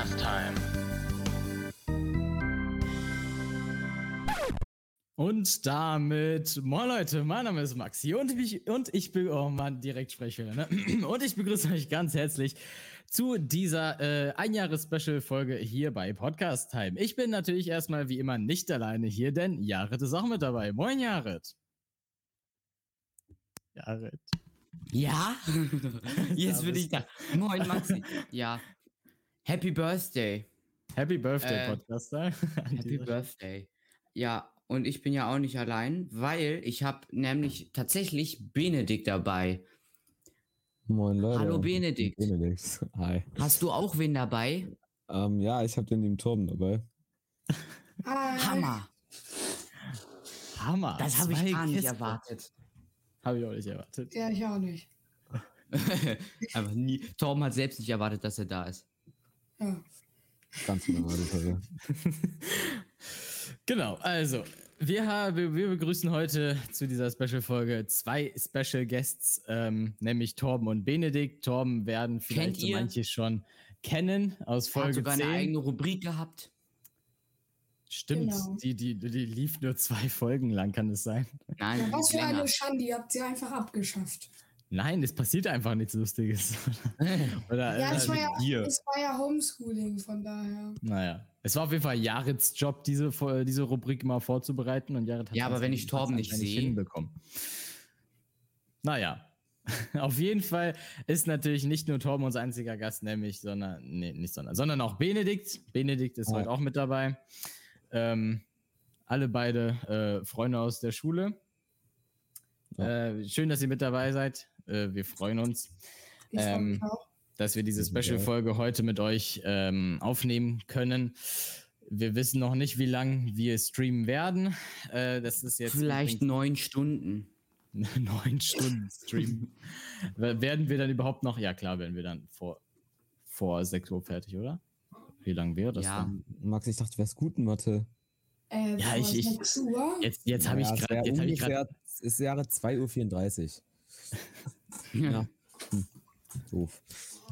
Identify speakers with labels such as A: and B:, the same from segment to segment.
A: Podcast Time.
B: Und damit, moin Leute, mein Name ist Maxi und ich, und ich bin, oh Mann, direkt Sprechfehler, ne? Und ich begrüße euch ganz herzlich zu dieser äh, Einjahres-Special-Folge hier bei Podcast Time. Ich bin natürlich erstmal wie immer nicht alleine hier, denn Jared ist auch mit dabei. Moin, Jared.
C: Jared. Ja? Jetzt bin ich da. Moin, Maxi. Ja. Happy Birthday.
B: Happy Birthday, äh, Podcaster.
C: Happy Birthday. Ja, und ich bin ja auch nicht allein, weil ich habe nämlich tatsächlich Benedikt dabei.
D: Moin Leute.
C: Hallo Benedikt. Benedikt. Hi. Hast du auch wen dabei?
D: Ähm, ja, ich habe den lieben Torben dabei.
C: Hammer.
B: Hammer.
C: Das habe ich gar nicht erwartet.
B: Habe ich auch nicht erwartet.
E: Ja, ich auch nicht.
C: Aber nie. Torben hat selbst nicht erwartet, dass er da ist.
E: Ja.
D: Ganz normal, Folge.
B: Genau, also wir, haben, wir begrüßen heute zu dieser Special-Folge zwei Special Guests, ähm, nämlich Torben und Benedikt. Torben werden vielleicht so manche schon kennen aus Folge Hat sogar 10.
C: eine eigene Rubrik gehabt.
B: Stimmt, genau. die, die, die lief nur zwei Folgen lang, kann es sein?
E: Nein. Ja, was für eine Schande, ihr habt sie einfach abgeschafft.
B: Nein, es passiert einfach nichts Lustiges.
E: Oder, ja, es war ja, es war ja Homeschooling, von daher.
B: Naja. Es war auf jeden Fall Jareds Job, diese, diese Rubrik mal vorzubereiten und Jared
C: hat Ja, aber wenn ich Torben nicht sehe.
B: Hinbekommen. Naja. auf jeden Fall ist natürlich nicht nur Torben unser einziger Gast, nämlich, sondern, nee, nicht sondern, sondern auch Benedikt. Benedikt ist oh. heute auch mit dabei. Ähm, alle beide äh, Freunde aus der Schule. Ja. Äh, schön, dass ihr mit dabei seid. Äh, wir freuen uns, ähm, dass wir diese Special-Folge heute mit euch ähm, aufnehmen können. Wir wissen noch nicht, wie lange wir streamen werden. Äh, das ist jetzt
C: vielleicht neun Stunden.
B: neun Stunden streamen. werden wir dann überhaupt noch? Ja, klar, werden wir dann vor, vor 6 Uhr fertig, oder? Wie lange wäre das ja. dann?
D: Max, ich dachte, du wärst gut in Mathe.
E: Äh, ja, ich, ich
B: jetzt, jetzt habe ja, ich gerade.
D: Es ist Jahre 2.34 Uhr. Ja. Hm. Doof.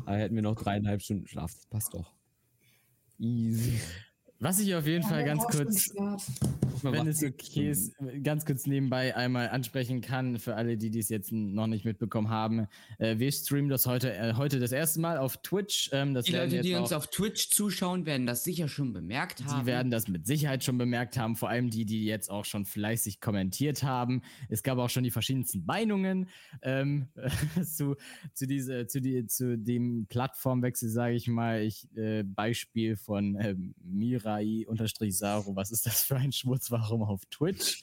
D: Da hätten wir noch dreieinhalb Stunden Schlaf. Das passt doch.
B: Easy. Was ich auf jeden ja, Fall ganz kurz, wenn es okay ist, ganz kurz nebenbei einmal ansprechen kann, für alle, die dies jetzt noch nicht mitbekommen haben. Äh, wir streamen das heute, äh, heute das erste Mal auf Twitch.
C: Ähm, die Leute, die uns auf Twitch zuschauen, werden das sicher schon bemerkt haben.
B: Die werden das mit Sicherheit schon bemerkt haben, vor allem die, die jetzt auch schon fleißig kommentiert haben. Es gab auch schon die verschiedensten Meinungen ähm, zu, zu, diese, zu, die, zu dem Plattformwechsel, sage ich mal. Ich, äh, Beispiel von Mira Mirai-Saru, was ist das für ein Schmutz, warum auf Twitch?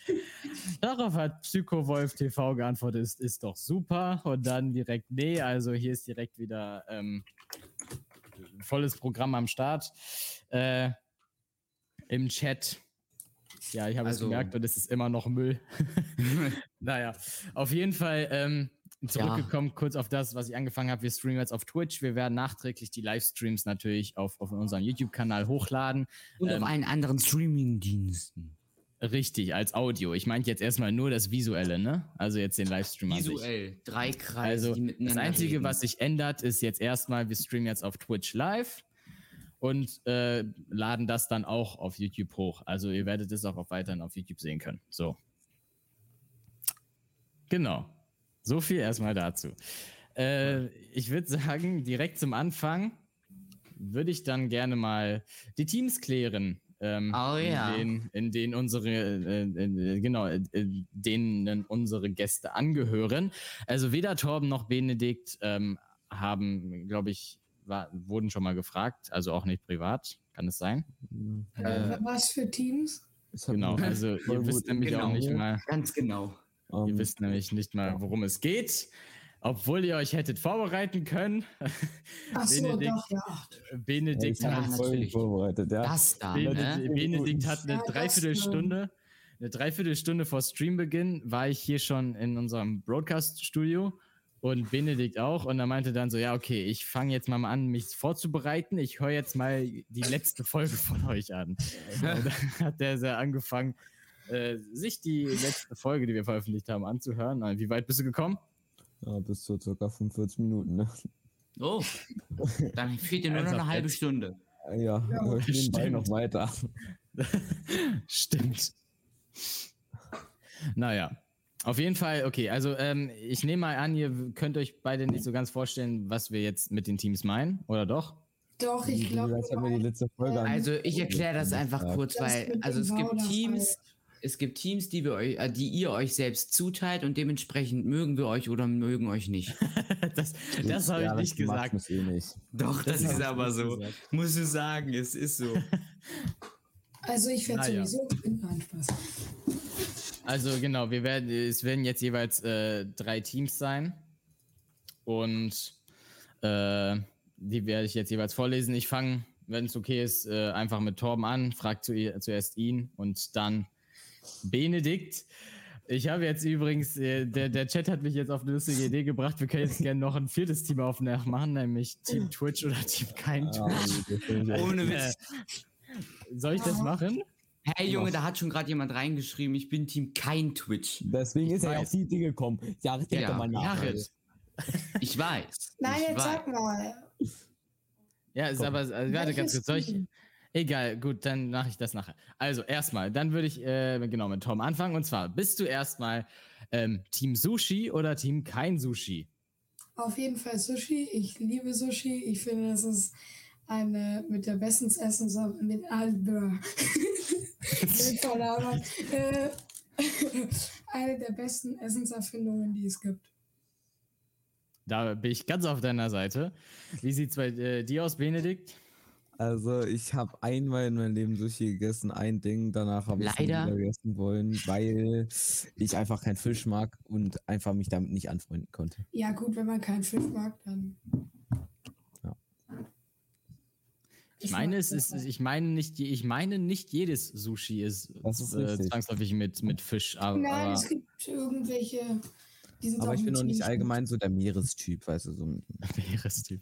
B: Darauf hat Psychowolf TV geantwortet, ist, ist doch super. Und dann direkt, nee, also hier ist direkt wieder ähm, volles Programm am Start. Äh, Im Chat ja, ich habe also, es gemerkt und es ist immer noch Müll. naja, auf jeden Fall ähm, zurückgekommen, ja. kurz auf das, was ich angefangen habe. Wir streamen jetzt auf Twitch. Wir werden nachträglich die Livestreams natürlich auf, auf unserem YouTube-Kanal hochladen.
C: Und ähm, auf allen anderen Streaming-Diensten.
B: Richtig, als Audio. Ich meinte jetzt erstmal nur das Visuelle, ne? Also jetzt den Livestream
C: Visuell, drei Kreise.
B: Also das Einzige, reden. was sich ändert, ist jetzt erstmal, wir streamen jetzt auf Twitch live und äh, laden das dann auch auf YouTube hoch. Also ihr werdet es auch weiterhin auf YouTube sehen können. So. Genau. So viel erstmal dazu. Äh, ich würde sagen, direkt zum Anfang würde ich dann gerne mal die Teams klären.
C: Ähm, oh ja.
B: In denen, in denen unsere, äh, äh, genau, äh, denen unsere Gäste angehören. Also weder Torben noch Benedikt ähm, haben, glaube ich, war, wurden schon mal gefragt, also auch nicht privat. Kann es sein?
E: Äh, was für Teams?
B: Genau, also ihr wisst nämlich
C: genau.
B: auch nicht mal.
C: Ganz genau.
B: Ihr um, ähm, wisst nämlich nicht mal, worum es geht. Obwohl ihr euch hättet vorbereiten können.
E: Ach so, Benedikt, doch, ja.
B: Benedikt
D: ja, hat natürlich
C: vorbereitet, ja. Das da,
B: Benedikt, ne? Benedikt hat eine ja, Dreiviertelstunde, eine Dreiviertelstunde vor Streambeginn war ich hier schon in unserem Broadcast-Studio und Benedikt auch. Und er meinte dann so, ja, okay, ich fange jetzt mal an, mich vorzubereiten. Ich höre jetzt mal die letzte Folge von euch an. und dann hat der sehr angefangen, äh, sich die letzte Folge, die wir veröffentlicht haben, anzuhören. Wie weit bist du gekommen?
D: Ja, bis zu circa 45 Minuten, ne?
C: Oh, dann fehlt dir nur noch eine halbe Stunde.
D: Ja,
E: Ja,
D: ich nebenbei noch weiter.
B: Stimmt. Naja. Auf jeden Fall, okay, also ähm, ich nehme mal an, ihr könnt euch beide nicht so ganz vorstellen, was wir jetzt mit den Teams meinen, oder doch?
E: Doch, ich glaube.
D: An-
C: Also ich erkläre das einfach kurz,
E: Das
C: weil also es gibt Teams. Es gibt Teams, die wir euch, äh, die ihr euch selbst zuteilt und dementsprechend mögen wir euch oder mögen euch nicht.
B: das das habe ich
D: Ja,
B: nicht
D: das macht
B: gesagt.
D: eh nicht.
C: Doch, das,
B: hab
C: ist
B: ich
C: aber
B: nicht
C: so.
B: gesagt.
C: Muss ich sagen, es ist so.
E: Also ich werde
B: Naja.
E: sowieso gewinnen. Spaß.
B: Also genau, wir werden, es werden jetzt jeweils äh, drei Teams sein. Und äh, die werde ich jetzt jeweils vorlesen. Ich fange, wenn es okay ist, äh, einfach mit Torben an, frag zu, zuerst ihn und dann Benedikt. Ich habe jetzt übrigens, äh, der, der Chat hat mich jetzt auf eine lustige Idee gebracht. Wir können jetzt gerne noch ein viertes Team aufmachen, nämlich Team Twitch oder Team kein
D: Ja,
B: Twitch.
D: ich echt-
C: Ohne
B: Äh,
C: Witz.
B: soll ich das machen?
C: Hey Junge, da hat schon gerade jemand reingeschrieben, ich bin Team kein Twitch.
D: Deswegen ist er ja auf
B: weiß.
D: die Idee gekommen. Ja, denk
C: Ja,
D: doch mal nach.
B: Jared.
C: Ich weiß.
E: Nein,
C: ich
E: jetzt
C: weiß.
E: sag mal.
B: Ja, ist
D: Komm.
B: aber, also, warte ganz kurz, soll ich? Egal, gut, dann mache ich das nachher. Also erstmal, dann würde ich äh, genau mit Tom anfangen. Und zwar, bist du erstmal ähm, Team Sushi oder Team kein Sushi?
E: Auf jeden Fall Sushi. Ich liebe Sushi. Ich finde, das ist eine mit der besten Essens mit Alber. äh, eine der besten Essenserfindungen, die es gibt.
B: Da bin ich ganz auf deiner Seite. Wie sieht's bei äh, dir aus, Benedikt?
D: Also ich habe einmal in meinem Leben Sushi gegessen, ein Ding, danach habe ich es wieder gegessen wollen, weil ich einfach keinen Fisch mag und einfach mich damit nicht anfreunden konnte.
E: Ja, gut, wenn man keinen Fisch mag, dann.
D: Ja.
B: Ich meine,
E: mag
B: es ist, ich meine nicht, ich meine nicht jedes Sushi ist,
D: Das ist
B: äh, zwangsläufig mit, mit Fisch, aber,
E: Nein,
B: aber
E: es gibt irgendwelche. Die sind
D: Aber ich bin noch nicht allgemein so der Meerestyp, weißt du, so ein-
B: Meerestyp.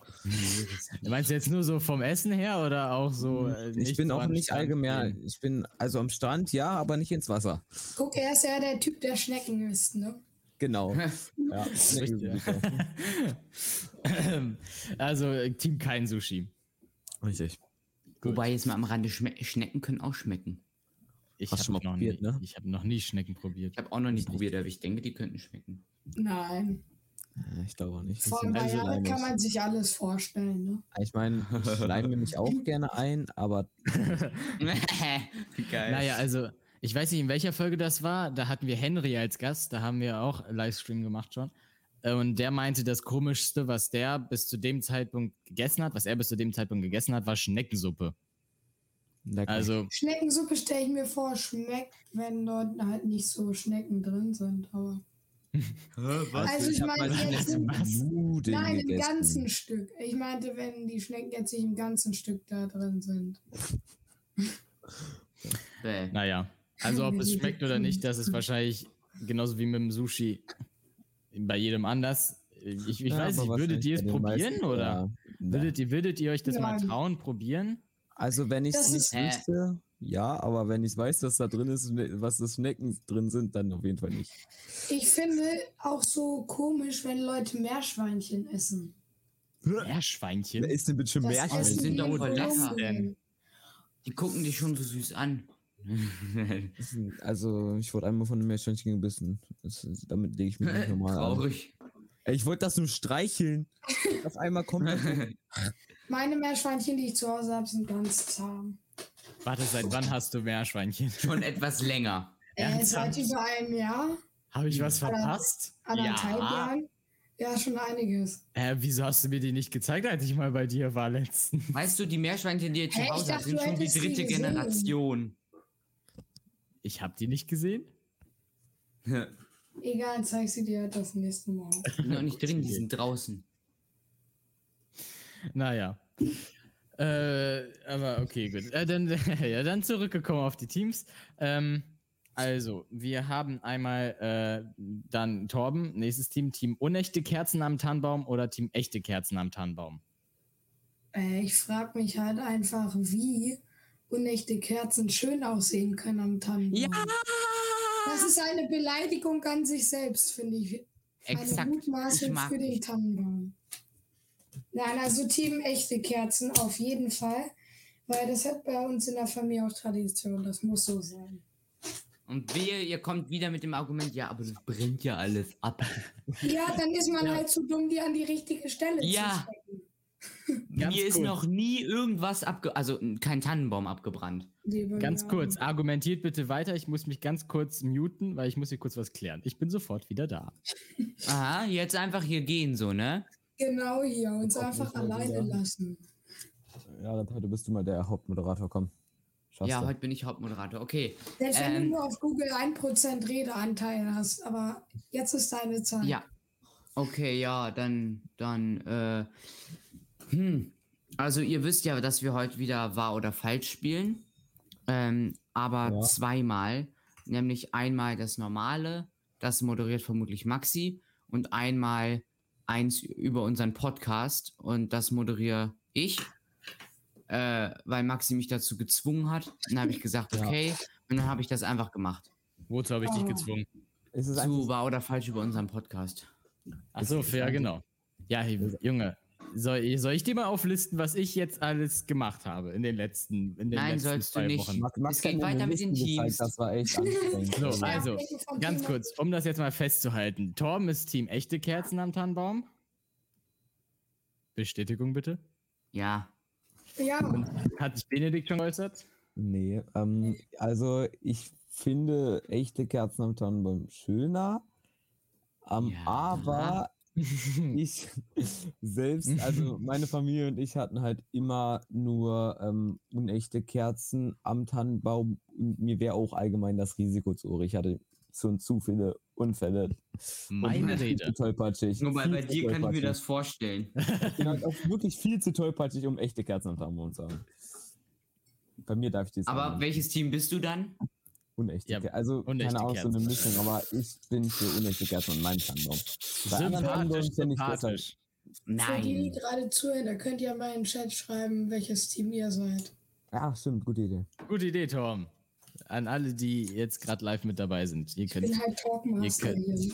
B: Du meinst jetzt nur so vom Essen her oder auch so? Äh,
D: Ich bin
B: so
D: auch nicht
B: Strand
D: allgemein,
B: gehen?
D: ich bin also am Strand, ja, aber nicht ins Wasser.
E: Guck, er ist ja der Typ, der Schnecken isst, ne?
D: Genau. ja,
B: Richtig. also äh, Team kein Sushi.
D: Richtig.
C: Wobei jetzt mal am Rande Schme Schnecken können auch schmecken.
B: Ich habe
D: schon mal
B: noch,
D: probiert,
B: nie,
D: ne?
B: ich hab noch nie Schnecken probiert.
C: Ich habe auch noch nie probiert, aber ich denke, die könnten schmecken.
E: Nein.
D: Ich glaube auch nicht.
E: Vor allem
D: Das
E: bei
D: sind
E: Jared
D: also
E: kann man sich alles vorstellen, ne?
D: Ich meine, ich leime mich auch gerne ein, aber
C: Geil.
B: Naja, also ich weiß nicht, in welcher Folge das war. Da hatten wir Henry als Gast. Da haben wir auch Livestream gemacht schon. Und der meinte, das Komischste, was der bis zu dem Zeitpunkt gegessen hat, was er bis zu dem Zeitpunkt gegessen hat, war Schneckensuppe.
D: lecker.
B: Also,
E: Schneckensuppe stelle ich mir vor, schmeckt, wenn dort halt nicht so Schnecken drin sind, aber. Also ich meine
D: mal
E: jetzt im, nein, im ganzen Stück. Ich meinte, wenn die Schnecken jetzt nicht im ganzen Stück da drin sind.
C: Bäh.
B: naja. Also ob es schmeckt oder nicht, das ist wahrscheinlich genauso wie mit dem Sushi bei jedem anders. Ich, ich
D: Ja,
B: weiß nicht, würdet ihr es probieren
D: meisten,
B: oder?
D: ja.
B: Würdet ihr, würdet ihr euch das mal
E: Nein.
B: trauen, probieren?
D: Also wenn ich es nicht wüsste, ja, aber wenn ich weiß, dass da drin ist, was das Schnecken drin sind, dann auf jeden Fall nicht.
E: Ich finde auch so komisch, wenn Leute Meerschweinchen essen.
B: Meerschweinchen?
D: Wer ist denn bitte schon
E: Das
D: Meerschwein?
E: essen
C: sind
E: die
C: doch lecker.
E: Kolumbien.
C: Die gucken dich schon so süß an.
D: Also ich wurde einmal von einem Meerschweinchen gebissen. Das damit lege ich mich nicht normal an.
C: Traurig.
D: Ey, Ich wollte das nur streicheln. Auf einmal kommt das.
E: Meine Meerschweinchen, die ich zu Hause habe, sind ganz zahm.
B: Warte, seit wann hast du Meerschweinchen?
C: Schon etwas länger.
E: Äh, seit über einem Jahr,
B: Habe ich was verpasst?
E: anderthalb Jahren. Ja, schon einiges.
B: Äh, wieso hast du mir die nicht gezeigt, als ich mal bei dir war letztens?
C: Weißt du, die Meerschweinchen, die ihr zu
E: Hä, ich
C: Hause
E: dachte,
C: sind schon die dritte. Generation.
B: Ich habe die nicht gesehen.
E: Egal, zeig sie dir das nächste Mal.
C: Die sind noch nicht drin, die sind draußen.
B: Naja. Äh, aber okay, gut. Äh, dann, ja, dann zurückgekommen auf die Teams. Ähm, also, wir haben einmal äh, dann Torben, nächstes Team, Team unechte Kerzen am Tannenbaum oder Team echte Kerzen am Tannenbaum?
E: Äh, ich frage mich halt einfach, wie unechte Kerzen schön aussehen können am Tannenbaum. Das ist eine Beleidigung an sich selbst, finde ich. Eine
C: Exakt. Ich
E: Mutmaßung für den. Tannenbaum. Nein, also Team echte Kerzen auf jeden Fall. Weil das hat bei uns in der Familie auch Tradition, das muss so sein.
C: Und wehe, ihr kommt wieder mit dem Argument, ja, aber das brennt ja alles ab.
E: Ja, dann ist man halt zu dumm, die an die richtige Stelle
C: Ja.
E: zu stecken.
B: Ganz
C: Mir ist
B: kurz.
C: noch nie irgendwas abge... Also kein Tannenbaum abgebrannt.
E: Liebe
B: Ganz kurz, argumentiert bitte weiter. Ich muss mich ganz kurz muten, weil ich muss hier kurz was klären. Ich bin sofort wieder da.
C: Aha, jetzt einfach hier gehen so, ne?
E: Genau hier, uns einfach alleine
D: wieder.
E: lassen.
D: Ja, dann heute bist du mal der Hauptmoderator, komm. Schaffst
C: ja,
D: du.
C: heute bin ich Hauptmoderator. Okay.
E: Selbst wenn
C: Ähm.
E: du nur auf Google 1% Redeanteil hast, aber jetzt ist deine Zeit.
C: Ja. Okay, ja, dann, dann, äh, hm. Also ihr wisst ja, dass wir heute wieder wahr oder falsch spielen. Ähm, aber
D: Ja.
C: zweimal. Nämlich einmal das normale, das moderiert vermutlich Maxi, und einmal eins über unseren Podcast und das moderiere ich, äh, weil Maxi mich dazu gezwungen hat. Dann habe ich gesagt,
D: Ja.
C: okay, und dann habe ich das einfach gemacht.
B: Wozu habe ich dich
E: Oh.
B: gezwungen?
D: Ist es
C: Zu wahr oder falsch über unseren Podcast.
B: Achso, ja, genau. Ja, Junge, soll, soll ich dir mal auflisten, was ich jetzt alles gemacht habe in den letzten, in den
C: Nein,
B: letzten
C: sollst du
B: zwei
C: nicht.
B: Wochen?
D: Max
C: Es geht weiter mit den
D: Liste gezeigt,
C: Teams.
D: Das war echt anstrengend.
B: So, also, ganz kurz, um das jetzt mal festzuhalten. Torben ist Team echte Kerzen am Tannenbaum. Bestätigung bitte.
C: Ja.
E: Ja,
B: Hat sich Benedikt schon geäußert?
D: Nee, ähm, also ich finde echte Kerzen am Tannenbaum schöner. Ähm,
C: Ja.
D: Aber ich selbst, also meine Familie und ich hatten halt immer nur ähm, unechte Kerzen am Tannenbaum und mir wäre auch allgemein das Risiko zu hoch. Ich hatte schon zu viele Unfälle.
B: Meine Rede.
D: Zu tollpatschig.
C: Nur bei,
D: viel
C: bei dir kann ich mir das vorstellen.
D: Ich bin halt auch wirklich viel zu tollpatschig, um echte Kerzen am Tannenbaum zu haben. Bei mir darf ich das
C: Aber
D: sagen.
C: welches Team bist du dann?
D: Unechte
B: Ja,
D: Kerzen. Also,
B: unechte
D: keine Ahnung, so eine. Mischung, aber ich bin für unechte Kerzen und meinen Tannenbaum. Bei anderen
B: Sympathisch,
D: finde ich das
B: sympathisch.
E: für die, die
C: Nein.
E: gerade zuhören, da könnt ihr mal in den Chat schreiben, welches Team ihr seid.
D: Ja, stimmt, gute Idee.
B: Gute Idee, Torben. An alle, die jetzt gerade live mit dabei sind. Ihr
E: Ich
B: könnt
E: bin halt Talkmaster
B: Ihr könnt-
E: hier.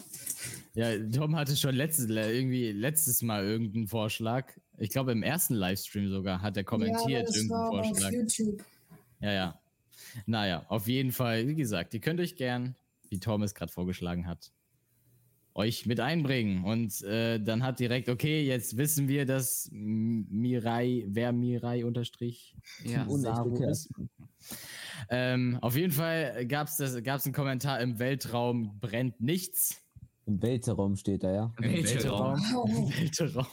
B: Ja, Tom hatte schon letztes, irgendwie letztes Mal irgendeinen Vorschlag. Ich glaube, im ersten Livestream sogar hat er
E: ja,
B: kommentiert
E: das
B: irgendeinen
E: war aber auf
B: Vorschlag.
E: YouTube.
B: Ja, ja. Naja, auf jeden Fall, wie gesagt, ihr könnt euch gern, wie Tom es gerade vorgeschlagen hat, euch mit einbringen. Und äh, dann hat direkt, okay, jetzt wissen wir, dass Mirai, wer Mirai unterstrich
C: Ja.
B: Saru ist. Ähm, auf jeden Fall gab es gab's einen Kommentar, im Weltraum brennt nichts.
D: Im Weltraum steht er, ja.
C: Weltraum.
B: Weltraum.
E: Wow.
B: Weltraum.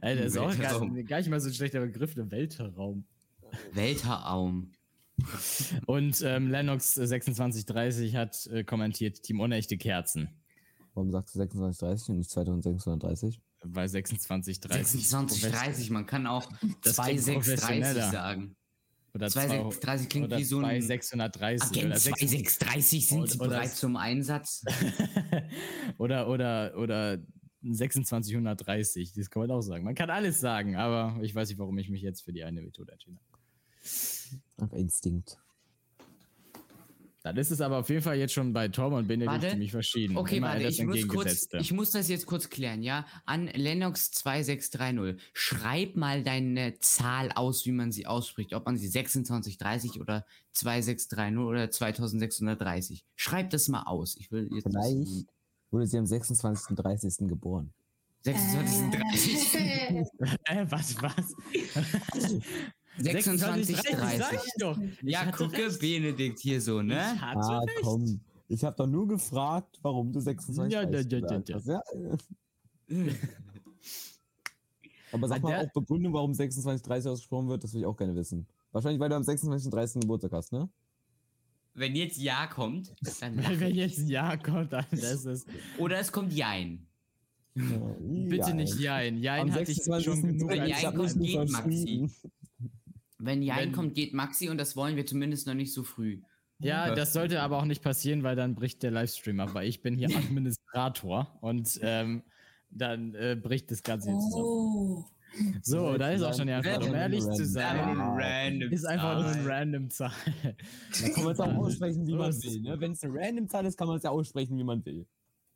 B: Alter, ist auch gar,
C: Weltraum.
B: gar nicht mal so ein schlechter Begriff, der Weltraum.
C: Weltraum.
B: Und ähm, Lennox äh, 2630 hat äh, kommentiert, Team Unechte Kerzen.
D: Warum sagst du 2630 und nicht 2630?
B: Bei 2630.
C: 2630, man kann auch
B: Das klingt
C: 2630
B: professioneller.
C: sagen.
B: Oder
C: 2630 klingt
B: oder
C: wie so ein
B: 2630.
C: Agent
B: Oder, sechs-
C: 2630 sind
B: Oder-
C: sie
B: oder-
C: bereit zum Einsatz.
B: oder, oder, oder 2630. Das kann man auch sagen. Man kann alles sagen, aber ich weiß nicht, warum ich mich jetzt für die eine Methode entschieden habe.
D: Ach, Instinkt.
B: Dann ist es aber auf jeden Fall jetzt schon bei Tom und Benedikt
C: Warte.
B: ziemlich verschieden.
C: Okay,
B: Immer
C: warte, ich muss, kurz, ich muss das jetzt kurz klären, ja? An Lennox 2630. Schreib mal deine Zahl aus, wie man sie ausspricht. Ob man sie 2630 oder 2630 oder 2630. Schreib das mal aus. Ich will jetzt
D: Vielleicht wurde sie am 26.30. geboren.
C: 2630.
B: äh, was, was?
C: 2630.
B: sag ich doch. Ich
C: Ja, gucke,
B: recht.
C: Benedikt hier so, ne?
B: Ich hatte
D: Ah,
B: recht.
D: komm. Ich habe doch nur gefragt, warum du 26
B: Ja, ja, ja, ja.
D: Ja. Aber sag mal auch Begründung, warum 26.30 ausgesprochen wird, das will ich auch gerne wissen. Wahrscheinlich, weil du am 26.30. Geburtstag hast, ne?
C: Wenn jetzt Ja kommt, dann
B: wenn
C: ich.
B: jetzt Ja kommt, dann das ist.
C: Oder es kommt Jein.
B: Bitte nicht Jein. Jein
D: Am
B: hatte ich schon
D: 26.
B: genug.
C: Wenn
B: als-
C: Jein kommt, geht
D: verschrieben.
C: Wenn Jein
B: Wenn-
C: kommt, geht Maxi und das wollen wir zumindest noch nicht so früh.
B: Ja, das sollte aber auch nicht passieren, weil dann bricht der Livestream ab, weil ich bin hier Administrator und ähm, dann äh, bricht das Ganze jetzt zusammen.
E: Oh.
B: So, da ist auch schon die Antwort. Um ehrlich zu
D: random.
B: sein, ist einfach nur eine random Zahl.
D: Da kann man es auch aussprechen, wie man will. Ne? Wenn es eine random Zahl ist, kann man es ja aussprechen, wie man will.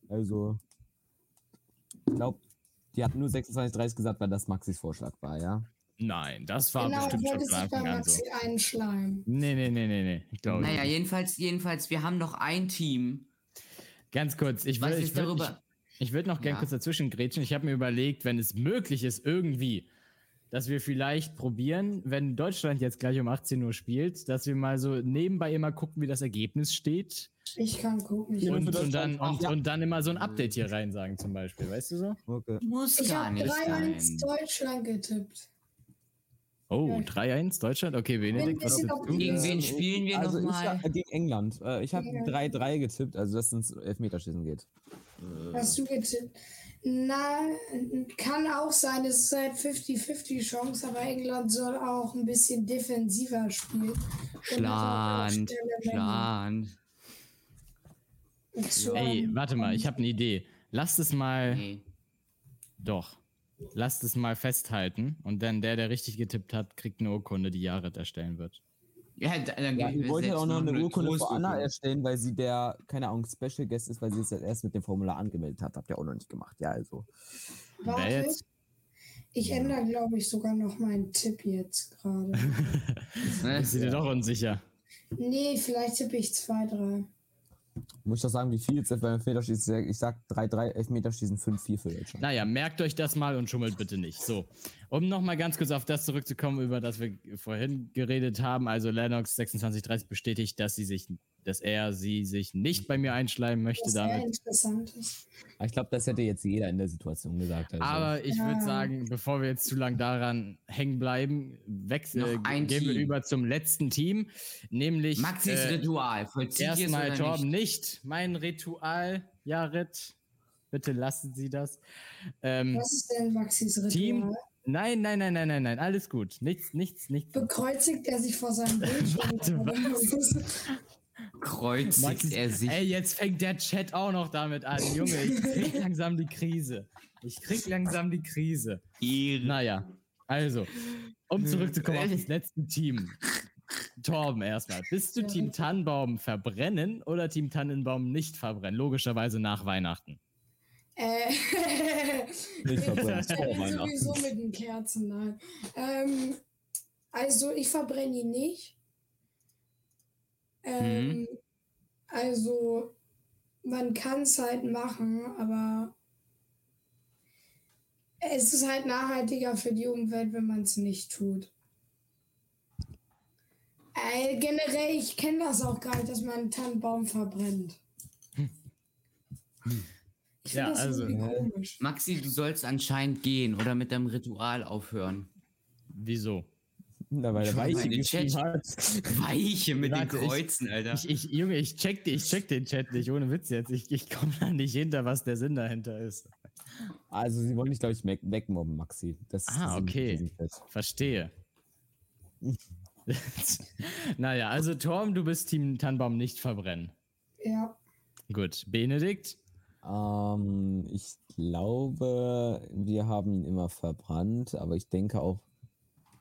D: Also, ich glaube, die hat nur 26.30 gesagt, weil das Maxis Vorschlag war, ja?
B: Nein, das war
E: Genau,
B: bestimmt schon von Anfang an so.
E: Maxi einschleimen.
B: Nee, nee, nee, nee, nee. Ich glaube
C: Naja,
B: nicht.
C: jedenfalls, jedenfalls, wir haben noch ein Team.
B: Ganz kurz, ich würde ich würd, ich,
C: darüber?
B: ich würd noch gern
C: Ja.
B: kurz dazwischen grätschen. Ich habe mir überlegt, wenn es möglich ist, irgendwie, dass wir vielleicht probieren, wenn Deutschland jetzt gleich um 18 Uhr spielt, dass wir mal so nebenbei immer gucken, wie das Ergebnis steht.
E: Ich kann gucken. Ich,
B: Und, und, dann, und,
D: ja.
B: und dann immer so ein Update hier rein sagen, zum Beispiel. Weißt du so?
D: Okay.
C: Muss
E: ich
C: gar
E: habe
C: nicht
E: 3-1
C: sein.
E: Deutschland getippt.
B: Oh,
E: Ja.
B: 3-1 Deutschland? Okay, Benedikt, was du?
C: Gegen
E: Ja.
C: wen spielen wir
D: also
C: nochmal?
D: hab- gegen England. Äh, Ich habe
E: Ja.
D: 3-3 getippt, also dass es ins Elfmeterschießen geht.
E: Hast du getippt? Na, kann auch sein, es ist halt 50-50 Chance, aber England soll auch ein bisschen defensiver spielen.
C: Schland. Schland.
B: Ey, warte mal, ich habe eine Idee. Lasst es mal,
C: Nee.
B: doch, lasst es mal festhalten und dann der, der richtig getippt hat, kriegt eine Urkunde, die Jared erstellen wird.
C: Ja, da- dann
D: Ja, ich wollte
C: selbst
D: auch noch eine Urkunde für. Anna erstellen, weil sie der, keine Ahnung, Special Guest ist, weil sie es jetzt erst mit dem Formular angemeldet hat. Habt ihr auch noch nicht gemacht. Ja, also.
E: Warte,
B: jetzt?
E: ich ändere, glaube ich, sogar noch meinen Tipp jetzt gerade.
B: Ist sie dir doch unsicher?
E: nee, vielleicht tippe ich 2-3.
D: Muss ich doch sagen, wie viel jetzt beim Elfmeterschießen? Ich sag 3-3, Elfmeterschießen 5-4 für Deutschland.
B: Naja, merkt euch das mal und schummelt bitte nicht. So, um nochmal ganz kurz auf das zurückzukommen, über das wir vorhin geredet haben. Also Lennox 2630 bestätigt, dass sie sich, dass er sie sich nicht bei mir einschleimen möchte
E: sehr
B: damit.
E: interessant ist.
D: Ich glaube, das hätte jetzt jeder in der Situation gesagt. Also.
B: Aber ich würde
E: Ja.
B: sagen, bevor wir jetzt zu lang daran hängen bleiben, wechseln, äh, gehen wir
C: Team.
B: über zum letzten Team, nämlich
C: Maxis
B: äh,
C: Ritual.
B: Erstmal Torben
C: nicht?
B: nicht. Mein Ritual, Jared. Bitte lassen Sie das. Ähm,
E: Was ist denn Maxis Ritual?
B: Team- Nein, nein, nein, nein, nein, nein, alles gut. Nichts, nichts, nichts.
E: Bekreuzigt er sich vor seinem Bildschirm?
C: Kreuzigt er sich.
B: ey, jetzt fängt der Chat auch noch damit an. Junge, ich krieg langsam die Krise. Ich krieg langsam die Krise.
C: Ehre.
B: Naja, also, um zurückzukommen auf das letzte Team. Torben erstmal. Bist du. Team Tannenbaum verbrennen oder Team Tannenbaum nicht verbrennen? Logischerweise nach Weihnachten.
E: äh,
D: Nicht verbrennen,
E: ich verbrenne sowieso mit den Kerzen, nein. Ähm, also ich verbrenne ihn nicht. Ähm,
C: Mhm.
E: Also man kann es halt machen, aber es ist halt nachhaltiger für die Umwelt, wenn man es nicht tut. Äh, generell, ich kenne das auch gar nicht, dass man einen Tannenbaum verbrennt. Ich
B: Ja,
E: das
B: also-.
C: Maxi, du sollst anscheinend gehen oder mit deinem Ritual aufhören.
B: Wieso?
D: Na, weil der Weiche geschrieben
C: Chat.
D: hat.
C: Weiche mit
B: Warte,
C: den
B: ich-
C: Kreuzen, Alter.
B: Ich, ich, Junge, ich check, ich check den Chat nicht, ohne Witz jetzt. Ich, ich komme da nicht hinter, was der Sinn dahinter ist.
D: Also, sie wollen dich, glaube ich, weg- wegmobben, Maxi. Das,
B: Ah, okay. Verstehe. naja, also Torm, du bist Team Tannenbaum nicht verbrennen.
E: Ja.
B: Gut. Benedikt?
D: Ähm, ich glaube, wir haben ihn immer verbrannt, aber ich denke auch,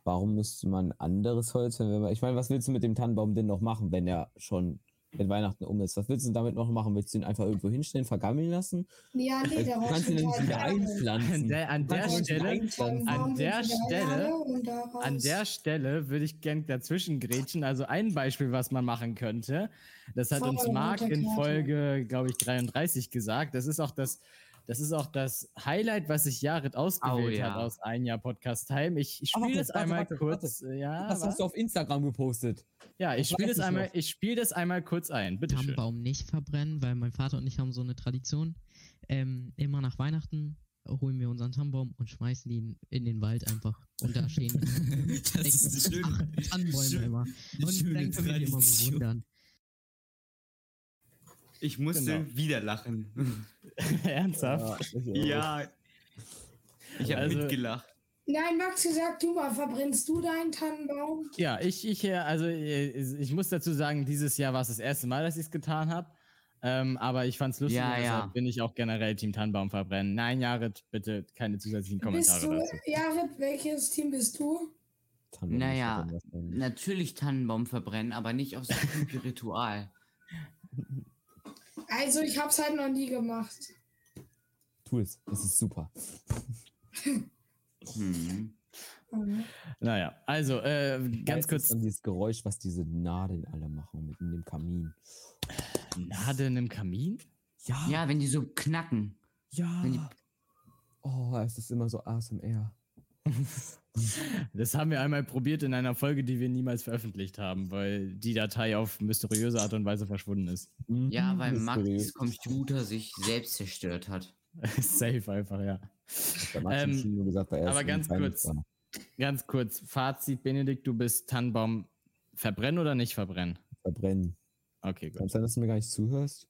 D: warum müsste man anderes Holz, wenn wir, ich meine, was willst du mit dem Tannenbaum denn noch machen, wenn er schon, wenn Weihnachten um ist? Was willst du damit noch machen? Willst du ihn einfach irgendwo hinstellen, vergammeln lassen?
E: Ja, nee, der
D: du kannst ihn dann
E: wird
D: wieder
E: halt
D: einpflanzen.
B: An der, an
D: Du
B: der Stelle, an der Stelle- an der Stelle würde ich gern dazwischen grätschen. Also ein Beispiel, was man machen könnte, das hat uns Marc in. Folge, glaube ich, 33 gesagt. Das ist auch das, das ist auch das Highlight, was sich Jared ausgewählt
C: Oh, ja.
B: hat aus ein Jahr Podcast Time. Ich, ich spiele
D: warte,
B: das
D: warte,
B: einmal
D: warte,
B: kurz. äh, Ja,
D: Was
B: was?
D: hast du auf Instagram gepostet?
B: ja, ich
D: das
B: spiele das
D: ich
B: einmal,
D: noch.
B: ich spiele das einmal kurz ein. Bitte schön.
A: Tannenbaum nicht verbrennen, weil mein Vater und ich haben so eine Tradition. Ähm, immer nach Weihnachten holen wir unseren Tannenbaum und schmeißen ihn in den Wald einfach. Und da stehen
F: Das ist
A: acht Tannenbäume
F: schön-
A: immer. Und dann können wir die immer bewundern.
C: Ich musste
B: Genau.
C: wieder lachen.
B: Ernsthaft?
C: ja. Ich habe
B: Also-
C: mitgelacht.
E: Nein, Maxi, sag du mal, verbrennst du deinen Tannenbaum?
B: Ja, ich, ich, äh, also äh, ich muss dazu sagen, dieses Jahr war es das erste Mal, dass ich es getan habe. Ähm, aber ich fand es lustig,
C: Ja, ja.
B: bin ich auch generell Team Tannenbaum verbrennen. Nein, Jared, bitte keine zusätzlichen
E: Bist
B: Kommentare
E: du,
B: dazu.
E: Jared, welches Team bist du?
D: Tannenbaum
C: Naja, Natürlich Tannenbaum verbrennen, aber nicht aus dem Ritual.
E: Also, ich hab's halt noch nie gemacht.
D: Tu es, es ist super.
C: Hm.
E: Mhm.
B: Naja, also äh, ganz kurz.
D: dann dieses Geräusch, was diese Nadeln alle machen mit in dem Kamin.
B: Nadeln im Kamin?
D: Ja,
C: Ja, wenn die so knacken.
D: ja.
C: die-
D: Oh, es ist immer so ASMR.
B: Das haben wir einmal probiert in einer Folge, die wir niemals veröffentlicht haben, weil die Datei auf mysteriöse Art und Weise verschwunden ist.
D: Mhm,
C: Ja, weil
D: mysteriös.
C: Max Computer sich selbst zerstört hat.
B: Safe einfach, ja. Ähm,
D: gesagt, weil er
B: aber ganz kurz.
D: Kleines
B: Ganz kurz, Fazit, Benedikt, du bist Tannenbaum verbrennen oder nicht verbrennen?
D: Verbrennen.
B: Okay, gut.
D: Kann sein, dass du mir gar nicht zuhörst?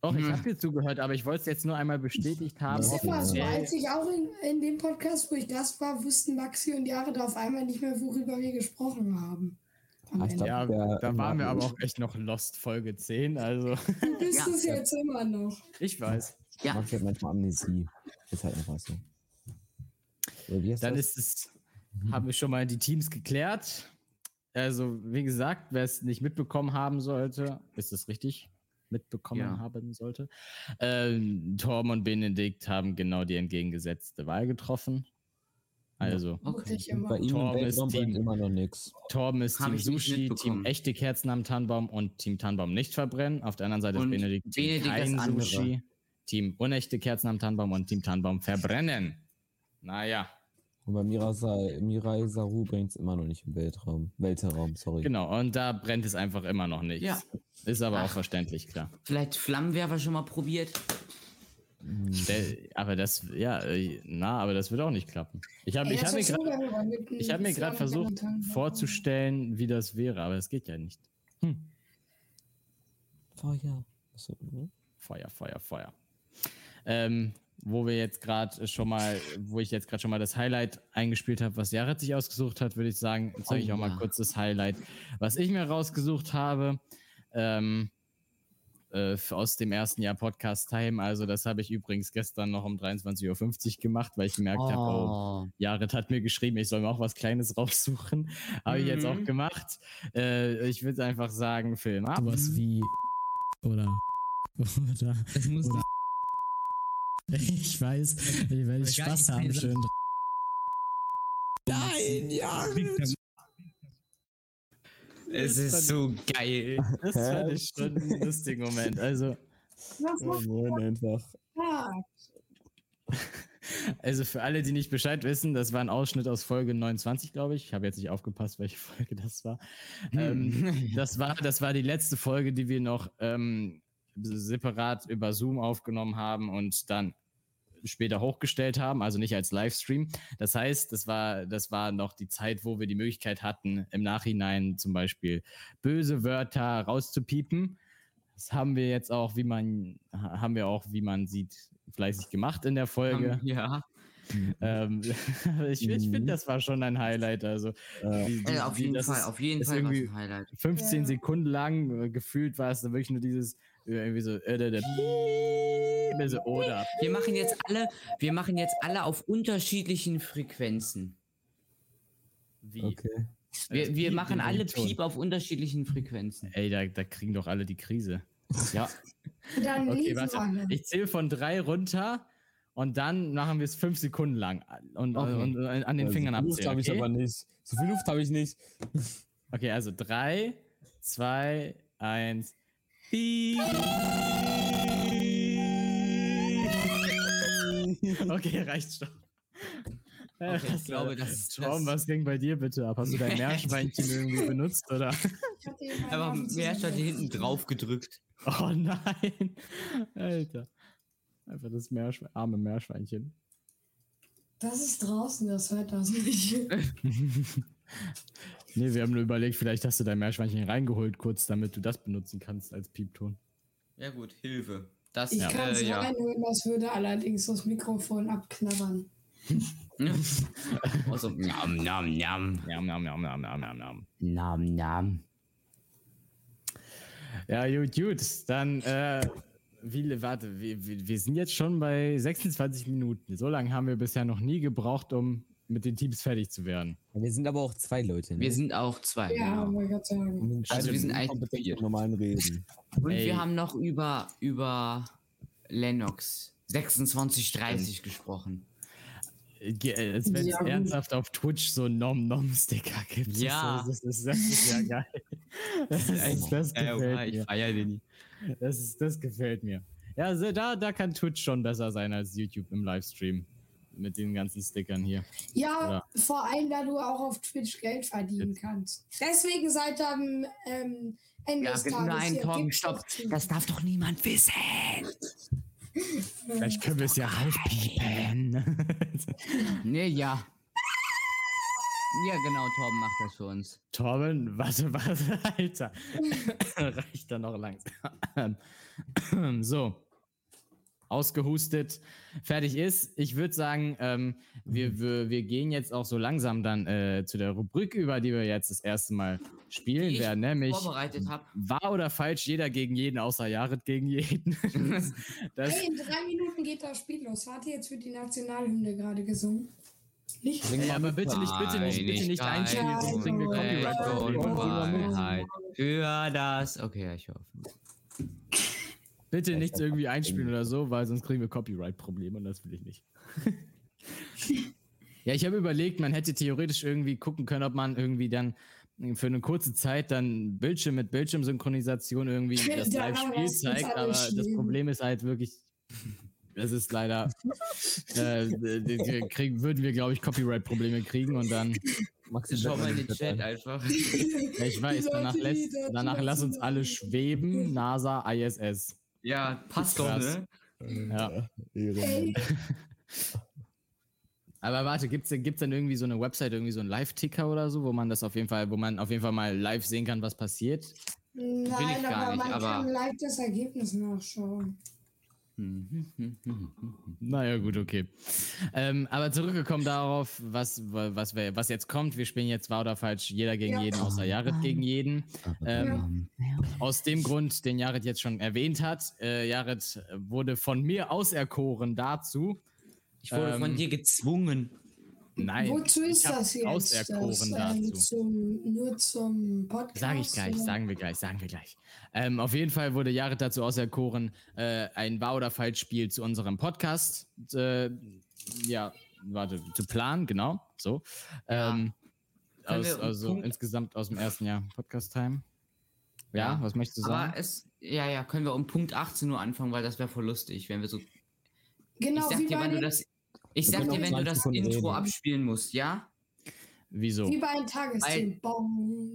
B: Doch, ich
C: Hm.
B: habe dir zugehört, aber ich wollte es jetzt nur einmal bestätigt haben.
D: Ja,
E: Ist immer so, als ich auch in, in dem Podcast, wo ich Gast war, wussten Maxi und Jahre da auf einmal nicht mehr, worüber wir gesprochen haben.
D: Ah, glaub-
B: Ja, da waren wir aber auch echt noch Lost Folge 10, also
E: Du bist
C: Ja.
E: es jetzt immer noch.
B: ich weiß.
C: Ja,
D: Max hat manchmal Amnesie. Ist halt einfach so. Heißt
B: Dann
D: das?
B: ist es, haben wir schon mal die Teams geklärt. Also, wie gesagt, wer es nicht mitbekommen haben sollte, ist es richtig? Mitbekommen
C: Ja.
B: haben sollte. Ähm, Torm und Benedikt haben genau die entgegengesetzte Wahl getroffen. Also,
C: okay.
D: Bei ihm
B: Torben ist Team-
D: immer noch nichts.
B: Torben ist
C: Hab
B: Team Sushi, Team echte Kerzen am Tannenbaum und Team Tannenbaum nicht verbrennen. Auf der anderen Seite
C: Und
B: ist Benedikt Team
C: Benedikt
B: kein. Sushi, Team unechte Kerzen am Tannenbaum und Team Tannenbaum verbrennen. Naja,
D: Und bei Mirai, Mirai Saru brennt es immer noch nicht im Weltraum. Weltraum, sorry.
B: genau. Und da brennt es einfach immer noch nicht.
C: Ja.
B: Ist aber auch
C: Ach.
B: verständlich, klar.
C: Vielleicht Flammenwerfer schon mal probiert.
B: Der, aber das, ja, äh, na, aber das wird auch nicht klappen. Ich habe ich hab mir gerade hab mir versucht vorzustellen, wie das wäre, aber es geht ja nicht. Hm.
D: Feuer. Ne?
B: Feuer, Feuer, Feuer. Ähm, wo wir jetzt gerade schon mal, wo ich jetzt gerade schon mal das Highlight eingespielt habe, was Jared sich ausgesucht hat, würde ich sagen, zeige ich
C: Oh
B: auch mal kurz das Highlight, was ich mir rausgesucht habe. Ähm, äh, aus dem ersten Jahr Podcast Time. Also, das habe ich übrigens gestern noch um 23.50 Uhr gemacht, weil ich gemerkt habe, oh,
C: Oh.
B: Jared hat mir geschrieben, ich soll mir auch was Kleines raussuchen. Habe ich jetzt auch
C: Mhm.
B: gemacht. Äh, ich würde einfach sagen, Film ab.
G: Sowas wie. Oder. Oder.
A: Das muss
G: Oder- Ich weiß, ich werde
A: Aber
G: Spaß haben, schön. Nein, ja.
C: Es ist so geil.
B: Das fand ich schon einen lustigen Moment. Also,
D: Oh, moin einfach.
B: also für alle, die nicht Bescheid wissen, das war ein Ausschnitt aus Folge 29, glaube ich. Ich habe jetzt nicht aufgepasst, welche Folge das war. Ähm, das war. Das war die letzte Folge, die wir noch ähm, separat über Zoom aufgenommen haben und dann später hochgestellt haben, also nicht als Livestream. Das heißt, das war, das war noch die Zeit, wo wir die Möglichkeit hatten, im Nachhinein zum Beispiel böse Wörter rauszupiepen. Das haben wir jetzt auch, wie man, ha- haben wir auch, wie man sieht, fleißig gemacht in der Folge.
C: Ja.
B: Ähm, ich ich finde, das war schon ein Highlight. Also,
D: Äh,
B: die- die-
C: Äh, auf jeden Fall,
B: ist
C: auf jeden Fall war es
B: irgendwie-
C: ein Highlight.
B: 15
E: Ja.
B: Sekunden lang äh, gefühlt war es dann wirklich nur dieses irgendwie so äh, äh, äh, so, oder
C: Wir machen jetzt alle, wir machen jetzt alle auf unterschiedlichen Frequenzen.
B: wie.
D: okay.
C: Wir,
B: Das
C: wir
B: Piep
C: machen alle. Piep auf unterschiedlichen Frequenzen.
B: Ey, da, da kriegen doch alle die Krise.
C: Ja.
E: Dann
B: Okay, warte. Ich zähle von drei runter und dann machen wir es fünf Sekunden lang und,
C: Okay.
B: und, und an den
D: Äh,
B: Fingern
D: so viel Luft
B: abzählen.
D: habe ich
B: Okay?
D: aber nicht. So viel Luft habe ich nicht.
B: okay, also drei, zwei, eins. Okay, reicht schon.
C: Okay, ich glaube, das ist
B: Tom, was ging bei dir bitte ab? Hast du dein Meerschweinchen irgendwie benutzt, oder?
C: Statt hier hinten drauf gedrückt.
B: Oh nein. Alter. Einfach das Meerschwe arme Meerschweinchen.
E: Das ist draußen, das hört das nicht.
B: nee, wir haben nur überlegt, vielleicht hast du dein Meerschweinchen reingeholt, kurz, damit du das benutzen kannst als Piepton.
C: Ja gut, Hilfe. Das
E: Ich
B: Ja.
E: kann es
C: äh, ja.
E: reinholen, das würde allerdings das Mikrofon abknabbern.
C: Also, nam, nam, nam.
B: Nam, nam, nam, nam, nam, nam, nam.
C: Nam, nam.
B: Ja, gut, gut. Dann, äh, wie, warte, wir wir sind jetzt schon bei 26 Minuten. So lange haben wir bisher noch nie gebraucht, um mit den Teams fertig zu werden.
D: Wir sind aber auch zwei Leute. Ne?
C: Wir sind auch zwei.
E: Ja,
C: genau.
E: wollte ich gerade sagen.
C: Also wir sind eigentlich vier.
D: normalen Reden.
C: Und
B: Ey.
C: wir haben noch über, über Lennox 2630 gesprochen.
B: Ge- äh, Als wenn es
E: Ja,
B: ernsthaft auf Twitch so Nom-Nom-Sticker gibt. Das
C: Ja.
B: ist, das, ist, das ist ja geil. Das, ist, das gefällt mir.
C: feier den.
B: Das, ist, das gefällt mir. Ja, also da, da kann Twitch schon besser sein als YouTube im Livestream. Mit den ganzen Stickern hier.
E: Ja,
B: Oder-
E: vor allem, da du auch auf Twitch Geld verdienen kannst. Deswegen seit am ähm, Ende
C: Ja,
E: des Tages
C: nein,
E: hier
C: Torben,
E: gibt's
C: stopp. Das darf doch niemand wissen.
B: Vielleicht können wir es ja rauspiepen.
C: Nee, ja. Ja, genau, Torben macht das für uns.
B: Torben, warte, warte, Alter. Reicht da noch langsam. so. Ausgehustet, fertig ist. Ich würde sagen, ähm, wir, wir, wir gehen jetzt auch so langsam dann äh, zu der Rubrik über, die wir jetzt das erste Mal spielen
C: Die ich
B: werden, nämlich
C: Vorbereitet habe.
B: wahr oder falsch, jeder gegen jeden, außer Jared gegen jeden. das, das,
E: Hey, in drei Minuten geht das Spiel los. Warte, jetzt wird die Nationalhymne gerade gesungen. Nicht?
D: Sing
B: Ey,
D: mal
B: aber bitte nicht, bitte nicht, bitte nicht einspielen,
E: Einigkeit
B: sonst kriegen wir
C: für das. Okay, ja, ich auf.
B: Bitte nichts irgendwie einspielen oder so, weil sonst kriegen wir Copyright-Probleme und das will ich nicht. ja, ich habe überlegt, man hätte theoretisch irgendwie gucken können, ob man irgendwie dann für eine kurze Zeit dann Bildschirm mit Bildschirmsynchronisation irgendwie das
E: Ja,
B: Live-Spiel zeigt, aber das. Problem ist halt wirklich, das ist leider, äh, kriegen, würden wir, glaube ich, Copyright-Probleme kriegen und dann,
D: Maxi,
C: Schau mal in den Chat einfach.
B: ja, ich weiß, danach, lässt, danach lass uns alle schweben, NASA, ISS.
C: Ja, passt doch, ne?
B: Ja.
E: Hey,
B: Aber warte, gibt's denn, gibt's denn irgendwie so eine Website, irgendwie so ein Live-Ticker oder so, wo man das auf jeden Fall, wo man auf jeden Fall mal live sehen kann, was passiert?
E: nein, aber
C: nicht,
E: man
C: aber-
E: kann live das Ergebnis nachschauen.
B: Naja, gut, okay. Ähm, aber zurückgekommen darauf, was, was, wir- was jetzt kommt. Wir spielen jetzt wahr oder falsch, jeder gegen
E: Ja.
B: jeden, außer Jared gegen jeden. Ähm, Aus dem Grund, den Jared jetzt schon erwähnt hat. Äh, Jared wurde von mir auserkoren dazu.
C: Ich wurde
B: Ähm,
C: von dir gezwungen.
B: Nein,
E: Wozu ist das jetzt?
B: auserkoren
E: das, ähm,
B: dazu.
E: zum, nur zum Podcast?
B: Sage ich gleich,
E: oder?
B: sagen wir gleich, sagen wir gleich. Ähm, auf jeden Fall wurde Jared dazu auserkoren, äh, ein Wahr- oder Falsch-Spiel zu unserem Podcast, äh, ja, warte, zu planen, genau, so.
C: Ja.
B: Ähm, aus, also
C: Punkt-
B: insgesamt aus dem ersten Jahr Podcast-Time. Ja,
C: Ja.
B: was möchtest du sagen?
C: Aber es, ja, ja, können wir um Punkt 18 Uhr anfangen, weil das wäre voll lustig, wenn wir so.
E: Genau,
C: ich sag
E: wie,
C: dir, wenn du das. Ich sag dir, wenn du
D: 20
C: das
D: Sekunden
C: Intro
D: reden.
C: abspielen musst, ja?
B: Wieso?
E: wie bei einem Tagesthemen.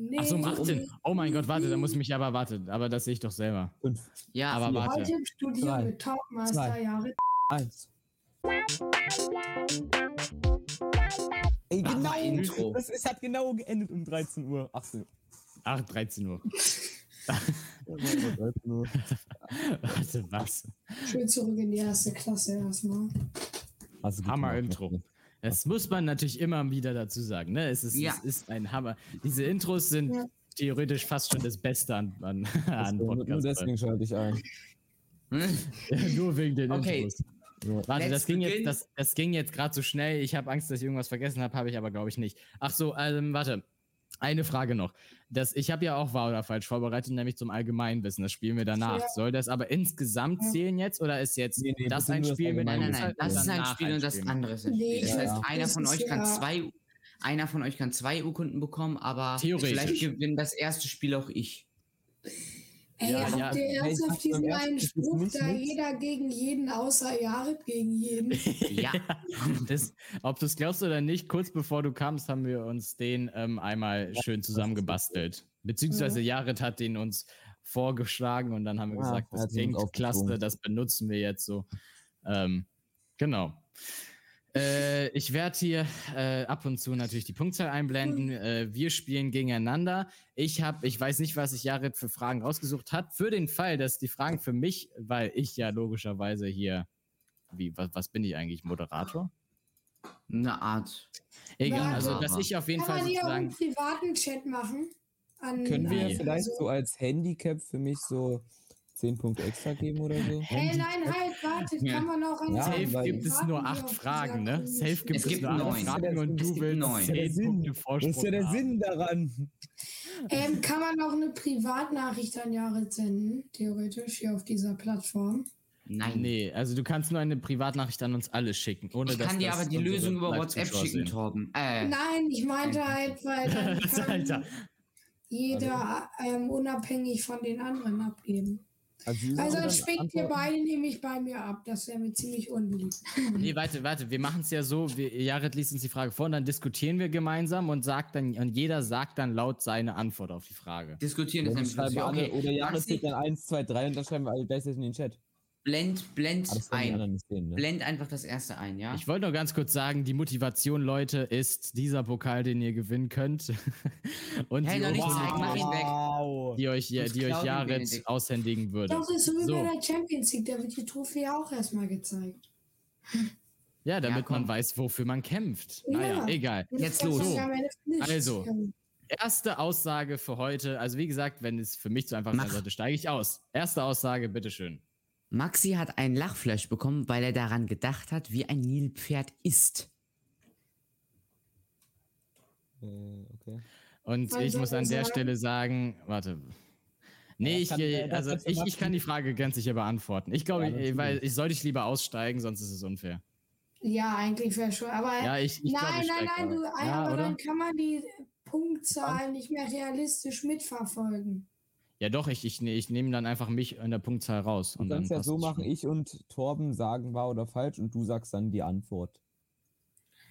E: Nee,
B: Ach so, um 18. Oh mein Gott, warte, da muss ich mich aber, warte, aber das sehe ich doch selber.
D: Fünf,
C: Ja,
B: Aber
C: vier.
B: warte.
E: Heute im Studio
D: Drei,
E: mit Talkmaster
D: zwei.
E: Jahre.
D: eins. Ey, genau.
C: mal Intro.
D: Das, es hat genau geendet um 13 Uhr. 18
B: Ach, 13 Uhr.
D: Uhr. 13 Uhr.
B: warte, was?
E: Schön zurück in die erste Klasse erstmal.
D: Hast du gut
B: Hammer
D: gemacht,
B: Intro.
D: Maxi.
B: Das muss man natürlich immer wieder dazu sagen. Ne? Es, ist,
C: Ja.
B: es ist ein Hammer. Diese Intros sind
E: Ja.
B: theoretisch fast schon das Beste an, an, an
D: Nur- Nur
B: Podcasts.
D: deswegen schalte ich ein.
B: Nur wegen den
C: Okay.
B: Intros. Warte,
C: Let's
B: das ging, jetzt, das, das ging jetzt gerade so schnell. Ich habe Angst, dass ich irgendwas vergessen habe, habe ich aber, glaube ich, nicht. Ach so, ähm, warte. Eine Frage noch. Das, ich habe ja auch wahr oder falsch vorbereitet, nämlich zum Allgemeinwissen. Das spielen wir danach.
E: Ja.
B: Soll das aber insgesamt zählen jetzt oder ist jetzt
D: Nee, nee,
B: das ein
D: das
B: Spiel mit
C: Nein, nein, nein. Das
B: und
C: ist ein Spiel und das andere ist ein
E: Nee,
C: Spiel. Das
D: ja,
C: heißt,
D: ja.
C: einer
E: Das
C: von euch kann zwei, einer von euch kann zwei Urkunden bekommen, aber vielleicht gewinnt das erste Spiel auch ich.
E: Ey,
B: Ja,
E: habt
B: ja.
E: ihr ernsthaft diesen einen Spruch,
D: nicht
E: da
D: mit?
E: jeder gegen jeden, außer Jared gegen jeden?
C: Ja.
B: Das, ob du es glaubst oder nicht, kurz bevor du kamst, haben wir uns den ähm, einmal schön zusammengebastelt. Beziehungsweise Jared hat den uns vorgeschlagen und dann haben wir gesagt, das klingt klasse, das benutzen wir jetzt so. Ähm, genau. Äh, ich werde hier äh, ab und zu natürlich die Punktzahl einblenden. Äh, wir spielen gegeneinander. Ich habe, ich weiß nicht, was sich Jared für Fragen rausgesucht hat. Für den Fall, dass die Fragen für mich, weil ich ja logischerweise hier, wie, was, was bin ich eigentlich, Moderator?
C: Eine Art.
B: Egal, also dass ich auf jeden
E: Kann
B: Fall
E: man hier auch einen privaten Chat machen? An,
D: Können wir vielleicht
E: also-
D: so als Handicap für mich so 10 Punkte extra geben oder so?
E: Hey, nein, halt, wartet,
C: Ja.
E: kann man auch an
D: Ja,
B: Safe gibt es nur acht Fragen, ne? Safe gibt
C: Es
B: es,
C: gibt
B: nur acht
C: neun.
B: Fragen und
C: Es
B: du
C: gibt
B: willst
C: neun.
D: Das ist ja der Sinn.
B: Punkte
D: Das
B: Vorsprung
D: ist ja der
B: haben.
D: Sinn daran.
E: Ähm, kann man auch eine Privatnachricht an Jared senden, theoretisch, hier auf dieser Plattform?
C: Nein.
B: Nee, also du kannst nur eine Privatnachricht an uns alle schicken, ohne
C: Ich
B: dass
C: kann dir aber die Lösung über WhatsApp schicken,
B: sehen.
C: Torben. Äh,
E: Nein, ich meinte halt, weil dann kann
B: Alter.
E: jeder ähm, unabhängig von den anderen abgeben.
D: Also,
E: Also dann spickt ihr beide nämlich bei mir ab. Das wäre mir ziemlich unbeliebt.
B: Nee, warte, warte, wir machen es ja so, wir, Jared liest uns die Frage vor und dann diskutieren wir gemeinsam und sagt dann, und jeder sagt dann laut seine Antwort auf die Frage.
C: diskutieren
D: Ja,
C: ist
D: wir
C: nämlich
D: schreiben
C: lustig.
D: alle,
C: Okay,
D: oder Jared zählt dann 1, 2, 3 und dann schreiben wir alle gleichzeitig in den Chat.
C: Blend, blend
D: das
C: ein.
D: sehen, ne?
C: Blend einfach das erste ein, ja?
B: Ich wollte nur ganz kurz sagen, die Motivation, Leute, ist dieser Pokal, den ihr gewinnen könnt. und
C: Hey,
B: die,
C: noch nicht
B: Urkunde,
C: zeigen, mach ihn weg.
D: Wow.
B: die euch,
C: Sonst
B: die euch Jared aushändigen würde.
E: Doch, ist so wie
B: So.
E: bei der Champions League. Da wird die Trophäe auch erstmal gezeigt.
B: Ja, damit
C: Ja,
B: man weiß, wofür man kämpft.
E: Ja.
B: Naja, egal.
C: Jetzt
E: das
C: los.
E: ja Pflicht.
B: Also. Erste Aussage für heute. Also wie gesagt, wenn es für mich zu einfach sein sollte, steige ich aus. Erste Aussage, bitteschön.
C: Maxi hat einen Lachflash bekommen, weil er daran gedacht hat, wie ein Nilpferd ist.
D: Äh, okay.
B: Und
E: Was
B: ich muss an der
E: sagen?
B: Stelle sagen, warte. Nee,
D: Ja,
B: ich,
D: äh,
B: also ich, ich kann die Frage ganz sicher beantworten. Ich glaube,
D: Ja,
B: weil ich sollte ich lieber aussteigen, sonst ist es unfair.
E: Ja, eigentlich wäre schon. Aber
B: Ja, ich, ich
E: nein,
B: ich
E: nein, nein, du, ja, aber
B: oder?
E: dann kann man die Punktzahl nicht mehr realistisch mitverfolgen.
B: Ja, doch, ich, ich, ich nehme dann einfach mich in der Punktzahl raus.
D: Du
B: Und dann
D: kannst ja so machen, ich und Torben sagen wahr oder falsch und du sagst dann die Antwort.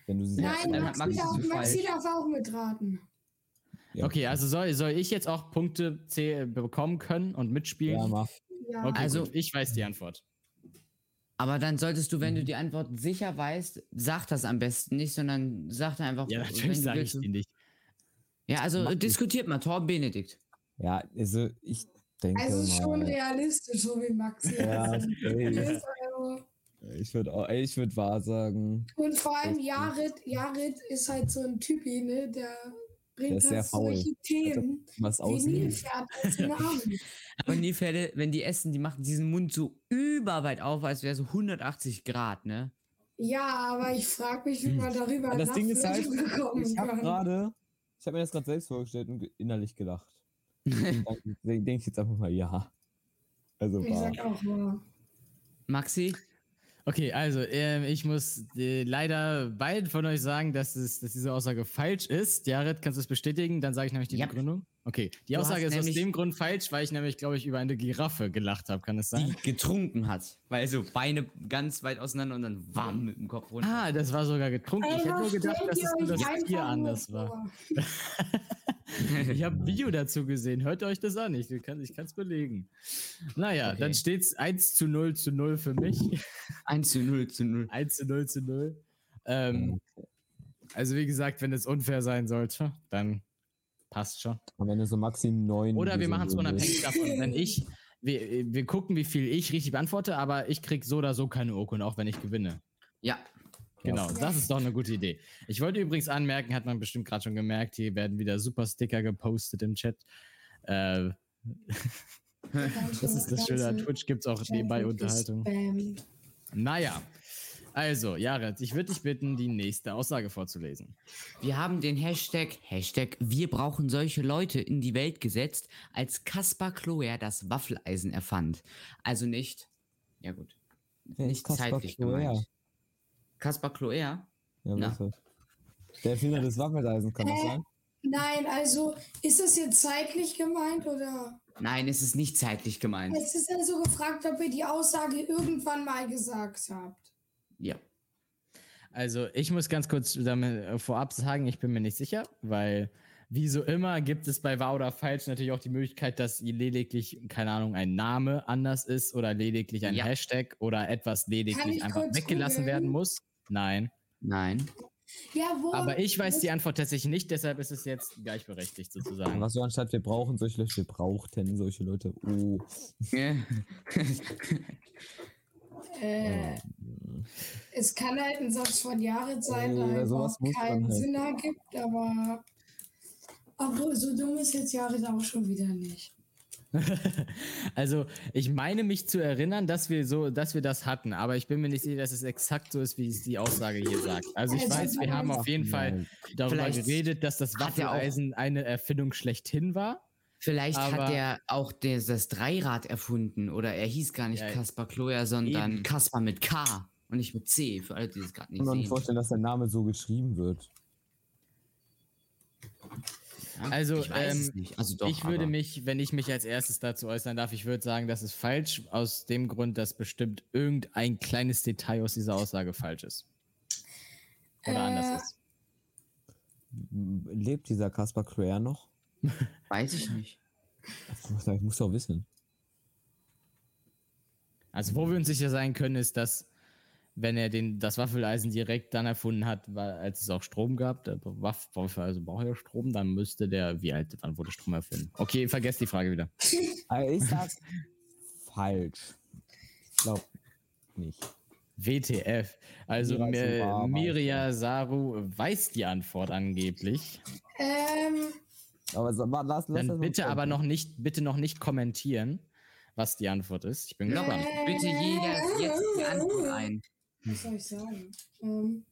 D: Wenn du sie
E: Nein, Maxi,
C: Maxi
E: darf, Maxi darf auch mitraten.
D: Ja.
B: Okay, also soll, soll ich jetzt auch Punkte zäh- bekommen können und mitspielen?
D: Ja, mach.
E: Ja.
B: Okay,
C: Also-
B: gut, ich weiß die Antwort.
C: Aber dann solltest du, wenn du die Antwort sicher weißt, sag das am besten nicht, sondern sag dann einfach.
B: Ja, natürlich sage ich die nicht.
C: Ja, also
D: Mach
C: äh, diskutiert mal, Torben Benedikt.
D: Ja, also ich denke
E: Also schon
D: mal.
E: realistisch, so wie Maxi.
D: Ja,
E: Also,
D: ich würde ich würde wahr sagen.
E: Und vor allem Jared, Jared ist halt so ein Typi, ne? Der bringt halt
D: faul.
E: solche Themen
D: Was
E: wie. Nilpferd als Namen.
C: Aber Nilpferde, wenn die essen, die machen diesen Mund so überweit auf, als wäre so 180 Grad, ne?
E: Ja, aber ich frage mich, wie man darüber
D: Aber das Ding ist halt, ich habe gerade, ich habe mir das gerade selbst vorgestellt und innerlich gelacht. Deswegen denke ich jetzt einfach mal ja. Also
E: Ich sag auch mal.
C: Maxi?
B: Okay, also ähm, ich muss äh, leider beiden von euch sagen, dass, es, dass diese Aussage falsch ist. Jared, kannst du es bestätigen? Dann sage ich nämlich die
C: Ja.
B: Begründung. Okay, die
C: Du
B: Aussage ist aus dem Grund falsch, weil ich nämlich, glaube ich, über eine Giraffe gelacht habe. Kann es
C: Die
B: sein?
C: getrunken hat. Weil so Beine ganz weit auseinander und dann warm mit dem Kopf runter.
B: Ah, das war sogar getrunken. Ich hätte nur gedacht, dass es nur das Tier anders war.
E: vor?
B: Ich habe ein Video dazu gesehen. Hört euch das an. Ich kann es belegen. Naja,
C: Okay.
B: dann steht es 1 zu 0 zu 0 für mich.
C: 1 zu 0 zu 0.
B: 1 zu 0 zu 0. Ähm, also wie gesagt, wenn es unfair sein sollte, dann passt schon.
D: Und wenn du so Maxim 9.
B: Oder wir machen es unabhängig davon, wenn ich, wir, wir gucken, wie viel ich richtig beantworte, aber ich krieg so oder so keine Urkunde, auch wenn ich gewinne.
C: Ja.
B: Genau, das ist doch eine gute Idee. Ich wollte übrigens anmerken, hat man bestimmt gerade schon gemerkt, hier werden wieder super Sticker gepostet im Chat. Äh, das ist das Schöne an Twitch, gibt es auch nebenbei Unterhaltung. Naja, also, Jared, ich würde dich bitten, die nächste Aussage vorzulesen.
C: Wir haben den Hashtag, Hashtag, wir brauchen solche Leute in die Welt gesetzt, als Caspar Cloer das Waffeleisen erfand. Also nicht, ja gut,
D: Wer
C: nicht
D: Kaspar
C: zeitlich
D: Kloer?
C: gemeint. Caspar Cloer?
D: Ja,
C: Na.
D: Der Erfinder des Waffeleisen, kann das sein?
E: Nein, also ist das jetzt zeitlich gemeint oder?
C: Nein, es ist nicht zeitlich gemeint.
E: Es ist ja so gefragt, ob ihr die Aussage irgendwann mal gesagt habt.
C: Ja.
B: Also, ich muss ganz kurz damit äh, vorab sagen, ich bin mir nicht sicher, weil wie so immer gibt es bei wahr oder falsch natürlich auch die Möglichkeit, dass lediglich, keine Ahnung, ein Name anders ist oder lediglich ein
C: Ja.
B: Hashtag oder etwas lediglich
E: ich
B: einfach weggelassen
E: googeln?
B: werden muss. Nein.
C: Nein.
E: Ja, wo?
B: Aber ich weiß die Antwort tatsächlich nicht, deshalb ist es jetzt gleichberechtigt sozusagen.
D: Was so anstatt wir brauchen solche Leute, wir brauchten solche Leute. Oh.
E: Äh, es kann halt ein Satz von Jared sein,
D: Oh,
E: der überhaupt
D: muss man
E: keinen
D: halt.
E: Sinn ergibt, aber, aber so dumm ist jetzt Jared auch schon wieder nicht.
B: Also, ich meine mich zu erinnern, dass wir so, dass wir das hatten, aber ich bin mir nicht sicher, dass es exakt so ist, wie es die Aussage hier sagt. Also ich
E: Also,
B: weiß, wir haben auf jeden Fall darüber
C: Vielleicht
B: geredet, dass das Waffeleisen eine Erfindung schlechthin war.
C: Vielleicht
B: Aber-
C: hat er auch das, das Dreirad erfunden oder er hieß gar nicht
B: Ja,
C: Kaspar Kloja, sondern
B: eben.
C: Kaspar mit K und nicht mit C, für alle, die das gerade
D: Ich
C: nicht
D: kann mir nicht
C: sehen.
D: vorstellen, dass der Name so geschrieben wird.
C: Ja,
B: Also,
C: ich es
B: ähm.
C: Also doch,
B: ich würde mich, wenn ich mich als erstes dazu äußern darf, ich würde sagen, das ist falsch, aus dem Grund, dass bestimmt irgendein kleines Detail aus dieser Aussage falsch ist. Oder
E: Äh,
B: anders ist.
D: Lebt dieser Kaspar Clare noch?
C: Weiß ich nicht.
D: Ich muss doch wissen.
B: Also, wo wir uns sicher sein können, ist, dass, wenn er den, das Waffeleisen direkt dann erfunden hat, weil, als es auch Strom gab, der Waff, also braucht er Strom, dann müsste der, wie alt, wann wurde Strom erfunden? Okay, vergesst die Frage wieder.
D: Äh, Ich sag falsch. Ich glaube nicht.
B: WTF. Also
D: Saru
B: Miria Saru weiß die Antwort angeblich.
E: Ähm,
D: Aber so, lass, lass
B: Dann
D: das
B: bitte aber noch nicht, bitte noch nicht kommentieren, was die Antwort ist. Ich bin gespannt.
C: Bitte jeder jetzt die Antwort ein.
E: Was soll ich sagen? Ähm,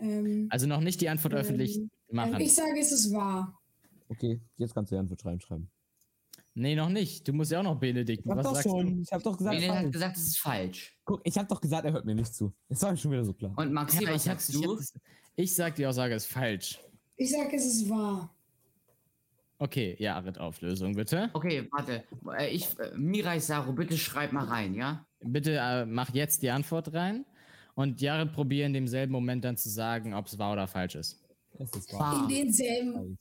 E: ähm,
B: Also noch nicht die Antwort
E: Ähm,
B: öffentlich
E: ähm,
B: machen.
E: ich sage, es ist wahr.
D: Okay, jetzt kannst du die Antwort reinschreiben.
B: Nee, noch nicht. Du musst ja auch noch Benedikt.
D: Ich hab
B: Was
D: doch
B: sagst
D: schon, ich hab doch gesagt,
C: Bene hat
D: falsch.
C: gesagt, es ist falsch.
D: Guck, ich hab doch gesagt, er hört mir nicht zu. Jetzt war ich schon wieder so klar.
C: Und Maxi,
B: du? Ja,
C: was
B: ich,
C: sagst
B: ich,
C: du?
B: hab, ich sag, die Aussage ist falsch.
E: Ich sage, es ist wahr.
B: Okay, ja, Arid, Auflösung bitte.
C: Okay, warte. Äh, Ich, äh, Mirai Saru, bitte schreib mal rein, ja?
B: Bitte äh, mach jetzt die Antwort rein. Und Jared probier in demselben Moment dann zu sagen, ob es wahr oder falsch ist.
D: Es ist
E: In
C: Ah.
D: wahr.
E: denselben.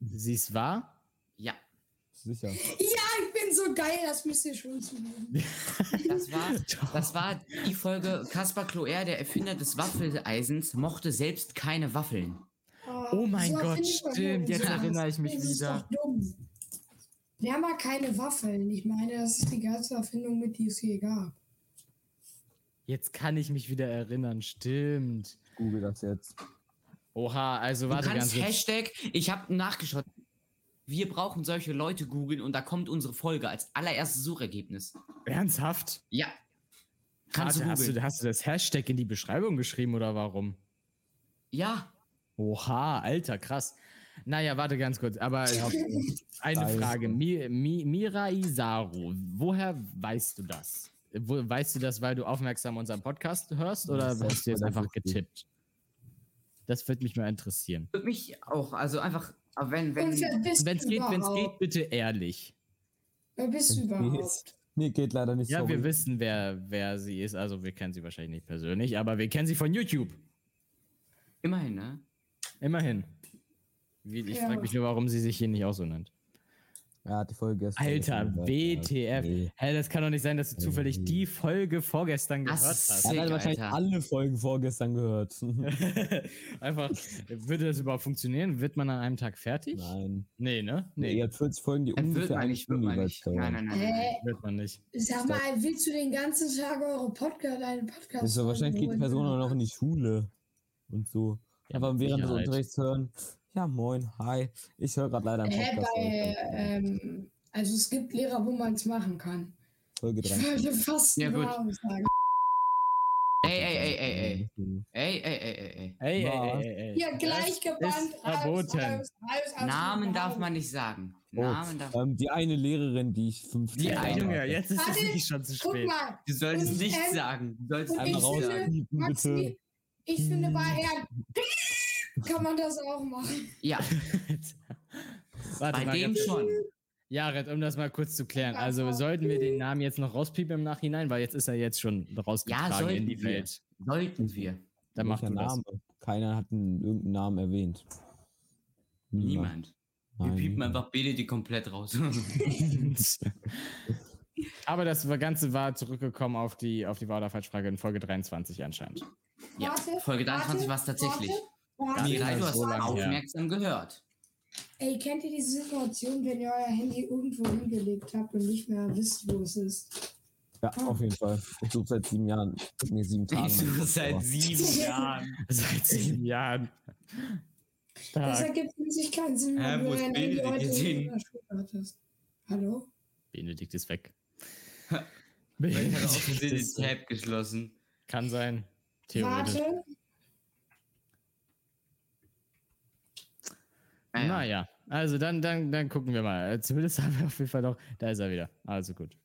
B: Sie ist wahr?
C: Ja.
D: Sicher.
E: Ja, ich bin so geil, das müsst ihr schon zugeben.
C: Das war, das war die Folge Kaspar Kloer, der Erfinder des Waffeleisens, mochte selbst keine Waffeln.
B: Oh mein Gott, stimmt, jetzt erinnere ich mich
E: Das ist
B: wieder.
E: doch dumm. Wir haben mal keine Waffeln. Ich meine, das ist die geilste Erfindung, mit die es je gab.
B: Jetzt kann ich mich wieder erinnern, stimmt.
D: Google das jetzt.
B: Oha, also
C: Du
B: warte ganz kurz.
C: Hashtag, ich habe nachgeschaut, wir brauchen solche Leute googeln und da kommt unsere Folge als allererstes Suchergebnis.
B: Ernsthaft?
C: Ja. Kannst
B: Warte,
C: du
B: hast,
C: googeln.
B: du, hast du das Hashtag in die Beschreibung geschrieben oder warum?
C: Ja.
B: Oha, alter, krass. Naja, warte ganz kurz, aber eine. Frage. Mi, Mi, Mira Isaru, woher weißt du das? Wo, weißt du das, weil du aufmerksam unseren Podcast hörst oder
D: Das ist
B: hast du jetzt einfach getippt? Das würde mich mal interessieren.
C: Würde mich auch, also einfach, wenn, wenn,
B: es geht, wenn es geht, bitte ehrlich.
E: Wer bist du überhaupt?
D: Nee, geht leider nicht.
B: Ja,
D: sorry.
B: wir wissen, wer, wer sie ist. Also wir kennen sie wahrscheinlich nicht persönlich, aber wir kennen sie von YouTube.
C: immerhin, ne?
B: Immerhin. Wie, ich
E: Ja.
B: frage mich nur, warum sie sich hier nicht auch so nennt.
D: Er hat die Folge gestern.
B: Alter. WTF.
D: Nee.
B: Hä, das kann doch nicht sein, dass du zufällig
D: Nee.
B: die Folge vorgestern
C: Das
B: gehört hast.
D: Er hat
C: Sick,
D: wahrscheinlich
C: Alter.
D: alle Folgen vorgestern gehört.
B: Einfach, würde das überhaupt funktionieren? Wird man an einem Tag fertig?
D: Nein.
B: Nee, ne?
D: Nee.
B: Nee,
D: Ihr habt 40 Folgen, die
C: Dann wird
D: ungefähr
C: man
D: eine
C: nicht, wird man nicht. Nein, nein, nein. nein.
E: Äh,
B: wird man nicht.
E: sag mal, willst du den ganzen Tag eure Podcast, deinen Podcast
D: Das ist ja wahrscheinlich geht die? Person auch noch in die Schule und so.
B: Ja,
D: Aber während des. Unterrichts hören. Ja, moin, hi. Ich höre gerade leider einen Podcast.
E: bei, ähm, also es gibt Lehrer, wo man es machen kann.
D: Folge
E: Ich
D: 3.
E: würde fast
C: Ja, gut.
E: sagen.
C: Ey, ey, ey, ey, ey. Ey, ey, ey, ey, ey.
B: Ey, ey, ey, ey, ey.
E: Ja, gleich gebannt.
B: Verboten.
C: Namen darf man nicht sagen.
D: Oh,
C: Namen darf
D: ähm, die eine Lehrerin, die ich fünf
B: Die
D: Jahre
B: eine,
D: hatte.
B: jetzt ist es wirklich schon zu
E: Guck
B: spät.
E: mal,
C: Du solltest
E: Und,
C: nicht sagen. Du solltest
E: und
D: Einmal
E: ich
C: nicht
E: finde,
C: sagen.
D: rauspiepen,
E: Maxi,
D: bitte.
E: ich finde bei er kann man das auch machen.
C: Ja,
B: Warte
C: bei
B: mal,
C: dem schon.
B: Jared, um das mal kurz zu klären. Also sollten wir den Namen jetzt noch rauspiepen im Nachhinein, weil jetzt ist er jetzt schon rausgetragen
C: sollten
B: in die
C: wir.
B: Welt.
C: Sollten wir.
B: Dann mach
D: Welcher
B: du das.
D: Name? Keiner hat einen, irgendeinen Namen erwähnt.
C: Niemand. Wir
D: Nein,
C: piepen
D: niemand.
C: einfach Benedikt komplett raus.
B: Aber das Ganze war zurückgekommen auf die, auf die Wahl- oder Falschfrage in Folge 23 anscheinend.
C: ja,
E: Warte,
C: Folge 23 war es tatsächlich.
E: Warte,
B: Nicht
C: Mirai, du hast
B: so lang her.
C: aufmerksam gehört.
E: Ey, kennt ihr diese Situation, wenn ihr euer Handy irgendwo hingelegt habt und nicht mehr wisst, wo es ist?
D: Ja, auf jeden Fall. Ich suche seit sieben Jahren. Nee, sieben Tagen.
C: Ich suche seit sieben Jahren.
B: Seit sieben Jahren.
E: Das
B: Stark.
E: ergibt für sich keinen Sinn, wenn
C: wo
E: du dein Handy
C: Benedikt
E: heute
C: hin?
E: in der Schule hattest. Hallo?
B: Benedikt ist weg.
C: Vielleicht hat aus Versehen den. Tab geschlossen.
B: Kann sein. Theoretisch.
E: Warte,
C: Ah, ja.
B: Naja. also dann, dann, dann gucken wir mal. Äh, Zumindest haben wir auf jeden Fall noch. Da ist er wieder. Also gut.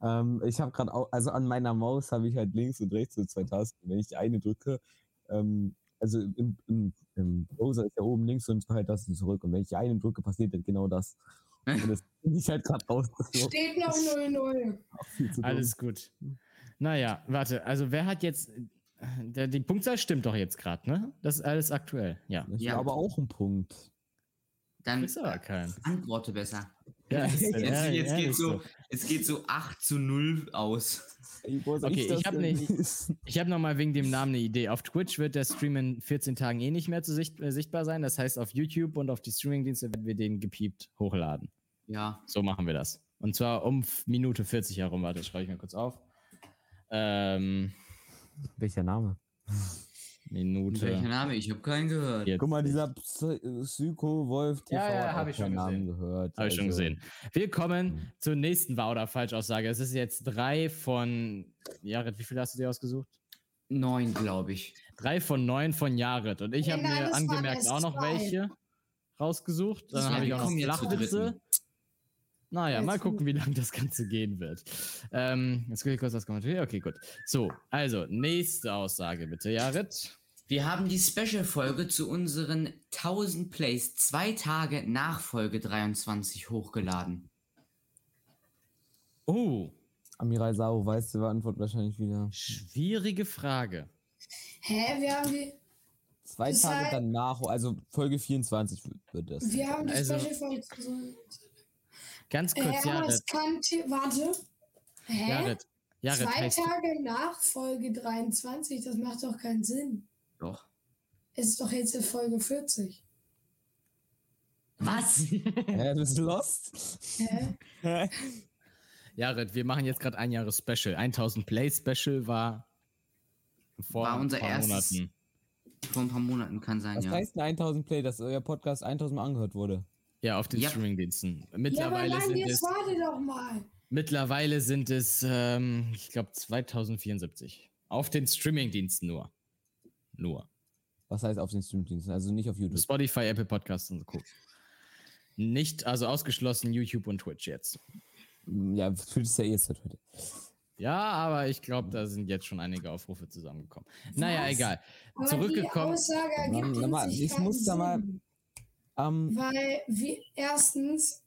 D: Ähm, ich habe gerade auch, also an meiner Maus habe ich halt links und rechts so zwei Tasten. Wenn ich die eine drücke, ähm, also im, im, im Browser ist ja oben links und zwei Tasten zurück. Und wenn ich die eine drücke, passiert dann genau das. Und das finde ich halt gerade raus.
E: Steht noch 0-0.
D: auch viel zu dumm.
B: Alles gut. Naja, warte. Also wer hat jetzt. Der, die Punktzahl stimmt doch jetzt gerade, ne? Das ist alles aktuell. Ja.
D: Das ist
C: Ja.
D: aber auch ein Punkt.
C: Dann
B: Ist aber kein.
C: antworte besser.
B: Ja,
C: Jetzt,
B: ja,
C: jetzt,
B: ja,
C: geht so, es geht so 8 zu 0 aus.
D: Soll
B: Okay, ich
D: das
B: hab ne-? Ich habe nochmal wegen dem Namen eine Idee. Auf Twitch wird der Stream in 14 Tagen eh nicht mehr zu sicht, äh, sichtbar sein. Das heißt, auf YouTube und auf die Streamingdienste werden wir den gepiept hochladen.
C: Ja.
B: So machen wir das. Und zwar um Minute 40 herum. Warte, schreibe ich mal kurz auf. Ähm,
D: Welcher Name?
B: Minute.
C: Welcher Name? Ich habe keinen gehört.
B: Jetzt.
D: Guck mal, dieser Psy- Psycho-Wolf TV
B: Ja, ja,
D: hat
B: hab
D: auch
B: ich schon
D: Namen
B: gesehen.
D: gehört.
B: Habe ich schon
D: also-
B: gesehen. Wir kommen zur nächsten Wahr- oder Falschaussage. Es ist jetzt drei von. Jared, wie viel hast du dir ausgesucht?
C: 9, glaube ich.
B: Drei von neun von Jared. Und ich habe mir angemerkt auch noch
E: zwei.
B: welche rausgesucht. Dann habe ich auch noch Flachwitze. Naja, mal gucken, wie lange das Ganze gehen wird. Ähm, jetzt gucke ich kurz das Kommentar. Okay, gut. So, also, nächste Aussage bitte, Jared.
C: Wir haben die Special-Folge zu unseren 1000 Plays zwei Tage nach Folge 23 hochgeladen.
B: Oh,
D: Amiral Sao weiß die Antwort wahrscheinlich wieder.
B: schwierige Frage.
E: Hä, wir haben die,
D: Zwei Tage danach, also Folge 24 wird das.
E: wir haben die
B: Also-
E: Special Folge.
B: Ganz kurz,
E: aber
B: Jared.
E: es kann, the- warte. Hä?
B: Jared, Jared,
E: Zwei Tage nach Folge 23, das macht doch keinen Sinn.
C: Doch.
E: Es ist doch jetzt in Folge 40.
C: Was?
D: Hä, du bist lost?
E: Hä?
B: Jared, wir machen jetzt gerade ein Jahres Special. 1000 Play Special war vor
C: War unser
B: ein paar
C: erstes.
B: Monaten.
C: Vor ein paar Monaten kann sein,
D: Was
C: ja.
D: heißt denn 1000 Play, dass euer Podcast 1000 Mal angehört wurde?
B: Ja, auf den
C: Ja.
B: Streamingdiensten.
E: Ja, aber
B: Mittlerweile
E: nein,
B: sind
E: jetzt
B: es,
E: warte doch mal.
B: mittlerweile sind es, ähm, ich glaube, 2074. Auf den Streamingdiensten nur. Nur.
D: Was heißt auf den Streamdiensten? Also nicht auf YouTube.
B: Spotify, Apple Podcasts und Co. Nicht, also ausgeschlossen YouTube und Twitch jetzt.
D: Ja, Twitch ist ja eh jetzt heute.
B: Ja, aber ich glaube, da sind jetzt schon einige Aufrufe zusammengekommen. Naja,
E: Was?
B: egal.
E: Aber
B: Zurückgekommen.
E: Die Aussage
D: ich muss da mal- Ähm,
E: Weil wir erstens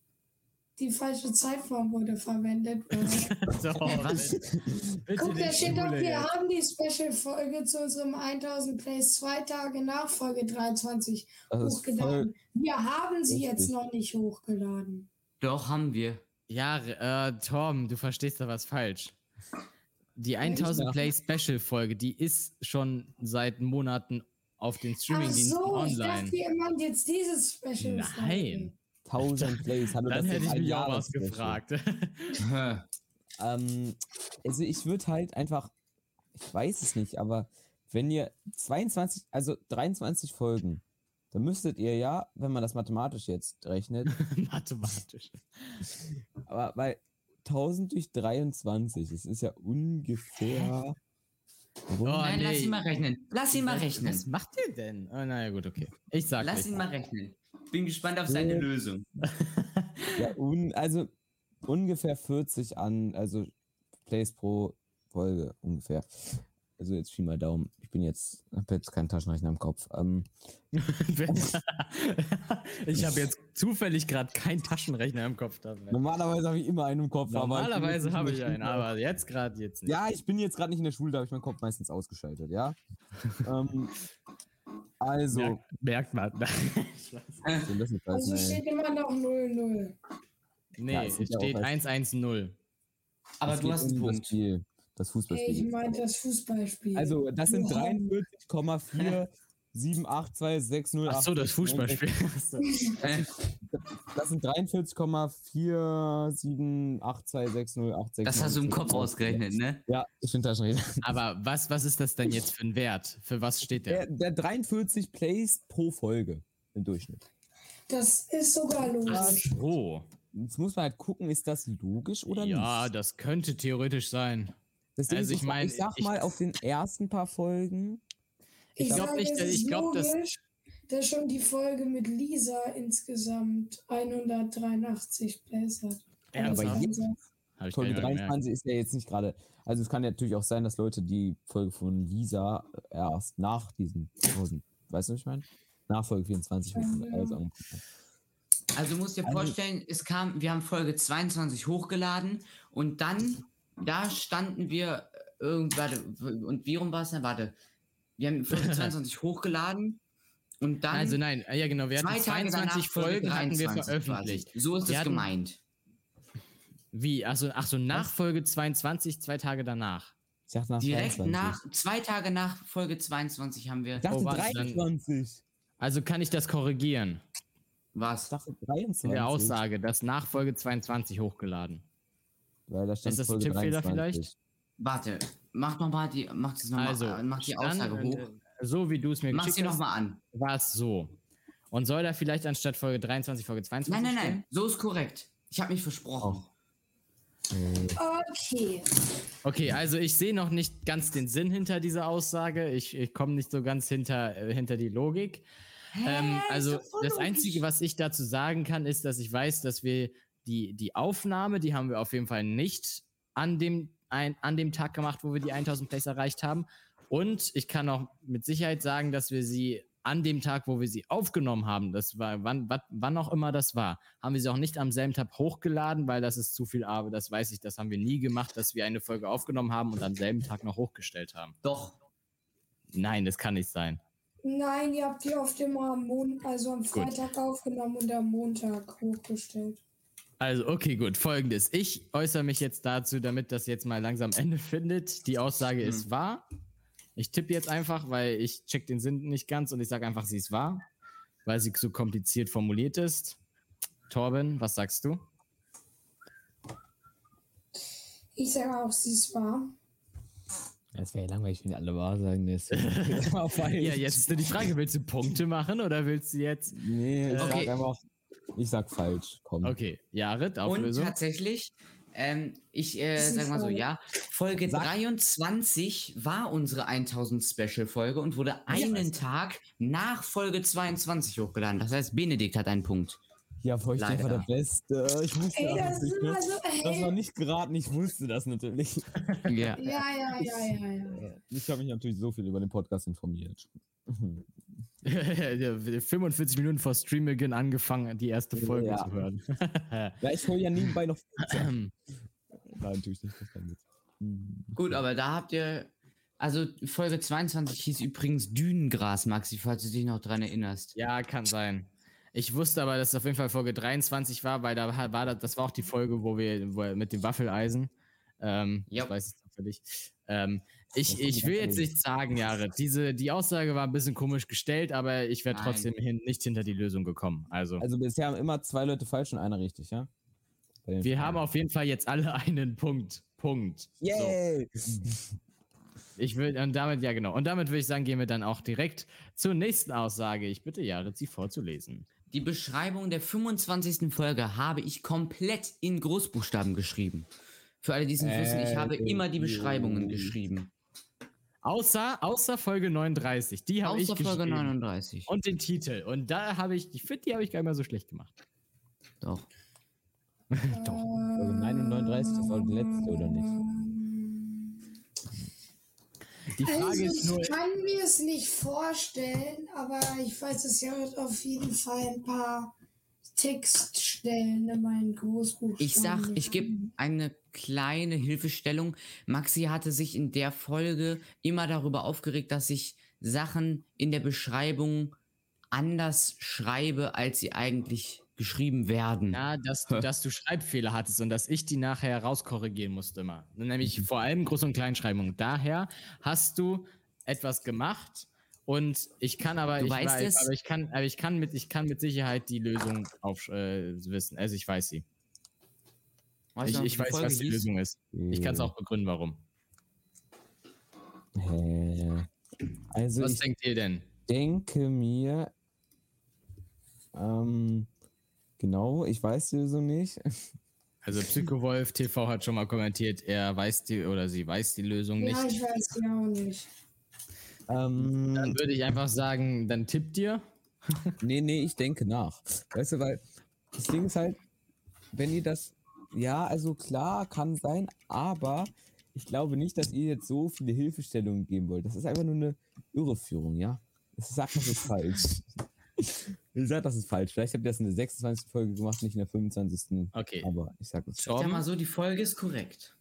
E: die falsche Zeitform wurde verwendet.
B: So,
E: Guck, da steht doch, wir
B: jetzt.
E: haben die Special-Folge zu unserem 1000 Plays zwei Tage nach Folge 23
D: das
E: hochgeladen. Wir haben sie jetzt noch nicht hochgeladen.
C: Doch, haben wir.
B: Ja, äh, Tom, du verstehst da was falsch. Die 1000
D: Ja.
B: Play Special Folge, die ist schon seit Monaten auf den Streamingdiensten
E: so, ich
B: online.
E: dachte, ihr jetzt dieses Special.
B: Nein.
D: 1000 Plays. Hallo,
B: Dann
D: das
B: hätte ich mich auch was gefragt.
D: Ähm, also ich würde halt einfach, ich weiß es nicht, aber wenn ihr 22, also 23 Folgen, dann müsstet ihr ja, wenn man das mathematisch jetzt rechnet,
B: Mathematisch.
D: aber weil 1000 durch 23, das ist ja ungefähr.
B: Oh,
C: Nein, lass
B: nee.
C: ihn mal rechnen. Lass ihn mal
B: Was-
C: rechnen.
B: Was macht ihr denn? Oh, naja, gut, okay. Ich sag
C: Lass ihn mal rechnen. Bin gespannt auf seine
D: Ja.
C: Lösung.
D: Ja, un, also ungefähr 40 an, also Plays pro Folge ungefähr. Also jetzt Pi mal Daumen. Ich bin jetzt, habe jetzt keinen Taschenrechner im Kopf. Ähm,
B: ich habe jetzt zufällig gerade keinen Taschenrechner im Kopf. Dabei.
D: normalerweise habe ich immer einen im Kopf.
B: Normalerweise habe ich einen, aber jetzt gerade jetzt nicht.
D: Ja, ich bin jetzt gerade nicht in der Schule, da habe ich meinen Kopf meistens ausgeschaltet, ja. ähm, also,
B: Merkt, merkt man.
E: Also steht immer noch 0-0.
B: nee,
D: Ja, es
B: steht
D: erst-
B: 1-1-0.
C: Aber du hast einen Punkt.
D: Spiel, das Fußballspiel.
E: ich meinte das Fußballspiel.
D: also, das sind
E: Johann.
D: 43,4 78260.
B: Ach so, das Fußballspiel.
D: Das sind 43,47826086.
C: das hast du im Kopf ausgerechnet, ne?
D: Ja, ich bin Taschenrechner.
B: Aber was, was ist das denn jetzt für ein Wert? Für was steht der?
D: Der, der 43 Plays pro Folge im Durchschnitt.
E: das ist sogar
B: Ach
E: logisch.
B: so.
D: Jetzt muss man halt gucken, ist das logisch oder
B: Ja,
D: nicht?
B: das könnte theoretisch sein.
D: Ding
B: also ich mein,
D: ich sag
B: ich-
D: mal, auf den ersten paar Folgen
B: Ich glaub
E: sage,
B: nicht, ich
E: ist
B: glaub, dass-
E: logisch, dass schon die Folge mit Lisa insgesamt 183 Plays hat.
B: Ernsthaft?
D: aber jetzt-
B: ich
D: Folge
B: gar nicht mehr gemerkt.
D: 23 ist ja jetzt nicht gerade. Also es kann ja natürlich auch sein, dass Leute die Folge von Lisa erst nach diesen Pausen. Weißt du, was ich meine? Nach Folge 24
E: Ja.
D: alles angeguckt haben.
C: Also du musst dir
D: Also-
C: vorstellen, es kam, wir haben Folge 22 hochgeladen und dann, da standen wir, äh, irgend, warte, und wie rum war es denn? Warte, wir haben Folge 22 hochgeladen und dann
B: Also nein, ja genau, wir hatten
C: zwei Tage danach
B: 22 Folgen hatten wir
C: 23
B: veröffentlicht.
C: Quasi. So ist es gemeint.
B: Wie? Achso, ach so, nach Folge 22, zwei Tage danach.
D: Ich dachte nach
C: Direkt
D: 22.
C: nach, zwei Tage nach Folge 22 haben wir,
D: Ich dachte
B: Oh, warte, dann-
D: 23.
B: Also kann ich das korrigieren.
C: was?
D: Ich dachte 23.
B: In der Aussage, das nach Folge 22 hochgeladen.
D: Weil da stand
B: Ist das ein
D: Folge
B: Tippfehler
D: 23.
B: vielleicht?
C: Warte, mach noch mal die, mach das noch
B: Also,
C: mal, mach die
B: stand,
C: Aussage hoch.
B: äh, So wie du es mir
C: Mach sie
B: geschickt
C: noch
B: hast,
C: mal an.
B: war es so. Und soll da vielleicht anstatt Folge 23 Folge 22
C: Nein, nein,
B: stehen?
C: nein, so ist korrekt. Ich habe mich versprochen.
E: Okay.
B: Okay, also ich sehe noch nicht ganz den Sinn hinter dieser Aussage. Ich, ich komme nicht so ganz hinter, äh, hinter die Logik. Ähm,
E: ist
B: also das. Einzige, was ich dazu sagen kann, ist, dass ich weiß, dass wir die, die Aufnahme, die haben wir auf jeden Fall nicht an dem, ein, an dem Tag gemacht, wo wir die 1000 Plays erreicht haben. Und ich kann auch mit Sicherheit sagen, dass wir sie an dem Tag, wo wir sie aufgenommen haben, das war, wann, wat, wann auch immer das war, haben wir sie auch nicht am selben Tag hochgeladen, weil das ist zu viel Arbeit, das weiß ich, das haben wir nie gemacht, dass wir eine Folge aufgenommen haben und am selben Tag noch hochgestellt haben.
C: Doch.
B: Nein, das kann nicht sein.
E: Nein, ihr habt die oft immer am Montag, also am Freitag aufgenommen und am Montag hochgestellt.
B: Also, okay, gut. Folgendes. Ich äußere mich jetzt dazu, damit das jetzt mal langsam Ende findet. Die Aussage ist wahr. Ich tippe jetzt einfach, weil ich check den Sinn nicht ganz und ich sage einfach, sie ist wahr, weil sie so kompliziert formuliert ist. Torben, was sagst du?
E: Ich sage auch, sie ist wahr.
D: Das wäre ja langweilig, wenn alle wahr sagen. Das
B: Ja, jetzt ist nur die Frage, willst du Punkte machen oder willst du jetzt.
D: Nee, ich
C: Okay.
D: sag einfach. Ich sag falsch. Komm.
B: Okay, Jared,
C: Und
B: Auflösung.
C: tatsächlich, ähm, ich äh, sag mal so, ja, Folge
D: Sag-
C: 23 war unsere 1000 Special Folge und wurde einen Tag nach Folge 22 hochgeladen. Das heißt, Benedikt hat einen Punkt.
D: Ja, Feuchtkäfer der Beste. Ich wusste
E: Ey,
D: das nicht.
E: immer
D: Ne?
E: so,
D: Das war nicht geraten, ich wusste das natürlich.
C: Ja.
E: Ja, ja, ja, ja, ja.
D: Ich habe mich natürlich so viel über den Podcast informiert.
B: 45 Minuten vor Streambeginn angefangen, die erste Folge
D: Ja.
B: zu hören.
D: Ja, ich hole ja nebenbei noch. Nein, natürlich nicht. Hm.
C: Gut, aber da habt ihr. Also Folge 22 hieß übrigens Dünengras, Maxi, falls du dich noch dran erinnerst.
B: Ja, kann sein. Ich wusste aber, dass es auf jeden Fall Folge 23 war, weil da war das, das war auch die Folge, wo wir wo, mit dem Waffeleisen. Ähm,
C: Ja.
B: Ich weiß es zufällig. Ähm, ich, ich will jetzt nicht sagen, Jared, diese, die Aussage war ein bisschen komisch gestellt, aber ich wäre trotzdem hin, nicht hinter die Lösung gekommen. Also,
D: Also bisher haben immer zwei Leute falsch und einer richtig, ja?
B: Wir
D: Fragen.
B: haben auf jeden Fall jetzt alle einen Punkt. Punkt. So.
D: Yay!
B: Ich will, und damit, ja genau. Und damit würde ich sagen, gehen wir dann auch direkt zur nächsten Aussage. Ich bitte Jared, sie vorzulesen.
C: Die Beschreibung der 25. Folge habe ich komplett in Großbuchstaben geschrieben. Für alle, die es nicht wissen, ich habe
D: Äh,
C: immer die Beschreibungen geschrieben.
B: Außer, außer Folge 39. Die habe ich
C: Außer Folge
B: geschrieben.
C: 39.
B: Und den Titel. Und da habe ich, ich finde, die habe ich gar nicht mal so schlecht gemacht.
C: Doch.
D: Folge 39, das war die letzte, oder nicht?
B: Die Frage
E: Also
B: ist nur,
E: ich kann mir es nicht vorstellen, aber ich weiß, es ja auf jeden Fall ein paar Textstellen in meinen Großbuchstaben.
C: Ich sag, ich gebe eine kleine Hilfestellung. Maxi hatte sich in der Folge immer darüber aufgeregt, dass ich Sachen in der Beschreibung anders schreibe, als sie eigentlich geschrieben werden.
B: ja, dass, du- dass du Schreibfehler hattest und dass ich die nachher rauskorrigieren musste immer. Nämlich vor allem Groß- und Kleinschreibung. Daher hast du etwas gemacht und ich kann aber,
C: Du
B: ich
C: weißt
B: weiß,
C: es?
B: aber ich kann, aber ich kann mit, ich kann mit Sicherheit die Lösung auf, äh, wissen. Also ich weiß sie.
C: Weißt
B: Ich, ich weiß,
C: Folge
B: was die
C: hieß?
B: Lösung ist. Ich kann es auch begründen, warum.
D: Also
B: Was denkt ihr denn?
D: denke mir, ähm, genau, ich weiß die Lösung nicht.
B: Also Psychowolf TV hat schon mal kommentiert, er weiß die oder sie weiß die Lösung nicht.
E: Ja, ich weiß ja auch nicht.
D: Ähm,
B: Dann würde ich einfach sagen, dann tippt ihr.
D: Nee, nee, ich denke nach. Weißt du, weil das Ding ist halt, wenn ihr das, ja, also klar, kann sein, aber ich glaube nicht, dass ihr jetzt so viele Hilfestellungen geben wollt. Das ist einfach nur eine Irreführung, ja? Ich sag, das ist falsch. Ich sag, das ist falsch. Vielleicht habt ihr das in der 26. Folge gemacht, nicht in der 25.
B: Okay.
D: Aber ich sag das.
C: Ich sag mal so, die Folge ist korrekt.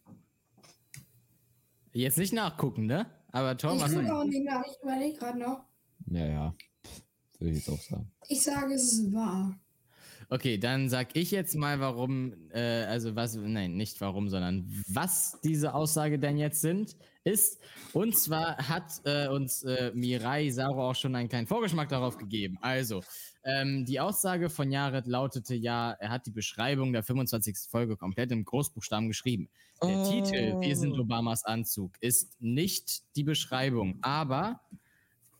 B: Jetzt nicht nachgucken, ne? Aber Tom,
E: Ich ich überlege gerade noch.
D: Ja, ja. Würde ich jetzt auch sagen.
E: Ich sage, es ist wahr.
B: Okay, dann sag ich jetzt mal, warum, äh, also was, nein, nicht warum, sondern was diese Aussage denn jetzt sind, ist. Und zwar hat äh, uns äh, Mirai Saro auch schon einen kleinen Vorgeschmack darauf gegeben. Also, ähm, die Aussage von Jared lautete ja, er hat die Beschreibung der 25. Folge komplett im Großbuchstaben geschrieben. Der Titel, Wir sind Obamas Anzug, ist nicht die Beschreibung, aber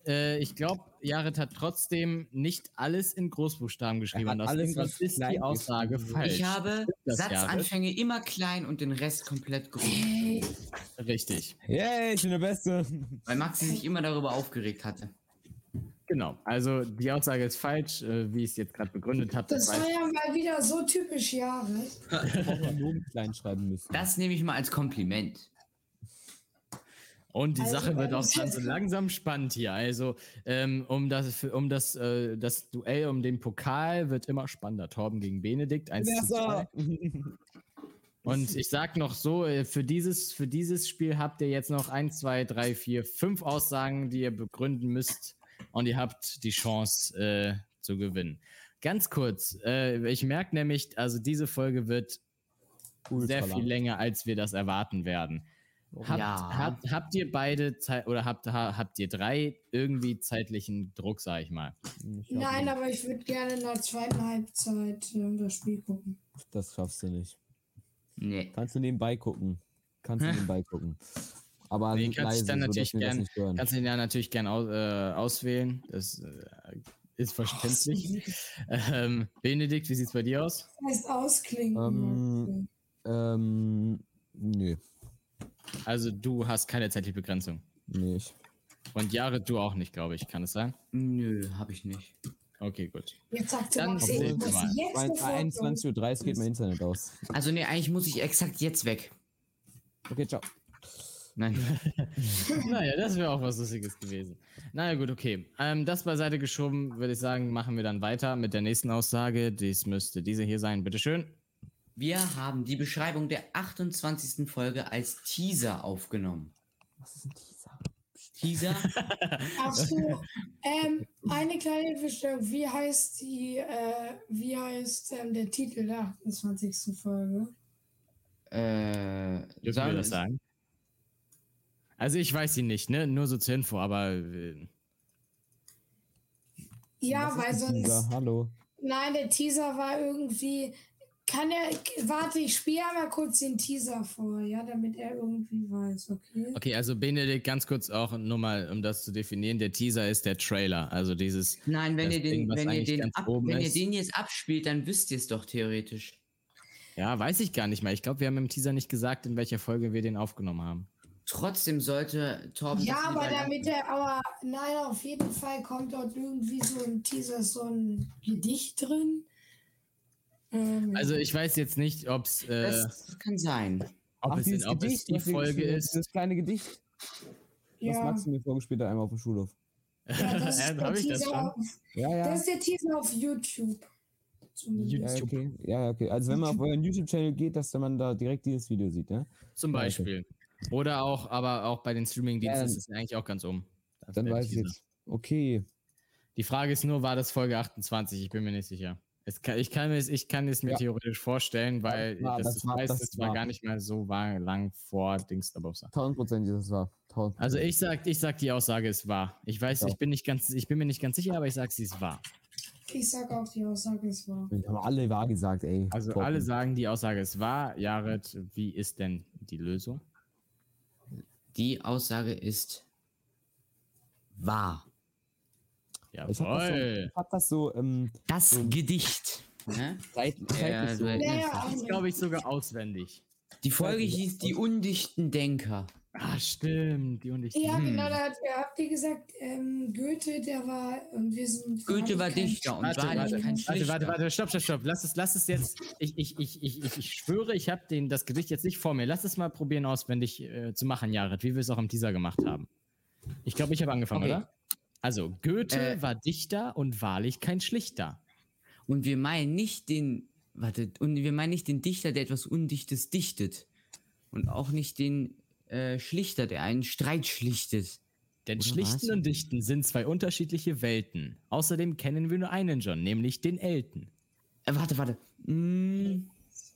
B: äh, ich glaube, Jared hat trotzdem nicht alles in Großbuchstaben geschrieben. aus
D: alles in
B: ist die Aussage
D: geschrieben.
B: falsch.
C: Ich habe
B: das,
C: Satzanfänge immer klein und den Rest komplett groß.
E: Hey,
B: Richtig.
D: Yay, ich bin der Beste.
C: Weil Maxi sich immer darüber aufgeregt hatte.
B: Genau. Also die Aussage ist falsch, äh, wie ich es jetzt gerade begründet habe.
E: das
B: Das
E: war ja mal wieder so typisch Jahre.
D: Pronomen klein schreiben müssen.
C: Das nehme ich mal als Kompliment.
B: Und die
E: Also,
B: Sache wird auch ganz
E: jetzt-
B: langsam spannend hier. Also ähm, um das, um das, äh, das Duell um den Pokal wird immer spannender. Torben gegen Benedikt. 1 zu 2. Und ich sag noch so, äh, für dieses, für dieses Spiel habt ihr jetzt noch 1, 2, 3, 4, 5 Aussagen, die ihr begründen müsst. Und ihr habt die Chance äh, zu gewinnen. Ganz kurz, äh, ich merke nämlich, also diese Folge wird
D: Ultra
B: sehr
D: lang.
B: viel länger, als wir das erwarten werden. Habt,
C: Ja.
B: habt, habt ihr beide Zeit oder habt, ha, habt ihr drei irgendwie zeitlichen Druck, sag ich mal?
D: Ich
E: Nein,
D: nicht.
E: aber ich würde gerne in der zweiten Halbzeit ähm, das Spiel gucken.
D: Das schaffst du nicht.
C: Nee.
D: Kannst du nebenbei gucken. Kannst du nebenbei gucken. Aber
B: Nee, kannst
D: leise,
B: dann natürlich gern-. Kannst du ihn ja natürlich gern aus, äh, auswählen. Das äh, ist verständlich. ähm, Benedikt, wie sieht's bei dir aus?
E: Das heißt ausklinken.
D: Ähm, Ähm, nö,
B: Also du hast keine zeitliche Begrenzung.
D: nicht.
B: Und Jared, du auch nicht, glaube ich. Kann es sein?
C: Nö, habe ich nicht.
B: Okay, gut.
E: Jetzt sagt
B: Dann
E: Maxi,
B: obwohl-
E: ich muss jetzt
D: Bei
E: sofort
D: 21.30 Uhr geht mein Internet aus.
C: Also nee, eigentlich muss ich exakt jetzt weg.
D: Okay, ciao.
C: Nein.
B: naja, das wäre auch was Lustiges gewesen. Naja, gut, okay. Ähm, das beiseite geschoben, würde ich sagen, machen wir dann weiter mit der nächsten Aussage. Dies müsste diese hier sein. Bitteschön.
C: Wir haben die Beschreibung der 28. Folge als Teaser aufgenommen.
D: Was ist ein Teaser?
C: Teaser?
E: Ach so, ähm, eine kleine Hilfestellung. Wie heißt die, äh, wie heißt ähm, der Titel der 28. Folge?
C: äh,
B: Dürfen wir das sagen? Also ich weiß sie nicht, ne? Nur so zur Info, aber äh,
E: Ja, weil
D: Teaser?
E: sonst.
D: Hallo.
E: Nein, der Teaser war irgendwie. Kann er. Warte, ich spiele einmal kurz den Teaser vor, ja, damit er irgendwie weiß, okay?
B: okay, also Benedikt, ganz kurz auch nur mal, um das zu definieren, der Teaser ist der Trailer, also dieses
C: Nein, wenn ihr den,
B: Ding,
C: wenn ihr den, ab, wenn ihr
B: ist.
C: den jetzt abspielt, dann wisst ihr es doch theoretisch.
B: Ja, weiß ich gar nicht mehr. Ich glaube, wir haben im Teaser nicht gesagt, in welcher Folge wir den aufgenommen haben.
C: Trotzdem sollte Torben.
E: Ja,
C: das
E: aber damit er, aber nein, auf jeden Fall kommt dort irgendwie so im Teaser so ein Gedicht drin. Ähm,
B: Also ich weiß jetzt nicht, ob's, äh,
C: Das kann sein.
B: ob, es,
D: dieses
B: ob es
D: Gedicht,
B: die
D: was wir
B: Folge ist.
D: Das kleine Gedicht,
E: ja,
D: Max mir vorgespielt hat, einmal auf dem Schulhof.
E: ja, das ist der
B: Hab ich das
E: Teaser
B: schon?
E: auf,
D: Ja, ja.
E: das ist der Teaser auf YouTube. Zumindest.
D: Ja, okay. Ja, okay. Also wenn man auf euren YouTube-Channel geht, dass man da direkt dieses Video sieht, ja?
B: Zum
D: Ja, okay.
B: Oder auch, aber auch bei den Streaming-Diensten
D: Ja,
B: ist es ja eigentlich auch ganz um. Das
D: Dann weiß ich jetzt. Okay.
B: Die Frage ist nur, war das Folge 28? Ich bin mir nicht sicher. Es kann, ich, kann es, ich kann es mir
D: Ja.
B: theoretisch vorstellen, weil
D: Das war-
B: das,
D: das war-
B: weiß,
D: das
B: das war
D: war-
B: gar nicht mal so lang vor Dings dabei.
D: Tausendprozentig, das war. Tausend
B: Also ich sag, ich sag, die Aussage ist wahr. Ich weiß,
D: Ja.
B: ich bin nicht ganz, ich bin mir nicht ganz sicher, aber ich sag, sie ist wahr.
E: Ich sag auch, die Aussage ist wahr.
D: Wir haben alle wahr gesagt, ey.
B: Also
D: Top.
B: alle sagen, die Aussage ist wahr. Jared, wie ist denn die Lösung?
C: Die Aussage ist wahr.
D: Ich hab das so,
B: Jawohl.
D: ich hab das so ähm,
C: Das Gedicht. Ne?
D: zeit, so.
E: Ja.
B: Das glaube ich sogar auswendig.
C: Die Folge hieß Die undichten Denker.
B: Ah, stimmt. Die und ich.
E: Ja,
C: Hm.
E: genau, da hat, ja, habt ihr gesagt, ähm, Goethe, der war, und wir sind.
C: Goethe war Dichter und
B: Warte,
C: wahrlich
B: warte,
C: kein
B: warte,
C: Schlichter.
B: warte, warte, stopp, stopp, stopp. Lass es, lass es jetzt. Ich, ich, ich, ich, ich, ich schwöre, ich habe das Gedicht jetzt nicht vor mir. Lass es mal probieren, auswendig äh, zu machen, Jared, wie wir es auch im Teaser gemacht haben. Ich glaube, ich habe angefangen,
C: Okay.
B: oder? Also, Goethe
C: Äh.
B: war Dichter und wahrlich kein Schlichter.
C: Und wir meinen nicht den, warte, und wir meinen nicht den Dichter, der etwas Undichtes dichtet. Und auch nicht den äh, Schlichter, der einen Streit schlichtet.
B: Denn
C: Oder
B: Schlichten
C: was?
B: und Dichten sind zwei unterschiedliche Welten. Außerdem kennen wir nur einen John, nämlich den Elton.
C: Äh, warte, warte. Mm,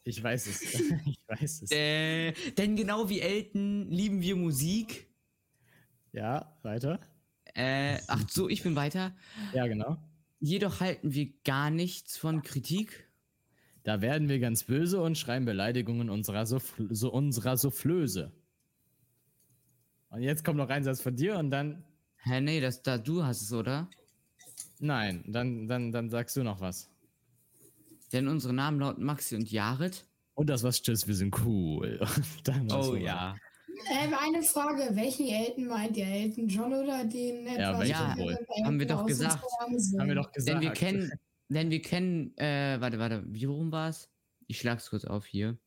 B: Ich weiß es. ich weiß es.
C: äh, denn genau wie Elton lieben wir Musik.
B: Ja, weiter.
C: Äh, ach so, ich bin weiter.
B: Ja, genau.
C: Jedoch halten wir gar nichts von Kritik.
B: Da werden wir ganz böse und schreiben Beleidigungen unserer, Souffl so unserer Soufflöse. Und jetzt kommt noch ein Satz von dir und dann.
C: Hä, nee, das da du hast es, oder?
B: Nein, dann, dann, dann sagst du noch was.
C: Denn unsere Namen lauten Maxi und Jared.
B: Und das was tschüss, wir sind cool. Was so.
E: Ähm, eine Frage, welchen Elton meint ihr? Elton John oder den etwas
B: welchen
C: Ja,
B: wohl?
C: haben wir doch gesagt.
B: Haben wir doch gesagt.
C: Denn wir kennen, denn wir kennen, äh, warte, warte, wie rum war's? Ich schlag's kurz auf hier.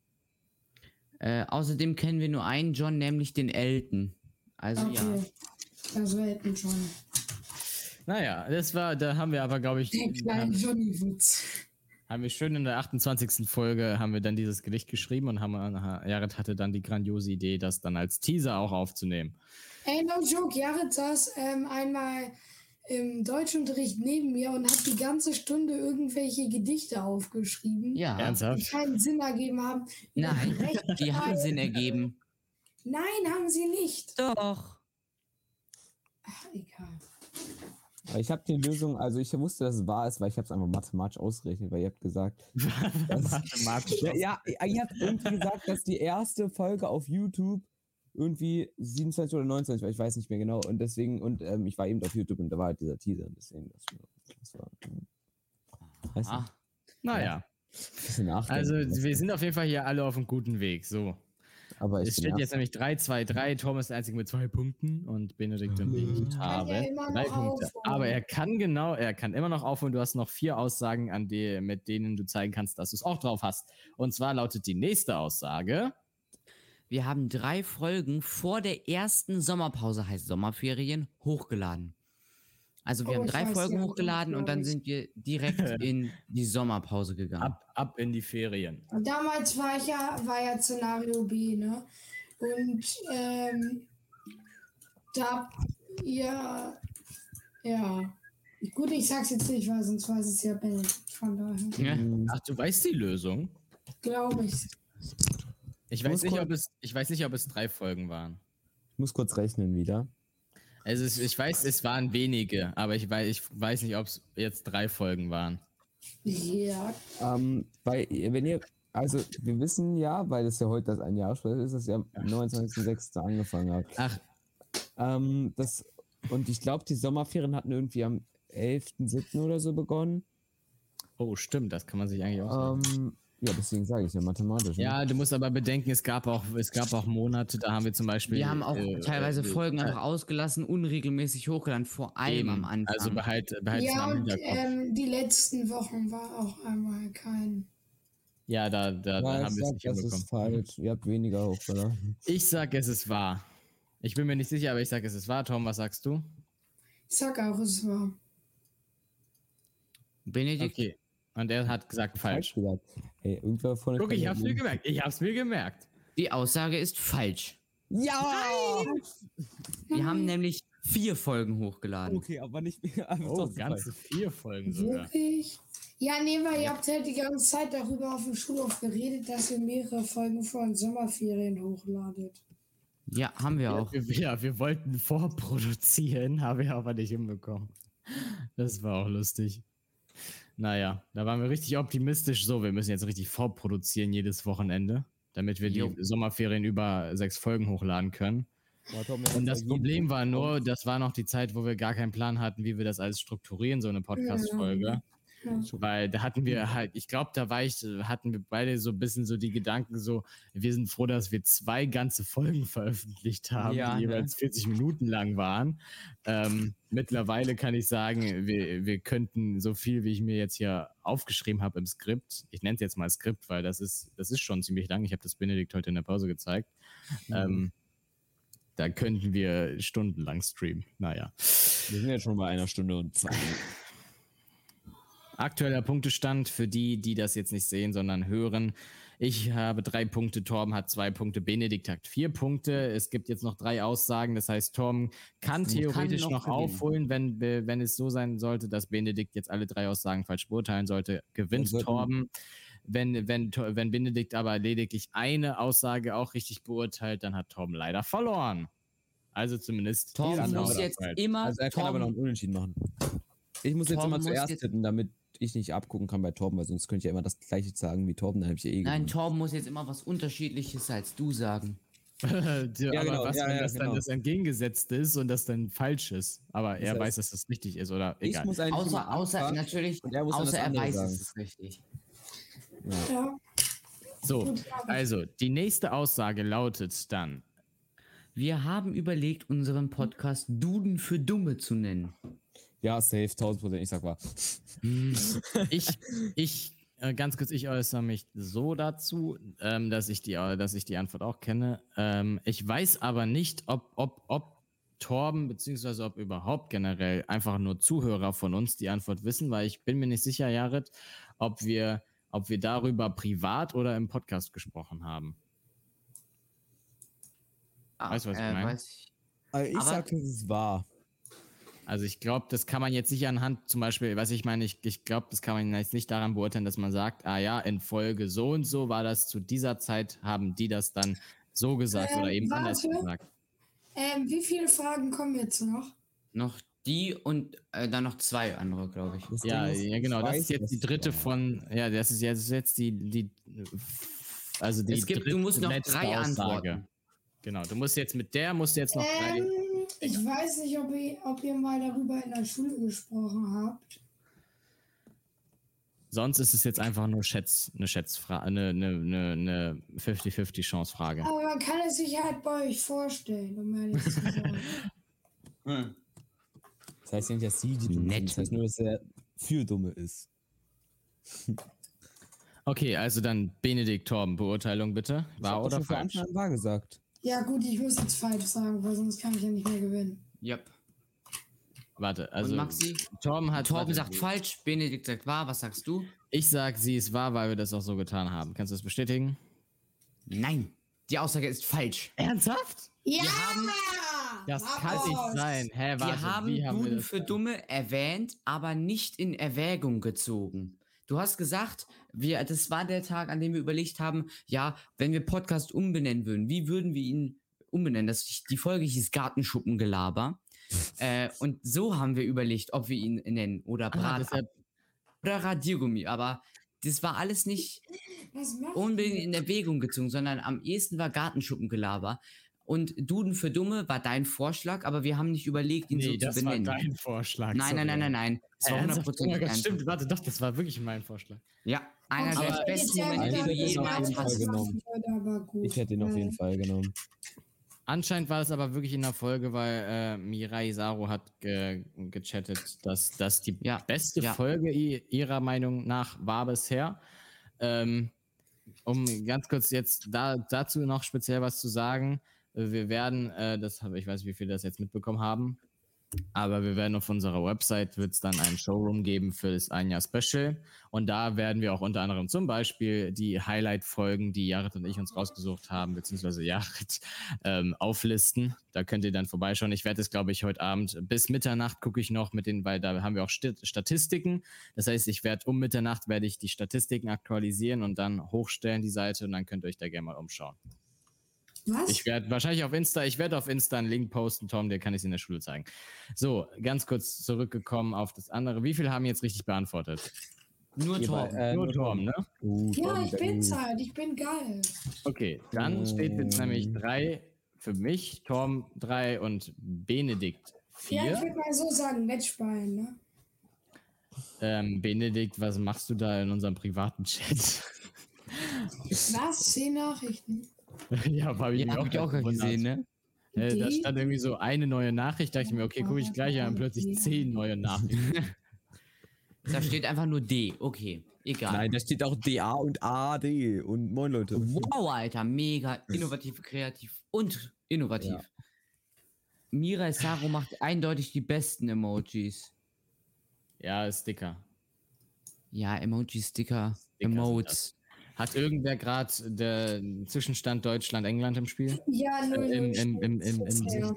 C: Äh, außerdem kennen wir nur einen John, nämlich den Elton. Also ja.
E: Okay. Also Elton John.
B: Naja, das war, da haben wir aber, glaube ich,
E: Der kleine
B: haben,
E: Johnny Wutz.
B: haben wir schön in der 28. Folge haben wir dann dieses Gedicht geschrieben und haben, Jared hatte dann die grandiose Idee, das dann als Teaser auch aufzunehmen.
E: Ey, no joke, Jared saß ähm, einmal im Deutschunterricht neben mir und hat die ganze Stunde irgendwelche Gedichte aufgeschrieben,
C: Ja.
E: die
B: Ernsthaft?
E: keinen Sinn ergeben haben.
C: Nein, die haben Sinn ergeben.
E: Nein, haben sie nicht.
C: Doch.
E: Ach, egal.
D: Ich habe die Lösung, also ich wusste, dass es wahr ist, weil ich habe es einfach mathematisch ausgerechnet, weil ihr habt gesagt,
B: Mathematisch.
D: ja, ja, ihr habt irgendwie gesagt, dass die erste Folge auf YouTube irgendwie 27 oder 29 war, ich weiß nicht mehr genau. Und deswegen, und ähm, ich war eben auf YouTube und da war halt dieser Teaser. Deswegen, das, das war. hm, Weiß
C: Ah,
D: nicht,
B: Naja. Also, wir sind auf jeden Fall hier alle auf einem guten Weg. So.
D: Aber ich
B: Es steht jetzt nämlich 3, 2, 3. Thomas ist der Einzige mit zwei Punkten und Benedikt und ich
E: ja immer
B: drei Punkte.
E: aufholen.
B: Aber er kann genau, er kann immer noch aufholen. Du hast noch vier Aussagen, an die, mit denen du zeigen kannst, dass du es auch drauf hast. Und zwar lautet die nächste Aussage.
C: wir haben drei Folgen vor der ersten Sommerpause, heißt Sommerferien, hochgeladen. Also wir
E: Oh,
C: haben drei
E: weiß,
C: Folgen
E: ja,
C: hochgeladen und dann sind wir direkt in die Sommerpause gegangen.
B: Ab, ab in die Ferien.
E: Damals war ich ja, war ja Szenario B, ne? Und ähm, da ihr, ja, gut, ich sag's jetzt nicht, weil sonst weiß es ja Benedikt. Von daher
C: Ja.
B: Ach, du weißt die Lösung?
E: glaube ich.
B: Ich weiß, nicht, ob es, ich weiß nicht, ob es drei Folgen waren.
D: Ich muss kurz rechnen wieder.
B: Also es, ich weiß, es waren wenige, aber ich weiß, ich weiß nicht, ob es jetzt drei Folgen waren.
E: Ja,
D: Ähm, weil, wenn ihr, also wir wissen ja, weil es ja heute das ein Jahr später ist, dass ihr am 29.06. angefangen habt.
B: Ach,
D: Ähm, das, und ich glaube, die Sommerferien hatten irgendwie am 11.07. oder so begonnen.
B: oh, stimmt, das kann man sich eigentlich auch sagen.
D: Ähm, ja, deswegen sage ich ja mathematisch. ne?
B: Ja, du musst aber bedenken, es gab auch, es gab auch Monate, da haben wir zum Beispiel.
C: Wir haben auch
B: äh,
C: teilweise
B: äh,
C: Folgen
B: äh,
C: einfach ausgelassen, unregelmäßig hochgeladen, vor allem
B: eben.
C: am Anfang.
B: Also behalt, behalt es
E: ja und ähm, die letzten Wochen war auch einmal kein.
B: ja, da, da, da haben wir es nicht
D: das
B: hinbekommen.
D: ist falsch. Ihr habt weniger hochgeladen.
B: Ich sag, es ist wahr. Ich bin mir nicht sicher, aber ich sag, es ist wahr. Tom, was sagst du?
E: Ich sag auch, es war.
C: Benedikt,
B: Okay. Und er hat gesagt falsch.
D: gesagt. Hey, irgendwer von
B: Guck, ich
D: ja
B: hab's mir gemerkt. Ich hab's mir gemerkt.
C: die Aussage ist falsch.
D: Ja!
C: Wir haben nämlich vier Folgen hochgeladen.
D: Okay, aber nicht mehr. aber
B: Oh, ganze
D: falsch.
B: vier Folgen sogar.
E: Wirklich? Ja, nee, weil ihr habt halt die ganze Zeit darüber auf dem Schulhof geredet, dass ihr mehrere Folgen vor den Sommerferien hochladet.
C: Ja, haben wir auch.
B: Wir, ja, wir wollten vorproduzieren, haben wir aber nicht hinbekommen. Das war auch lustig. Naja, da waren wir richtig optimistisch. So, wir müssen jetzt richtig vorproduzieren jedes Wochenende, damit wir
C: Jo.
B: die Sommerferien über sechs Folgen hochladen können.
D: Boah, Tom, jetzt
B: Und das Problem war nur, das war noch die Zeit, wo wir gar keinen Plan hatten, wie wir das alles strukturieren, so eine Podcast-Folge.
E: Ja.
B: Weil da hatten wir halt, ich glaube, da war ich, hatten wir beide so ein bisschen so die Gedanken so, wir sind froh, dass wir zwei ganze Folgen veröffentlicht haben,
C: Ja,
B: die
C: ne?
B: jeweils 40 Minuten lang waren. Ähm, mittlerweile kann ich sagen, wir, wir könnten so viel, wie ich mir jetzt hier aufgeschrieben habe im Skript, ich nenne es jetzt mal Skript, weil das ist, das ist schon ziemlich lang. Ich habe das Benedikt heute in der Pause gezeigt. Ähm, da könnten wir stundenlang streamen. Naja.
D: Wir sind jetzt schon bei einer Stunde und zwei.
B: Aktueller Punktestand für die, die das jetzt nicht sehen, sondern hören. Ich habe drei Punkte, Torben hat zwei Punkte, Benedikt hat vier Punkte. Es gibt jetzt noch drei Aussagen. Das heißt, Torben kann
C: Kann
B: theoretisch
C: noch
B: noch,
C: gewinnen.
B: aufholen, wenn, wenn es so sein sollte, dass Benedikt jetzt alle drei Aussagen falsch beurteilen sollte. Gewinnt Torben. Wenn, wenn, wenn Benedikt aber lediglich eine Aussage auch richtig beurteilt, dann hat Torben leider verloren. Also zumindest
C: Torben muss jetzt immer.
D: Also er kann aber noch
C: Torben,
D: einen Unentschieden machen. Ich muss jetzt
C: Torben
D: immer
C: muss
D: zuerst
C: jetzt-
D: tippen, damit ich nicht abgucken kann bei Torben, weil sonst könnte ich ja immer das gleiche sagen wie Torben, dann habe ich ja eh
C: nein,
D: gewonnen.
C: Torben muss jetzt immer was Unterschiedliches als du sagen.
B: ja,
D: Ja,
B: aber
D: genau,
B: was,
D: ja,
B: wenn
D: ja,
B: das dann
D: genau.
B: das entgegengesetzte ist und das dann falsch ist? Aber er
D: heißt,
B: weiß, dass das richtig ist, oder?
D: Ich
B: Egal.
C: Außer, außer natürlich,
D: er dann
C: außer
D: das
C: er weiß,
D: sagen.
C: es ist richtig.
E: Ja,
B: So, also die nächste Aussage lautet dann:
C: Wir haben überlegt, unseren Podcast Duden für Dumme zu nennen.
D: Ja, safe, 1000 Prozent, ich sag mal.
B: Ich, ich, äh, ganz kurz, ich äußere mich so dazu, ähm, dass, ich die, äh, dass ich die Antwort auch kenne. Ähm, ich weiß aber nicht, ob, ob, ob Torben, beziehungsweise ob überhaupt generell einfach nur Zuhörer von uns die Antwort wissen, weil ich bin mir nicht sicher, Jared, ob wir, ob wir darüber privat oder im Podcast gesprochen haben.
C: Ah,
B: Weißt du, was ich
C: äh,
B: meine?
C: ich.
D: Also ich
C: Aber-
D: sag, es ist wahr.
B: Also ich glaube, das kann man jetzt nicht anhand, zum Beispiel, was ich meine, ich, ich glaube, das kann man jetzt nicht daran beurteilen, dass man sagt, ah ja, in Folge so und so war das zu dieser Zeit, haben die das dann so gesagt
E: Ähm,
B: oder eben anders
E: warte.
B: gesagt.
E: ähm, wie viele Fragen kommen jetzt noch?
C: Noch die und äh, dann noch zwei andere, glaube ich.
D: Das
B: Ja,
D: ist,
B: ja, genau, das ist jetzt die dritte von, ja, das ist jetzt, jetzt die, die, also die
C: Es gibt, du musst noch drei
B: Aussage.
C: Antworten.
B: Genau, du musst jetzt mit der, musst du jetzt noch drei,
E: Ähm, ich weiß nicht, ob ihr, ob ihr mal darüber in der Schule gesprochen habt.
B: sonst ist es jetzt einfach nur Schätz, eine Schätzfrage, eine, eine, eine, eine 50-50 Chance-Frage.
E: Aber man kann es sich halt bei euch vorstellen, um ehrlich zu sein.
D: Das heißt ja nicht, dass sie die dumm
C: Nett.
D: sind. Das heißt nur, dass er für Dumme ist.
B: Okay, also dann Benedikt Torben, Beurteilung bitte.
D: Ich
B: Wahr oder falsch?
D: Anfang an wahr gesagt.
E: Ja gut, ich muss jetzt falsch sagen, weil sonst kann ich ja nicht mehr gewinnen.
C: Yep.
B: Warte, also
C: und Maxi?
B: Torben hat.
C: Torben
B: warte,
C: sagt falsch, Benedikt sagt wahr. Was sagst du?
B: Ich sag, sie ist wahr, weil wir das auch so getan haben. Kannst du das bestätigen?
C: Nein. Die Aussage ist falsch.
B: Ernsthaft?
E: Ja!
C: haben-
B: Das kann
E: Vamos!
B: nicht sein. Hä, warte,
C: wir haben
B: wie haben wir
C: Duden für
B: denn?
C: Dumme erwähnt, aber nicht in Erwägung gezogen. Du hast gesagt, wir, das war der Tag, an dem wir überlegt haben, ja, wenn wir Podcast umbenennen würden, wie würden wir ihn umbenennen? Das, die Folge hieß Gartenschuppengelaber. äh, und so haben wir überlegt, ob wir ihn nennen oder
B: Ah,
C: Brat
B: deshalb,
C: oder Radiergummi. Aber das war alles nicht unbedingt in Erwägung gezogen, sondern am ehesten war Gartenschuppengelaber. Und Duden für Dumme war dein Vorschlag, aber wir haben nicht überlegt, ihn
B: nee,
C: so
B: das
C: zu
B: war
C: benennen.
B: dein Vorschlag.
C: Nein, nein, nein, nein, nein. Das war
B: Ernsthaft? Oh
C: 100%
B: mein Gott,
C: dein
B: stimmt, warte, doch, das war wirklich mein Vorschlag.
C: Ja, einer
E: Okay,
C: der besten Momente, die du jemals hast.
D: Ich hätte ihn auf jeden Fall genommen.
B: Anscheinend war es aber wirklich in der Folge, weil äh, Mirai Saru hat ge gechattet, dass das die
C: Ja,
B: beste
C: ja.
B: Folge ihrer Meinung nach war bisher. Ähm, um ganz kurz jetzt da, dazu noch speziell was zu sagen. Wir werden, äh, das habe ich weiß, wie viele das jetzt mitbekommen haben, aber wir werden auf unserer Website wird es dann einen Showroom geben für das ein Jahr Special und da werden wir auch unter anderem zum Beispiel die Highlight-Folgen, die Jared und ich uns rausgesucht haben, beziehungsweise Jared ähm, auflisten. Da könnt ihr dann vorbeischauen. Ich werde es, glaube ich, heute Abend bis Mitternacht gucke ich noch mit den, weil da haben wir auch Sti- Statistiken. Das heißt, ich werde um Mitternacht werde ich die Statistiken aktualisieren und dann hochstellen die Seite und dann könnt ihr euch da gerne mal umschauen.
E: Was?
B: Ich werde wahrscheinlich auf Insta, ich werde auf Insta einen Link posten, Tom, der kann ich in der Schule zeigen. So, ganz kurz zurückgekommen auf das andere. Wie viele haben jetzt richtig beantwortet?
C: Nur
D: bei- äh,
B: Nur Tom, ne?
D: Uh,
E: ja,
D: Torben,
E: ich bin's halt. Ich bin geil.
B: Okay, dann steht jetzt nämlich drei für mich, Tom drei und Benedikt
E: Ja, ich
B: vier.
E: würde mal so sagen, Matchbein, ne?
B: Ähm, Benedikt, was machst du da in unserem privaten Chat?
E: Was? Zehn Nachrichten?
B: Ja, habe ich
C: Ja, hab ich auch
B: gewundert.
C: gesehen, ne?
B: Äh, da stand irgendwie so eine neue Nachricht, dachte ich mir, okay, gucke ich gleich, und dann plötzlich zehn neue Nachrichten.
C: Da steht einfach nur D. Okay, egal.
D: Nein, da steht auch DA und AD und moin Leute.
C: Wow, Alter, mega innovativ, kreativ und innovativ.
D: Ja.
C: Mirai Saro macht eindeutig die besten Emojis.
B: Ja, Sticker.
C: Ja, Emoji-Sticker, Emotes.
B: Hat irgendwer gerade der Zwischenstand Deutschland-England im Spiel?
E: Ja, nur
B: Äh, im- im- im- im- im-
E: bisher.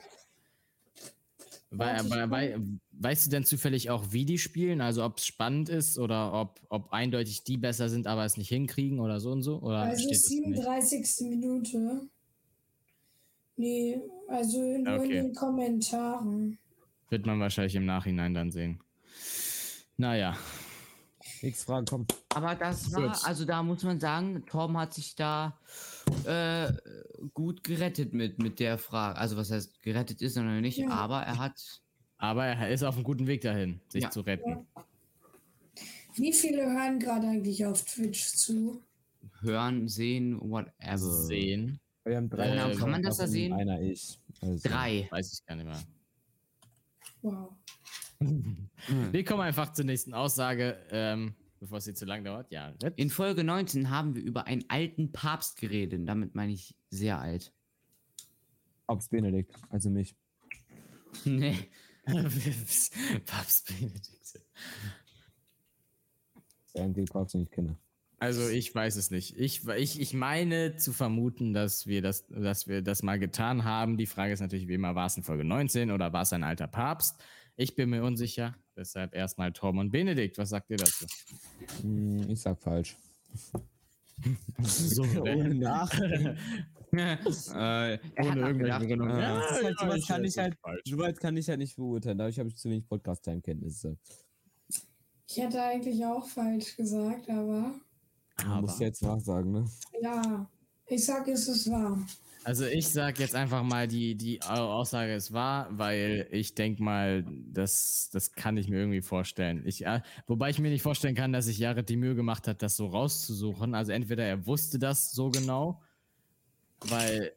B: Wei-
E: Warte, ich
B: wei-
E: guck.
B: wei- weißt du denn zufällig auch, wie die spielen? Also ob es spannend ist oder ob, ob eindeutig die besser sind, aber es nicht hinkriegen oder so und so? Oder
E: Also
B: steht das nicht?
E: 37. Minute. Nee, also nur
B: Okay.
E: in den Kommentaren.
B: Wird man wahrscheinlich im Nachhinein dann sehen. Naja,
D: Nix Fragen, komm.
C: Aber das war,
B: Gut.
C: also da muss man sagen, Torben hat sich da äh, gut gerettet mit, mit der Frage. Also was heißt gerettet ist er noch nicht,
E: Ja.
C: aber er hat.
B: aber er ist auf einem guten Weg dahin, sich
C: Ja.
B: zu retten.
E: Wie viele hören gerade eigentlich auf Twitch zu?
C: Hören, sehen, whatever.
B: Sehen.
D: Wir haben drei.
B: Äh, kann
C: man das da sehen?
D: Einer ich. Also,
C: Drei.
B: Weiß ich gar nicht mehr.
E: Wow.
B: Wir kommen einfach zur nächsten Aussage, ähm, bevor es hier zu lang dauert. Ja.
C: In Folge 19 haben wir über einen alten Papst geredet. Damit meine ich sehr alt.
D: Papst Benedikt, also mich.
C: Nee.
B: Papst Benedikt.
D: Einzige Papst, den ich kenne.
B: Also ich weiß es nicht. Ich, ich, ich meine zu vermuten, dass wir das, dass wir das mal getan haben. Die Frage ist natürlich wie immer, war es in Folge 19 oder war es ein alter Papst? Ich bin mir unsicher. Deshalb erstmal Tom und Benedikt. Was sagt ihr dazu?
D: Hm, Ich sag falsch.
B: So,
D: Ohne Nachdenken.
C: äh,
B: Ohne irgendwelche. Begründung.
D: Ja, halt, sowas kann ich halt, kann ich halt nicht beurteilen. Dadurch habe ich zu wenig Podcast-Time-Kenntnisse.
E: Ich hätte eigentlich auch falsch gesagt, aber
D: Man muss ja jetzt nachsagen, ne?
E: ja, ich sag, es ist wahr.
B: Also ich sage jetzt einfach mal, die, die Aussage ist wahr, weil ich denke mal, das, das kann ich mir irgendwie vorstellen. Ich, äh, wobei ich mir nicht vorstellen kann, dass sich Jared die Mühe gemacht hat, das so rauszusuchen. Also entweder er wusste das so genau, weil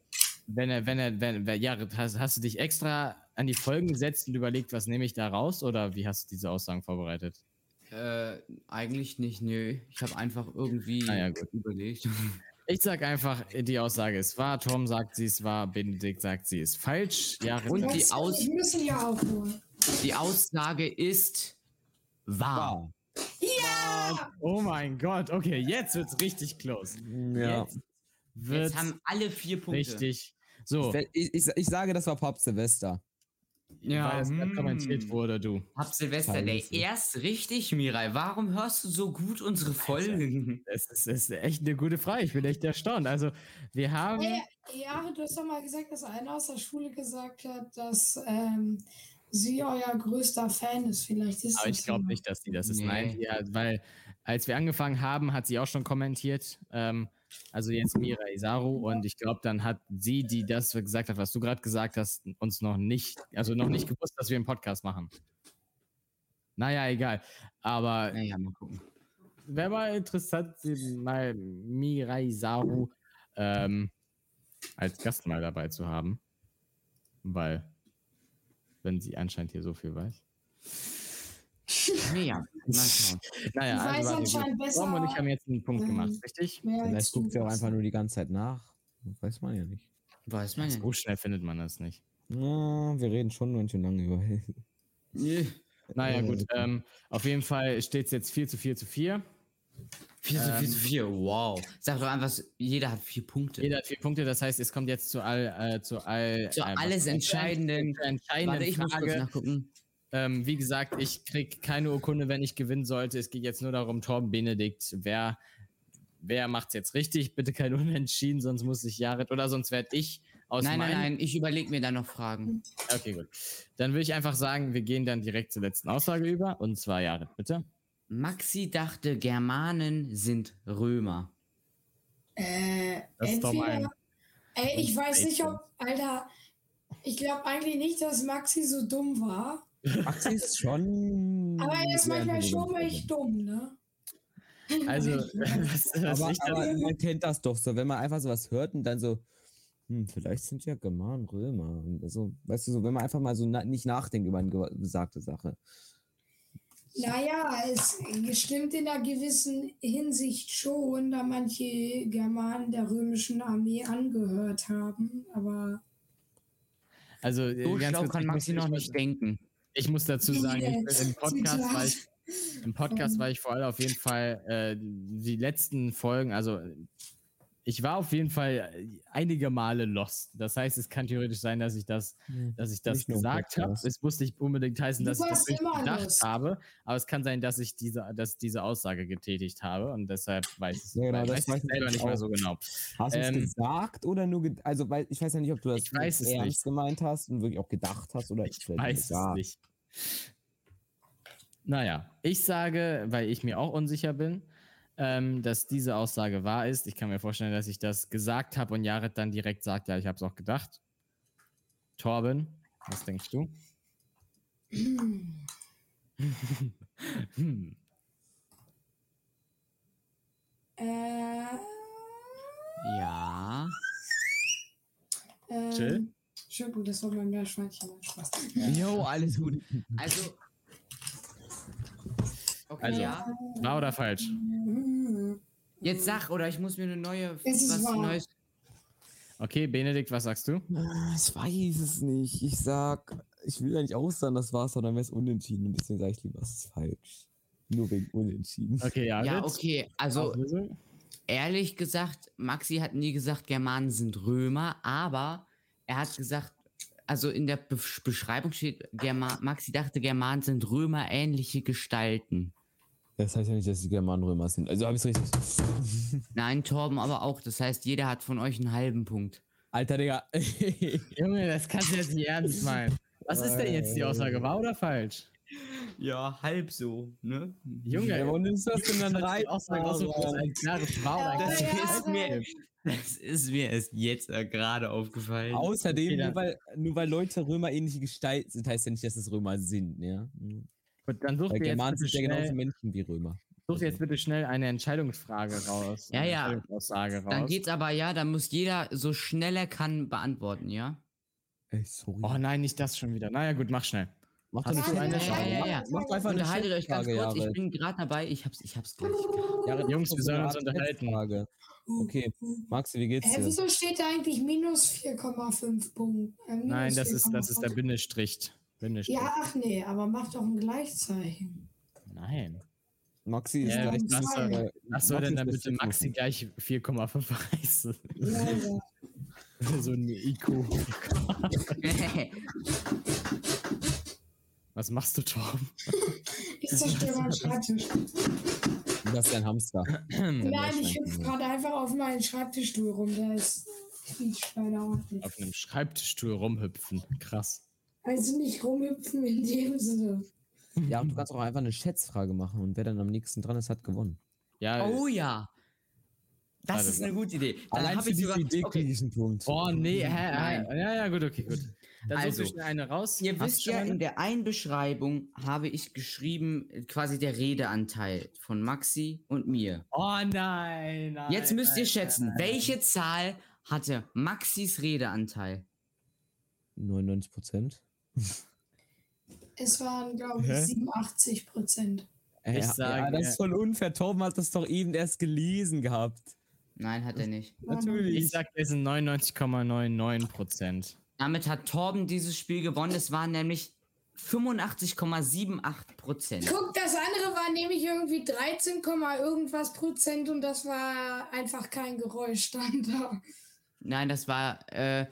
B: wenn er, wenn er, wenn, wenn Jared, hast, hast du dich extra an die Folgen gesetzt und überlegt, was nehme ich da raus oder wie hast du diese Aussagen vorbereitet?
C: Äh, eigentlich nicht, nö. Ich habe einfach irgendwie
B: Ah ja, gut.
C: überlegt.
B: Ich sag einfach, die Aussage ist wahr, Tom sagt, sie ist wahr, Benedikt sagt, sie ist falsch. Jared
C: Und die Aus-
E: Wir müssen ja aufholen.
C: Die Aussage ist wahr.
E: Ja!
B: Oh mein Gott, okay, jetzt wird's richtig close.
D: Ja.
B: Jetzt wird's
C: Jetzt haben alle vier Punkte.
B: richtig. So,
D: Ich, ich, ich sage, das war Papst Silvester.
C: Ja,
B: weil es gerade kommentiert wurde, du.
C: Hab Silvester Day erst richtig, Mirai. Warum hörst du so gut unsere Folgen?
B: Es ist, ist echt eine gute Frage. Ich bin echt erstaunt. Also, wir haben.
E: Hey, ja, du hast doch mal gesagt, dass einer aus der Schule gesagt hat, dass ähm, sie euer größter Fan ist. Vielleicht ist
B: Aber
E: das
B: ich glaube
E: so.
B: nicht, dass die das ist.
C: Nee.
B: Nein, ja, weil als wir angefangen haben, hat sie auch schon kommentiert. Ähm, also jetzt Mira Isaru und ich glaube, dann hat sie, die das gesagt hat, was du gerade gesagt hast, uns noch nicht, also noch nicht gewusst, dass wir einen Podcast machen. Naja, egal. Aber
C: Naja, mal gucken.
B: wäre mal interessant, mal Mirai Saru ähm, als Gast mal dabei zu haben. Weil, wenn sie anscheinend hier so viel weiß.
C: Naja.
B: Naja, also
E: anscheinend besser,
B: Tom und ich haben jetzt einen Punkt
E: ähm,
B: gemacht, richtig?
D: Vielleicht guckt sie auch einfach nur die ganze Zeit nach. Weiß man ja nicht.
C: Weiß man ja
B: So schnell findet man das nicht.
D: Ja, wir reden schon ganz schön lange über.
B: Naja,
D: Äh,
B: gut. Ähm, auf jeden Fall steht es jetzt 4 zu 4 zu 4.
C: 4 zu 4
B: Ähm,
C: zu 4, wow. Sag doch einfach, jeder hat vier Punkte.
B: Jeder hat vier Punkte, das heißt, es kommt jetzt zu all, äh, zu all,
C: Zu
B: äh,
C: alles entscheidenden.
B: entscheidenden
C: Warte, ich muss kurz
B: Frage.
C: nachgucken.
B: Ähm, wie gesagt, ich krieg keine Urkunde, wenn ich gewinnen sollte. Es geht jetzt nur darum, Torben Benedikt, wer, wer macht's jetzt richtig? Bitte kein Unentschieden, sonst muss ich Jared oder sonst werde ich aus
C: Nein, nein, nein, ich überlege mir da noch Fragen.
B: Okay, gut. Dann würde ich einfach sagen, wir gehen dann direkt zur letzten Aussage über. Und zwar Jared, bitte.
C: Maxi dachte, Germanen sind Römer.
E: Äh,
B: Das ist doch
E: entweder,
B: mein-
E: ey, ich weiß nicht, ob, Alter, ich glaube eigentlich nicht, dass Maxi so dumm war.
D: Maxi ist schon schon.
E: Aber er ist manchmal schon echt dumm, ne?
B: Also, was, was
D: Aber, aber man kennt das doch so, wenn man einfach sowas hört und dann so, hm, vielleicht sind ja Germanen Römer. Also, weißt du, so, wenn man einfach mal so na nicht nachdenkt über eine ge- gesagte Sache.
E: Naja, es stimmt in einer gewissen Hinsicht schon, da manche Germanen der römischen Armee angehört haben. Aber
B: also äh,
C: So
B: ganz
C: schlau
B: kurz,
C: kann Maxi noch
B: ich
C: nicht denken.
B: Ich muss dazu sagen, ich,
E: Jetzt,
B: im Podcast war ich, im Podcast war ich vor allem auf jeden Fall äh, die letzten Folgen, also ich war auf jeden Fall einige Male lost. Das heißt, es kann theoretisch sein, dass ich das, dass ich das gesagt habe. Es muss nicht unbedingt heißen, dass ich das gedacht
E: lost.
B: habe, aber es kann sein, dass ich diese, dass diese Aussage getätigt habe und deshalb weiß ich
D: Ja, genau,
B: weiß ich selber nicht mehr
D: auch.
B: so genau.
D: Hast du es
B: Ähm,
D: gesagt oder nur, ge- also, weil ich weiß ja nicht, ob du das
B: Ich weiß es
D: ernst
B: nicht.
D: gemeint hast und wirklich auch gedacht hast oder
B: Ich weiß es nicht. Naja, ich sage, weil ich mir auch unsicher bin, ähm, dass diese Aussage wahr ist. Ich kann mir vorstellen, dass ich das gesagt habe und Jared dann direkt sagt, ja, ich habe es auch gedacht. Torben, was denkst du? Hm.
E: äh,
C: Ja.
B: Chill?
E: ähm, schön gut, das war mein Meerschweinchen. Spaß.
C: Jo, alles gut. Also. Okay,
B: Also.
C: ja.
B: Wahr oder falsch?
C: Jetzt sag, oder ich muss mir eine neue.
E: Es ist
C: was
E: wahr.
C: Neues.
B: Okay, Benedikt, was sagst du?
D: Ich weiß es nicht. Ich sag, ich will eigentlich auch sagen, das war's, dann wäre es unentschieden. Und deswegen sage ich lieber, es ist falsch. Nur wegen unentschieden.
B: Okay, Jared.
C: Ja, okay. Also, ehrlich gesagt, Maxi hat nie gesagt, Germanen sind Römer, aber er hat gesagt, also in der Be Beschreibung steht, Germa Maxi dachte, Germanen sind Römer-ähnliche Gestalten.
D: Das heißt ja nicht, dass die Germanen Römer sind. Also habe ich es richtig.
C: Nein, Torben aber auch. Das heißt, jeder hat von euch einen halben Punkt.
D: Alter, Digga.
B: Junge, das kannst du jetzt nicht ernst meinen. Was ist denn jetzt die Aussage? Wahr oder falsch?
C: Ja, halb so, ne?
B: Junge,
D: ja, wo nimmst du das denn dann rein?
B: Aussage ein klares Wahr oder
E: ja,
B: Falsch
E: ist
C: mir-. Das ist mir erst jetzt äh, gerade aufgefallen.
D: Außerdem,
B: Okay,
D: nur weil, nur weil Leute Römer-ähnliche Gestalt sind, heißt ja nicht, dass es Römer sind. Ja?
B: Gut, dann such dir, jetzt
D: Germanen sind ja genauso
B: schnell,
D: Menschen wie Römer.
B: such dir jetzt bitte schnell eine Entscheidungsfrage raus.
C: Ja, ja.
B: Entscheidungsaussage raus.
C: Dann geht's aber ja, dann muss jeder so schnell er kann beantworten, ja?
D: Ey, sorry.
B: Oh nein, nicht das schon wieder. Naja, gut, mach schnell.
D: Mach doch nicht
B: eine
D: so
B: Frage?
D: eine-
C: Ja, ja, ja.
D: Mach doch einfach eine
C: Unterhaltet euch ganz kurz, ich
D: Jared.
C: bin gerade dabei, ich hab's, ich hab's gleich.
D: Jared,
B: Jungs, wir sollen uns unterhalten.
D: Schätzfrage. Okay, Maxi, wie geht's dir?
E: wieso steht da eigentlich minus 4,5 Punkte? Äh,
B: Nein, das ist, das ist der
E: 4,5.
B: Bindestrich. Bindestrich.
E: Ja, ach nee, aber mach doch ein Gleichzeichen.
B: Nein.
D: Maxi ist
B: Ja,
D: gleich.
B: was soll-
D: äh,
B: Was soll denn
D: der
B: bitte Maxi gleich 4,5 heißen?
E: Ja, ja.
B: so ein IQ. Was machst du, Torben?
E: Ich zerstöre meinen Schreibtisch.
D: Das ist ein Hamster.
E: Nein, ich hüpfe gerade einfach auf meinen Schreibtischstuhl rum. Der ist leider ordentlich.
B: Auf einem Schreibtischstuhl rumhüpfen. Krass.
E: Also nicht rumhüpfen in dem Sinne.
D: Ja, und du kannst auch einfach eine Schätzfrage machen und wer dann am nächsten dran ist, hat gewonnen.
B: Ja,
C: Oh ja. Das
B: Warte,
C: ist eine gute Idee. Dann
D: Allein
C: hab
D: für
C: ich
D: diese
C: sogar,
D: Idee
C: okay.
D: kriege ich einen Punkt.
B: Oh, nee, hä, hä,
C: Nein.
B: Ja, ja, gut, okay, gut. Dann
C: Also,
B: suchst du schnell eine raus.
C: Ihr
B: Hast
C: wisst ja, in der Einbeschreibung habe ich geschrieben, äh, quasi der Redeanteil von Maxi und mir.
B: Oh nein, nein.
C: Jetzt müsst ihr
B: nein,
C: schätzen,
B: nein.
C: welche Zahl hatte Maxis Redeanteil?
D: 99 Prozent.
E: Es waren, glaube ich,
B: Hä?
E: 87 Prozent.
D: Äh,
B: Ich
D: ja,
B: sage-
D: ja, das ist voll unfair. Torben hat das doch eben erst gelesen gehabt.
C: Nein, hat er nicht.
D: Natürlich.
B: Ich sag, es sind 99,99 Prozent.
C: Damit hat Torben dieses Spiel gewonnen. Es waren nämlich 85,78 Prozent.
E: Guck, das andere war nämlich irgendwie 13, Komma irgendwas Prozent und das war einfach kein Geräusch stand da.
C: Nein, das war äh,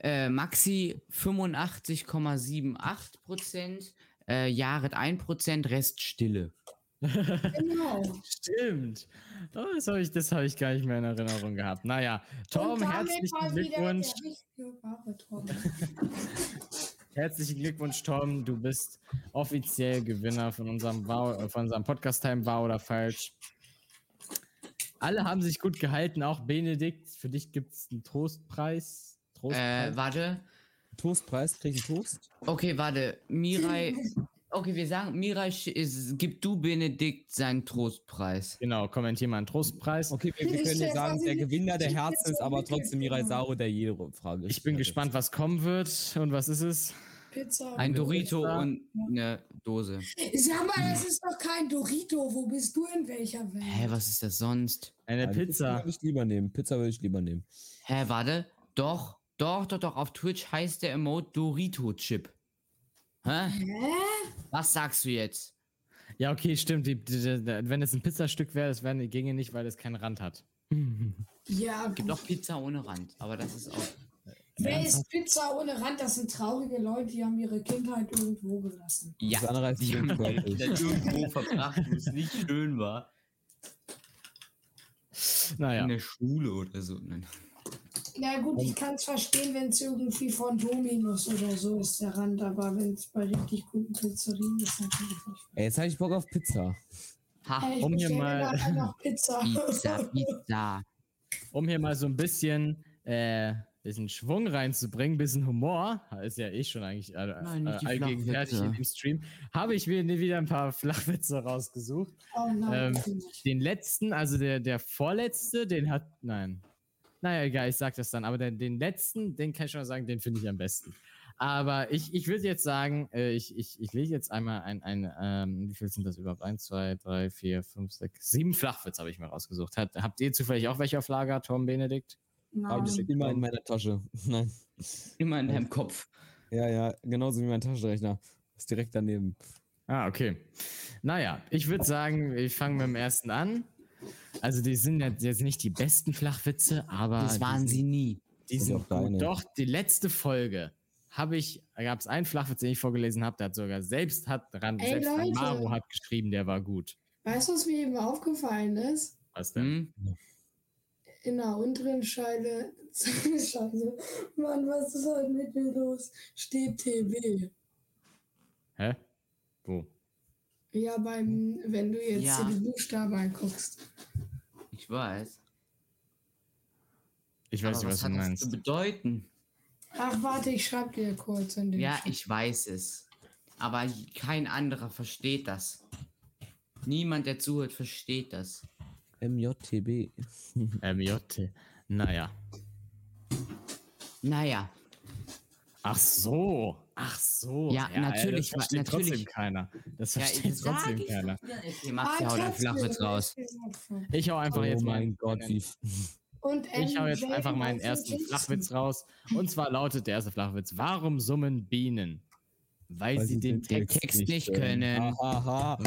C: äh, Maxi 85,78 Prozent, äh, Jared 1 Prozent, Rest Stille.
E: Genau.
B: Stimmt. Oh, das habe ich, das hab ich gar nicht mehr in Erinnerung gehabt. Naja, Tom,
E: Und damit
B: herzlichen Glückwunsch. Herzlichen Glückwunsch, Tom. Du bist offiziell Gewinner von unserem, Wow, von unserem Podcast-Time, wahr oder falsch. Alle haben sich gut gehalten, auch Benedikt. Für dich gibt es einen Trostpreis. Trostpreis.
C: Äh, warte.
D: Toastpreis, krieg ich einen Toast?
C: Okay, warte. Mirai. Okay, wir sagen, Mira, sch- ist- gib du Benedikt seinen Trostpreis.
B: Genau, kommentier mal einen Trostpreis.
D: Okay, wir, wir können jetzt sagen, der Gewinner der Herzen ist aber trotzdem Mirai Saru, der jede Frage
B: Ich bin gespannt, was kommen wird. Und was ist es?
E: Pizza.
C: Ein Dorito
B: Pizza.
C: und eine Dose.
E: Sag mal, das ist doch kein Dorito. Wo bist du in welcher Welt?
C: Hä, was ist das sonst?
B: Eine
D: Also
B: Pizza.
D: würde ich lieber nehmen. Pizza würde ich lieber nehmen.
C: Hä, warte. Doch, doch, doch, doch. Auf Twitch heißt der Emote Dorito-Chip. Hä?
E: Hä?
C: Was sagst du jetzt?
B: Ja, okay, stimmt. Die, die, die, wenn es ein Pizzastück wäre, das wäre, ginge nicht, weil es keinen Rand hat.
E: Ja,
C: Gibt auch Pizza ohne Rand, aber das ist auch.
E: wer ist Pizza ohne Rand? Das sind traurige Leute, die haben ihre Kindheit irgendwo gelassen.
C: Ja,
D: Das andere
C: die haben ihre Kindheit irgendwo verbracht, wo es nicht schön war.
B: Naja.
C: In der Schule oder so. Nein.
E: Na gut, ich kann es verstehen, wenn es irgendwie von Dominus oder so ist, der Rand, aber wenn es bei richtig guten Pizzerien ist, natürlich nicht.
D: Ey, jetzt habe ich Bock auf Pizza.
C: Ha,
E: Ey, ich
B: Um hier mal-
E: noch Pizza.
C: Pizza, Pizza.
B: Um hier mal so ein bisschen, äh, bisschen Schwung reinzubringen, bisschen Humor, ist ja eh schon eigentlich äh,
C: Nein,
B: äh, allgegenwärtig in dem Stream, habe ich mir wieder ein paar Flachwitze rausgesucht.
E: Oh nein,
B: Ähm. Den letzten, also der, der vorletzte, den hat, nein. Naja, egal, ich sag das dann. Aber den, den letzten, den kann ich schon mal sagen, den finde ich am besten. Aber ich, ich würde jetzt sagen, äh, ich, ich, ich lege jetzt einmal ein, ein ähm, wie viel sind das überhaupt? Eins, zwei, drei, vier, fünf, sechs, sieben Flachwitz habe ich mir rausgesucht. Hat, habt ihr zufällig auch welche auf Lager, Tom Benedikt?
E: Nein.
D: immer in meiner Tasche. Nein.
C: Immer in deinem Kopf.
D: Ja, ja, genauso wie mein Taschenrechner. Ist direkt daneben.
B: Ah, okay. Naja, ich würde sagen, ich fange mit dem ersten an. Also, die sind jetzt jetzt nicht die besten Flachwitze, aber.
C: Das waren sie nie.
B: Die sind
D: auch deine.
B: gut. Doch, die letzte Folge habe ich, gab es einen Flachwitz, den ich vorgelesen habe, der hat sogar selbst hat dran,
E: Ey,
B: selbst
E: Leute.
B: Maro hat geschrieben, der war gut.
E: Weißt du, was mir eben aufgefallen ist?
B: Was denn?
C: Hm?
E: In der unteren Scheide, Scheiße, Mann, was ist heute mit mir los? Steht TB.
B: Hä? Wo?
E: Ja, beim, wenn du jetzt
C: Ja.
E: die Buchstaben anguckst.
C: Ich weiß.
B: Ich weiß
C: Aber
B: nicht, was, du
C: hat das
B: meinst.
C: zu bedeuten?
E: Ach, warte, ich schreib dir kurz in den
C: Ja,
E: Chat.
C: ich weiß es. Aber kein anderer versteht das. Niemand, der zuhört, versteht das.
D: MJTB.
B: MJ. Naja.
C: Naja,
B: Ach so. Ach so.
C: Ja, natürlich,
B: Das versteht
C: natürlich.
B: trotzdem keiner. Das
C: ja,
B: versteht
C: ich sag
B: trotzdem
C: ich
B: keiner.
C: Okay, Max,
E: Ah,
C: hau deinen
E: Katze,
C: Flachwitz raus.
E: ist?
B: Ich hau einfach
D: Oh
B: jetzt mal.
D: mein Gott, wie.
E: Und
B: Ich hau jetzt einfach meinen
E: den
B: ersten. Flachwitz raus. Und zwar lautet der erste Flachwitz: Warum summen Bienen? Weil, sie den Text.
C: Text nicht können.
D: Hahaha.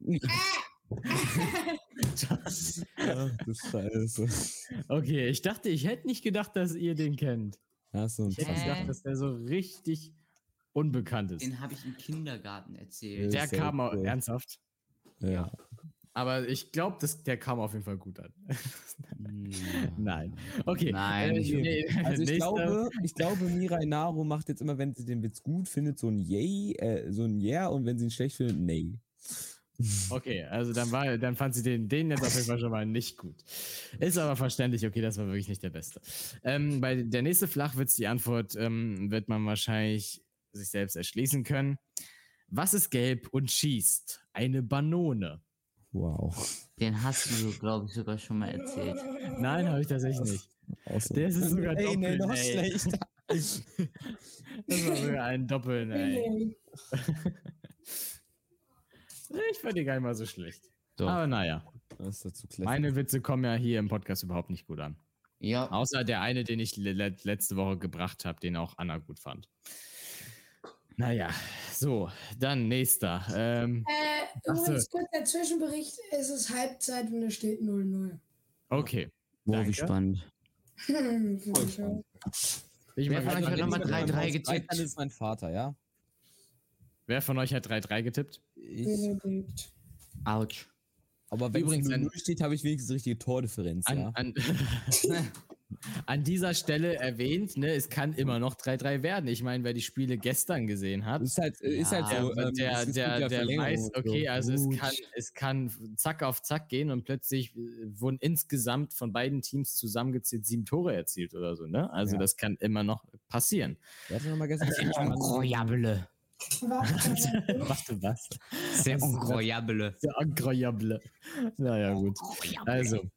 D: Ach du Scheiße.
B: Okay, ich dachte, ich hätte nicht gedacht, dass ihr den kennt.
D: Du einen
B: Ich hätte
C: Hä?
B: gedacht, dass der so richtig unbekannt ist.
C: Den habe ich im Kindergarten erzählt.
B: Der kam auch
D: cool.
B: ernsthaft.
D: Ja.
B: Aber ich glaube, der kam auf jeden Fall gut an. Nein. Okay.
C: Nein,
B: äh,
C: ich-
B: nee,
D: Also ich glaube, ich glaube, Mirai Naru macht jetzt immer, wenn sie den Witz gut findet, so ein Yay, äh, so ein Yeah und wenn sie ihn schlecht findet, Nee.
B: Okay, also dann war, dann fand sie den, den jetzt auf jeden Fall schon mal nicht gut. Ist aber verständlich, okay, das war wirklich nicht der beste. Ähm, bei der nächste Flachwitz, die Antwort ähm, wird man wahrscheinlich sich selbst erschließen können. Was ist gelb und schießt? Eine Banone.
D: Wow.
C: Den hast du, glaube ich, sogar schon mal erzählt.
B: Nein, habe ich tatsächlich nicht. Der ist sogar
D: Ey, nee, noch
B: doppelt, ey.
D: schlechter.
B: Das war sogar ein Doppeln, ey. Ich fand die gar nicht mal so schlecht.
C: So.
B: Aber naja,
D: Das ist dazu clever.
B: meine Witze kommen ja hier im Podcast überhaupt nicht gut an.
C: Ja,
B: Außer der eine, den ich le le- letzte Woche gebracht habe, den auch Anna gut fand. Naja, so, dann nächster. Ähm,
E: Äh, übrigens kurz der Zwischenbericht, es ist Halbzeit und es steht 0-0.
B: okay.
C: oh, wie spannend.
E: Ich
C: Wer von euch hat nochmal
D: Wenn man
C: 3-3
D: aus
C: getippt?
D: Dann ist mein Vater, ja?
B: Wer von euch hat 3-3 getippt?
D: Ich,
E: Benedikt.
C: Autsch.
D: aber wenn
B: Übrigens
D: es
B: ein-
D: 0 steht, habe ich wenigstens richtige Tordifferenz,
B: An,
D: ja?
B: an, an dieser Stelle erwähnt, ne, es kann immer noch 3-3 werden. Ich meine, wer die Spiele gestern gesehen hat,
D: Ist halt, ist halt
B: der,
D: so. ähm,
B: der,
D: es- es
B: der,
D: ja
B: der
D: Verlängerung
B: weiß,
D: und so.
B: okay, also es kann, es kann zack auf zack gehen und plötzlich äh, wurden insgesamt von beiden Teams zusammengezählt sieben Tore erzielt oder so, ne? Also
D: Ja.
B: das kann immer noch passieren.
D: Wer hat nochmal gestern.
E: Warte,
B: was?
C: Sehr incroyable.
B: Ja, incroyable. Naja, gut. Also,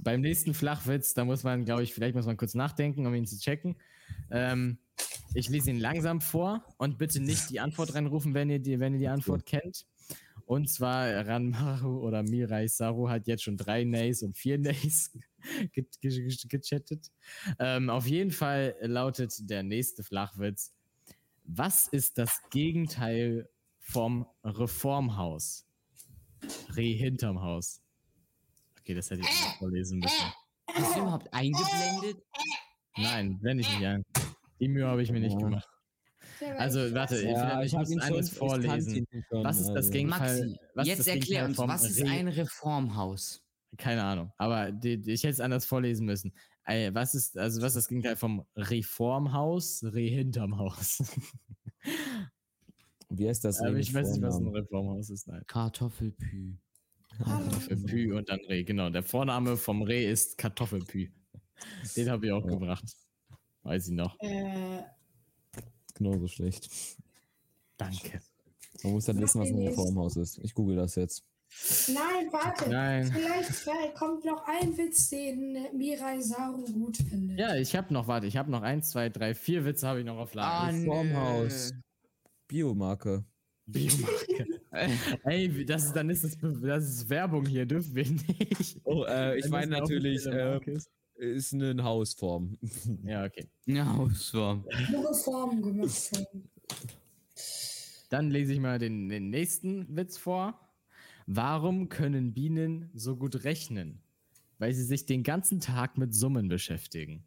B: beim nächsten Flachwitz, da muss man, glaube ich, vielleicht muss man kurz nachdenken, um ihn zu checken. Ähm, ich lese ihn langsam vor und bitte nicht die Antwort reinrufen, wenn ihr die, wenn ihr die Antwort kennt. Und zwar Ranmaru oder Mirai Saru hat jetzt schon drei Nays und vier Nays ge ge ge gechattet. Ähm, auf jeden Fall lautet der nächste Flachwitz. Was ist das Gegenteil vom Reformhaus? Reh hinterm Haus. Okay, das hätte ich nicht vorlesen müssen.
C: Hast du überhaupt eingeblendet?
B: Nein, blende ich nicht ein. Die Mühe habe ich mir nicht
D: Ja.
B: gemacht. Also, warte,
D: Ja,
B: ich, muss eines vorlesen.
D: schon,
B: Was ist das
D: also.
B: Gegenteil?
C: Maxi, jetzt erklär uns,
B: vom
C: was ist ein Reformhaus?
B: Keine Ahnung, aber die, die, ich hätte es anders vorlesen müssen. Was ist, also was ist das Gegenteil vom Reformhaus? Reh hinterm Haus.
D: Wie heißt das?
B: aber
D: Reh
B: ich weiß nicht, was ein? Reformhaus ist. Nein.
C: Kartoffelpü.
B: Für Pü und dann Reh. Genau, der Vorname vom Reh ist Kartoffelpü. Den habe ich auch
D: Ja.
B: gebracht. Weiß ich noch.
E: Äh,
D: Genauso schlecht.
B: Danke.
D: Man muss halt
E: Mach
D: wissen, was ein. Reformhaus ist. Ich google das jetzt.
E: Nein, warte.
B: Nein.
E: Vielleicht kommt noch ein Witz, den Mirai Saru gut findet.
B: Ja, ich habe noch, warte, ich habe noch eins, zwei, drei, vier Witze habe ich noch auf Lager.
C: Ah, nö.
D: Reformhaus. Biomarke.
B: Biomarke. Ey, das ist, dann ist das, das ist Werbung hier, dürfen wir nicht.
D: Oh, äh, ich meine
B: eine
D: natürlich, äh,
B: ist.
D: eine Hausform.
B: Ja, okay.
C: Ja, Hausform.
E: Nur Reformen gemacht.
B: Dann lese ich mal den, den nächsten Witz vor. Warum können Bienen so gut rechnen? Weil sie sich den ganzen Tag mit Summen beschäftigen.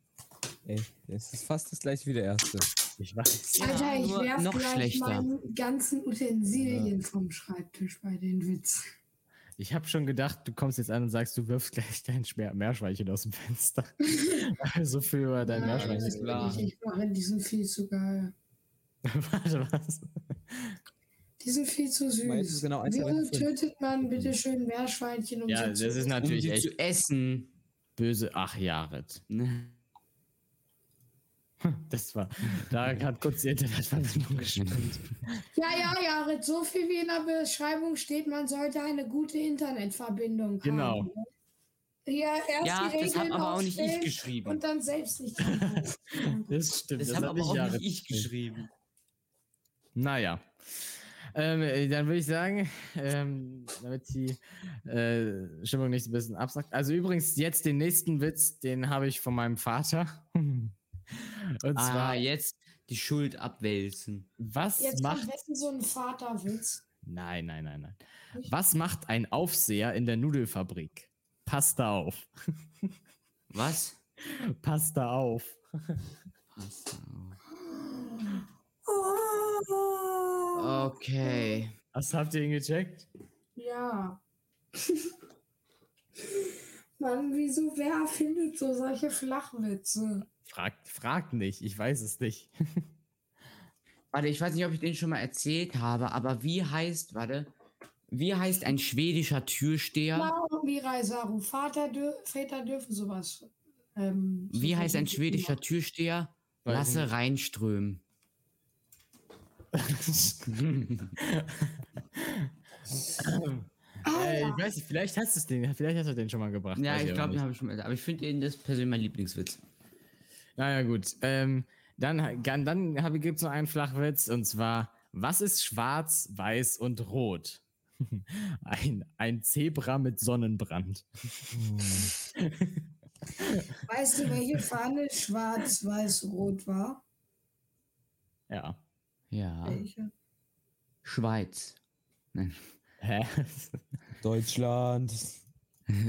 D: Ey, das ist fast das gleiche wie der erste.
B: Ich weiß.
C: Ja,
E: Alter, ich
C: nur
E: werf
C: noch
E: gleich
C: schlechter.
E: meine ganzen Utensilien vom Schreibtisch bei den Witz.
B: Ich habe schon gedacht, du kommst jetzt an und sagst, du wirfst gleich dein Meerschweinchen aus dem Fenster. so viel über dein
E: Ja,
B: Meerschweinchen.
E: ich, ich mache, die sind viel zu geil.
B: Warte, was?
E: Die sind viel zu süß.
D: Genau fünf?
E: tötet man bitte schön Meerschweinchen um
B: Ja,
E: sie
B: das
E: zu
B: ist
C: Um
B: natürlich
C: die
B: echt
C: zu essen.
B: böse. Ach, Jared.
C: Ne?
B: Das war, da hat kurz die Internetverbindung gestimmt.
E: Ja, ja, Jared, so viel wie in der Beschreibung steht, man sollte eine gute Internetverbindung
B: Genau.
E: haben. Ja, erst
C: Ja,
E: die
C: das hab
E: Regeln
C: aber auch nicht ich geschrieben.
E: Und dann selbst nicht.
B: Das stimmt.
C: Das,
B: Das,
C: haben
B: hat
C: aber auch nicht ich geschrieben.
B: Naja. Ähm, äh, dann würde ich sagen, ähm, damit die äh, Stimmung nicht ein bisschen absackt. Also übrigens, jetzt den nächsten Witz, den habe ich von meinem Vater. Und
C: Ah,
B: zwar,
C: jetzt die Schuld abwälzen.
B: was
E: Jetzt
B: macht.
E: so ein Vaterwitz.
B: Nein, nein, nein, nein. Was macht ein Aufseher in der Nudelfabrik? Passt da auf.
C: Was?
B: Passt da auf.
C: Pass auf. Okay.
B: Was habt ihr ihn gecheckt?
E: Ja. Mann, wieso wer findet so solche Flachwitze?
B: Fragt, fragt nicht, ich weiß es nicht.
C: Warte, ich weiß nicht, ob ich den schon mal erzählt habe, aber wie heißt, warte, wie heißt ein schwedischer Türsteher?
E: Warum Mirai Saru? Vater dür Väter dürfen sowas. Ähm,
C: Wie heißt ein schwedischer Türsteher? Lasse
B: nicht.
C: Reinström.
B: Äh, ich weiß nicht, vielleicht hast du den, vielleicht hast du den schon mal gebracht.
C: ja,
B: weiß
C: ich glaube, den habe ich schon mal. Aber ich finde ihn das persönlich mein Lieblingswitz.
B: Naja, gut. Ähm, dann dann, dann gibt es noch einen Flachwitz und zwar: Was ist schwarz, weiß und rot? ein, ein Zebra mit Sonnenbrand.
E: Weißt du, welche Fahne schwarz, weiß, rot war?
B: Ja.
C: Ja.
E: Welche?
C: Schweiz. Nein.
B: Hä?
D: Deutschland.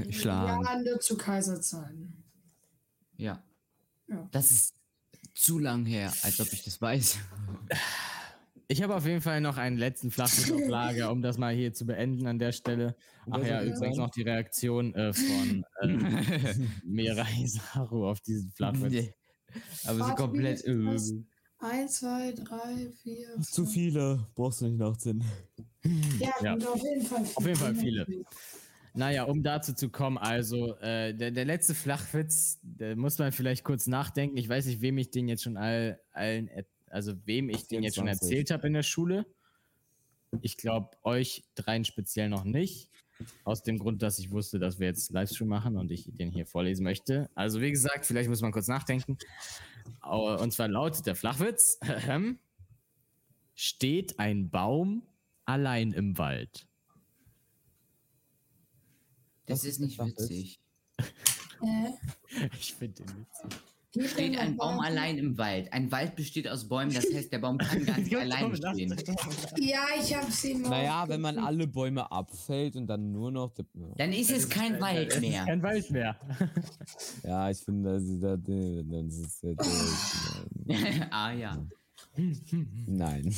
C: Schlagen.
E: Ja, nur zu Kaiserzeiten.
C: Ja.
E: Ja.
C: Das ist zu lang her, als ob ich das weiß.
B: Ich habe auf jeden Fall noch einen letzten Flachwitz auf Lager, um das mal hier zu beenden an der Stelle. Ach ja, übrigens noch die Reaktion äh, von ähm, Mirai Saru auf diesen Flachwitz.
C: Nee. Aber so
E: Warte,
C: komplett. Äh,
E: Eins, zwei, drei, vier.
D: Zu
E: fünf.
D: viele, brauchst du nicht nachzählen.
E: Ja,
B: Ja.
E: auf jeden Fall.
B: Auf jeden Fall viele. Naja, um dazu zu kommen, also äh, der, der letzte Flachwitz, da muss man vielleicht kurz nachdenken. Ich weiß nicht, wem ich den jetzt schon all, allen, also wem ich den jetzt schon
D: 24.
B: erzählt habe in der Schule. Ich glaube, euch dreien speziell noch nicht. Aus dem Grund, dass ich wusste, dass wir jetzt Livestream machen und ich den hier vorlesen möchte. Also, wie gesagt, vielleicht muss man kurz nachdenken. Und zwar lautet der Flachwitz: Steht ein Baum allein im Wald?
C: das
D: Was
C: ist nicht
D: das jetzt?
C: witzig.
E: Äh,
B: Ich finde den witzig.
C: Steht ein Baum allein im Wald. Ein Wald besteht aus Bäumen, das heißt, der Baum kann gar nicht alleine stehen.
E: Ja, ich hab's ihm
D: Naja, wenn man alle Bäume abfällt und dann nur noch. die-
C: Dann ist es kein Wald mehr.
B: Kein Wald mehr.
D: Ja, ich finde, das ist, das ist, das ist
C: ah ja.
D: Nein.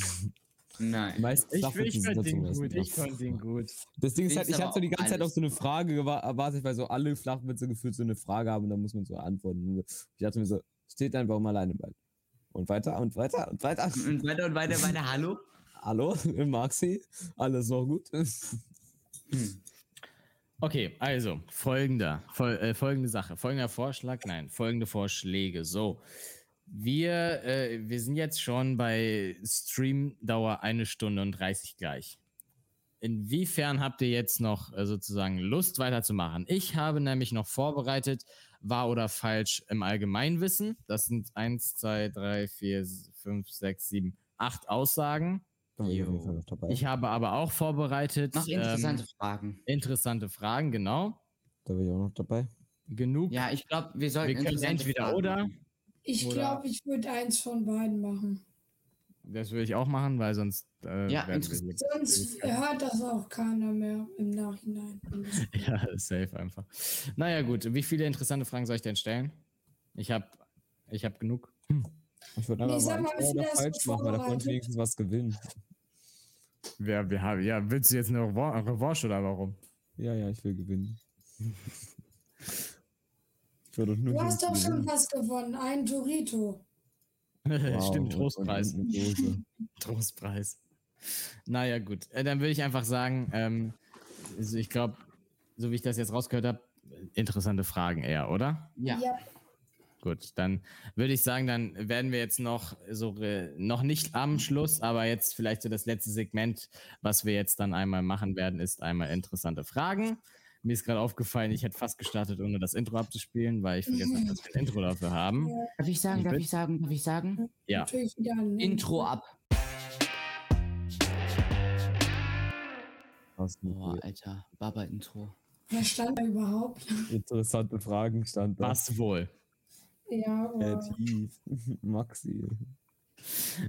C: Nein.
D: meisten
B: Ich,
D: Flachwitze
B: ich fand den gut, ich fand den gut.
D: Das Ding ist
C: Ich
D: halt, ich habe so die ganze Zeit auf so eine Frage gewa- erwartet, weil so alle Flachwitze gefühlt so eine Frage haben und dann muss man so antworten. Ich dachte mir so, steht ein Baum alleine im Wald. Und weiter und weiter und weiter.
C: Und weiter und weiter, weiter. Hallo?
D: Hallo, Maxi? Alles noch gut?
B: Okay, also folgender, fol äh, folgende Sache, folgender Vorschlag, nein, folgende Vorschläge. So, wir, äh, wir sind jetzt schon bei Streamdauer eine Stunde und 30 gleich. Inwiefern habt ihr jetzt noch äh, sozusagen Lust weiterzumachen? Ich habe nämlich noch vorbereitet, wahr oder falsch im Allgemeinwissen. Das sind 1, 2, 3, 4, 5, 6, 7, 8 Aussagen.
D: Da bin ich auf jeden Fall noch dabei.
B: Ich habe aber auch vorbereitet
C: Noch interessante
B: ähm,
C: Fragen.
B: interessante Fragen, genau.
D: da bin ich auch noch dabei.
B: Genug.
C: Ja, ich glaube, wir sollten
B: wir können entweder
C: Fragen
B: oder.
C: machen.
E: Ich glaube, ich würde eins von beiden machen.
B: Das würde ich auch machen, weil sonst. Äh,
C: Ja, interessant.
E: Sonst hört das auch keiner mehr im Nachhinein.
B: ja, ist safe einfach. Naja, gut. Wie viele interessante Fragen soll ich denn stellen? Ich habe ich hab genug.
D: Ich würde einfach mal
E: mal,
D: oder falsch machen, weil da konnte
E: vorbereitet?
D: wenigstens was gewinnen.
B: Ja, wir haben, ja, willst du jetzt eine Revan- Revanche oder warum?
D: Ja, ja, ich will gewinnen. Ich will doch nur
E: Du hast doch schon was gewonnen. Ein Dorito.
D: Wow,
B: Stimmt, Trostpreis. Trostpreis. Naja, gut. Äh, dann würde ich einfach sagen, ähm, also ich glaube, so wie ich das jetzt rausgehört habe, interessante Fragen eher, oder?
C: Ja.
E: Ja.
B: Gut, dann würde ich sagen, dann werden wir jetzt noch so äh, noch nicht am Schluss, aber jetzt vielleicht so das letzte Segment, was wir jetzt dann einmal machen werden, ist einmal interessante Fragen. Mir ist gerade aufgefallen, ich hätte fast gestartet, ohne das Intro abzuspielen, weil ich vergessen habe, dass wir ein Intro dafür haben.
C: Darf ich sagen,
B: Ich
C: darf ich sagen, darf ich sagen?
B: Ja,
E: Natürlich wieder ein
C: Intro ab. Boah, Alter. Baba-Intro.
E: Wer stand da überhaupt?
D: Interessante Fragen stand da.
B: was wohl?
E: Ja, aber
D: Kreativ. Maxi.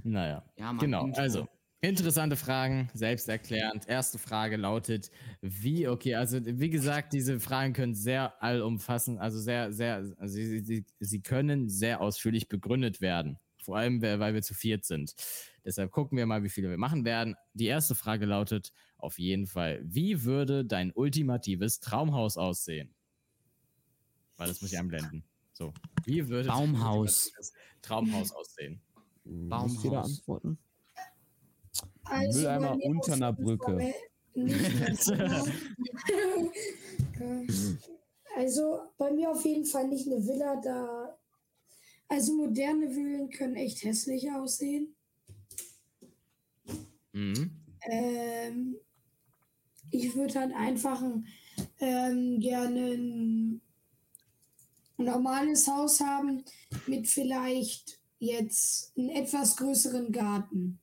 B: Naja,
C: Ja, Mann,
B: genau.
C: Intro.
B: Also, interessante Fragen, selbsterklärend. Erste Frage lautet, wie, okay, also wie gesagt, diese Fragen können sehr allumfassend, also sehr, sehr, also sie, sie, sie können sehr ausführlich begründet werden. Vor allem, weil wir zu viert sind. Deshalb gucken wir mal, wie viele wir machen werden. Die erste Frage lautet auf jeden Fall, wie würde dein ultimatives Traumhaus aussehen? Weil das muss ich einblenden. So, wie würde dein
C: Baumhaus.
B: ultimatives Traumhaus aussehen?
D: Muss jeder
C: Baumhaus.
D: antworten?
E: Also
D: Mülleimer
E: bei mir
D: unter einer Brücke.
E: also bei mir auf jeden Fall nicht eine Villa da. Also moderne Villen können echt hässlich aussehen.
B: Mhm.
E: Ähm, ich würde halt einfach ein, ähm, gerne ein normales Haus haben mit vielleicht jetzt einen etwas größeren Garten.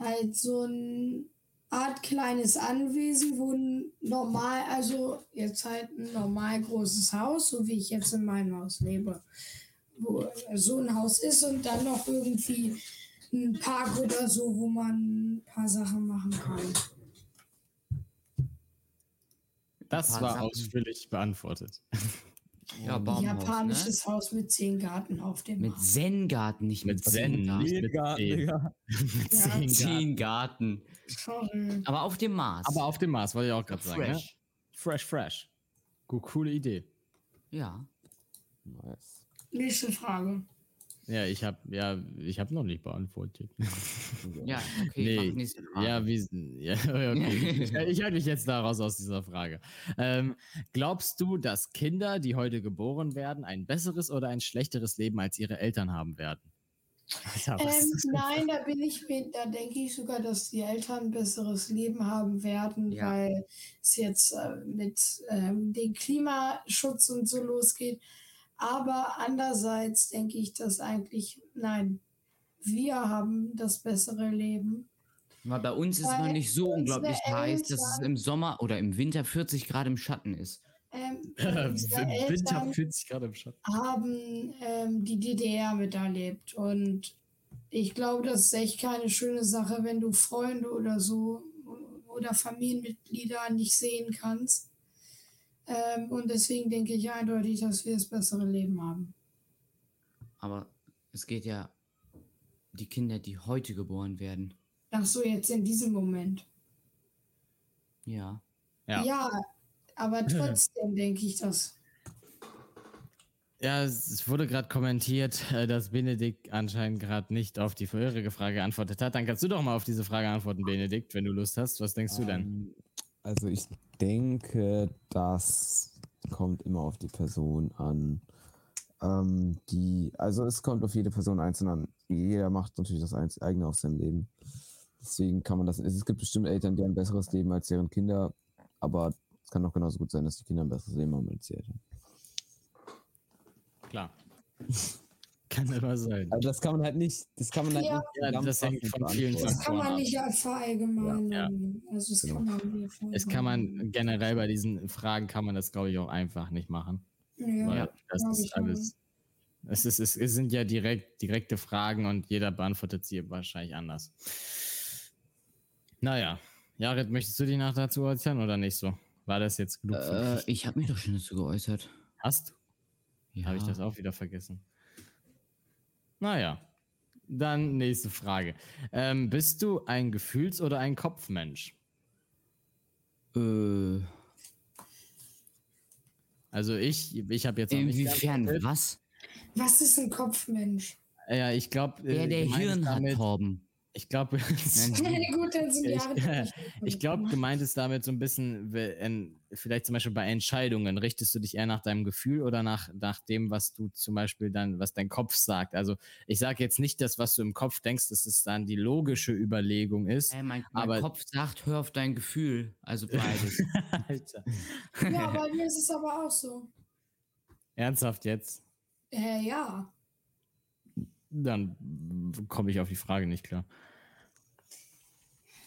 E: Halt so ein Art kleines Anwesen, wo ein normal, also jetzt halt ein normal großes Haus, so wie ich jetzt in meinem Haus lebe, wo so ein Haus ist und dann noch irgendwie ein Park oder so, wo man ein paar Sachen machen kann.
B: Das war
C: Sachen.
B: ausführlich beantwortet.
C: Ja, Baumhaus,
E: Japanisches Haus mit zehn Garten auf dem
C: Mit. Zen-Garten, nicht mit,
B: Mit Zen,
C: Zen-Garten.
B: nicht mit. Mit
E: Ja,
B: zehn Garten.
E: Sorry.
C: Aber auf dem Mars.
B: Aber auf dem Mars, wollte ich auch gerade sagen. Ne?
C: Fresh.
B: Fresh, fresh. Gut, coole Idee.
C: Ja.
D: Nice.
E: Nächste Frage.
B: Ja, ich habe ja, ich habe noch nicht beantwortet.
C: Ja, okay,
B: Nee. Ja, wie, ja, okay. ich, ich halte mich jetzt da raus aus dieser Frage. Ähm, glaubst du, dass Kinder, die heute geboren werden, ein besseres oder ein schlechteres Leben als ihre Eltern haben werden? Was
E: Ähm, nein, da bin ich mit, da denke ich sogar, dass die Eltern ein besseres Leben haben werden,
C: Ja.
E: weil es jetzt äh, mit ähm, dem Klimaschutz und so losgeht. Aber andererseits denke ich, dass eigentlich, nein, wir haben das bessere Leben.
C: Weil bei uns ist es
E: Weil
C: noch nicht so unglaublich heiß, dass es im Sommer oder im Winter 40 Grad im Schatten ist.
E: Ähm,
B: Winter
E: Eltern
B: 40 Grad im Schatten.
E: haben ähm, die DDR miterlebt. Und ich glaube, das ist echt keine schöne Sache, wenn du Freunde oder so oder Familienmitglieder nicht sehen kannst. Ähm, und deswegen denke ich eindeutig, dass wir das bessere Leben haben.
C: Aber es geht ja die Kinder, die heute geboren werden.
E: Ach so, jetzt in diesem Moment.
C: Ja.
B: Ja.
E: Ja, aber trotzdem denke ich das.
B: Ja, es wurde gerade kommentiert, äh, dass Benedikt anscheinend gerade nicht auf die vorherige Frage geantwortet hat. Dann kannst du doch mal auf diese Frage antworten, Benedikt, wenn du Lust hast. Was denkst du denn?
D: Also ich denke, das kommt immer auf die Person an. Ähm, die, also es kommt auf jede Person einzeln an. Jeder macht natürlich das eigene auf seinem Leben. Deswegen kann man das. Es gibt bestimmt Eltern, die ein besseres Leben als deren Kinder, aber es kann auch genauso gut sein, dass die Kinder ein besseres Leben haben als die Eltern.
B: Klar. Kann immer sein.
D: Also das kann man halt nicht, das kann man halt
E: Ja.
D: nicht
B: Ja, das hängt von vielen.
E: Das kann man nicht als verallgemeinern.
B: Ja,
E: Also das
D: Genau.
E: kann man nicht
B: Es kann man generell bei diesen Fragen kann man das, glaube ich, auch einfach nicht machen.
E: Ja,
B: Weil das ist alles. Es, ist, es, sind ja direkt, direkte Fragen und jeder beantwortet sie wahrscheinlich anders. Naja, Jared, möchtest du dich nach dazu äußern oder nicht so? War das jetzt genug?
C: Äh, ich habe mich doch schon dazu geäußert.
B: Hast du?
C: Ja.
B: Habe ich das auch wieder vergessen? Naja, dann nächste Frage. Ähm, bist du ein Gefühls- oder ein Kopfmensch?
C: Äh,
B: Also ich, ich habe jetzt noch nicht
C: inwiefern was?
E: Was ist ein Kopfmensch?
B: Ja, ich glaube,
C: Der, der Hirn hat, Torben.
B: Ich glaube, Ich- ich glaube, gemeint ist damit so ein bisschen, vielleicht zum Beispiel bei Entscheidungen, richtest du dich eher nach deinem Gefühl oder nach, nach dem, was du zum Beispiel dann, was dein Kopf sagt? Also ich sage jetzt nicht das, was du im Kopf denkst, dass es dann die logische Überlegung ist.
C: Äh, mein, mein
B: Aber-
C: Kopf sagt, hör auf dein Gefühl. Also beides.
B: Alter.
E: Ja, bei mir ist es aber auch so.
B: Ernsthaft jetzt?
E: Äh, ja.
B: Dann komme ich auf die Frage nicht klar.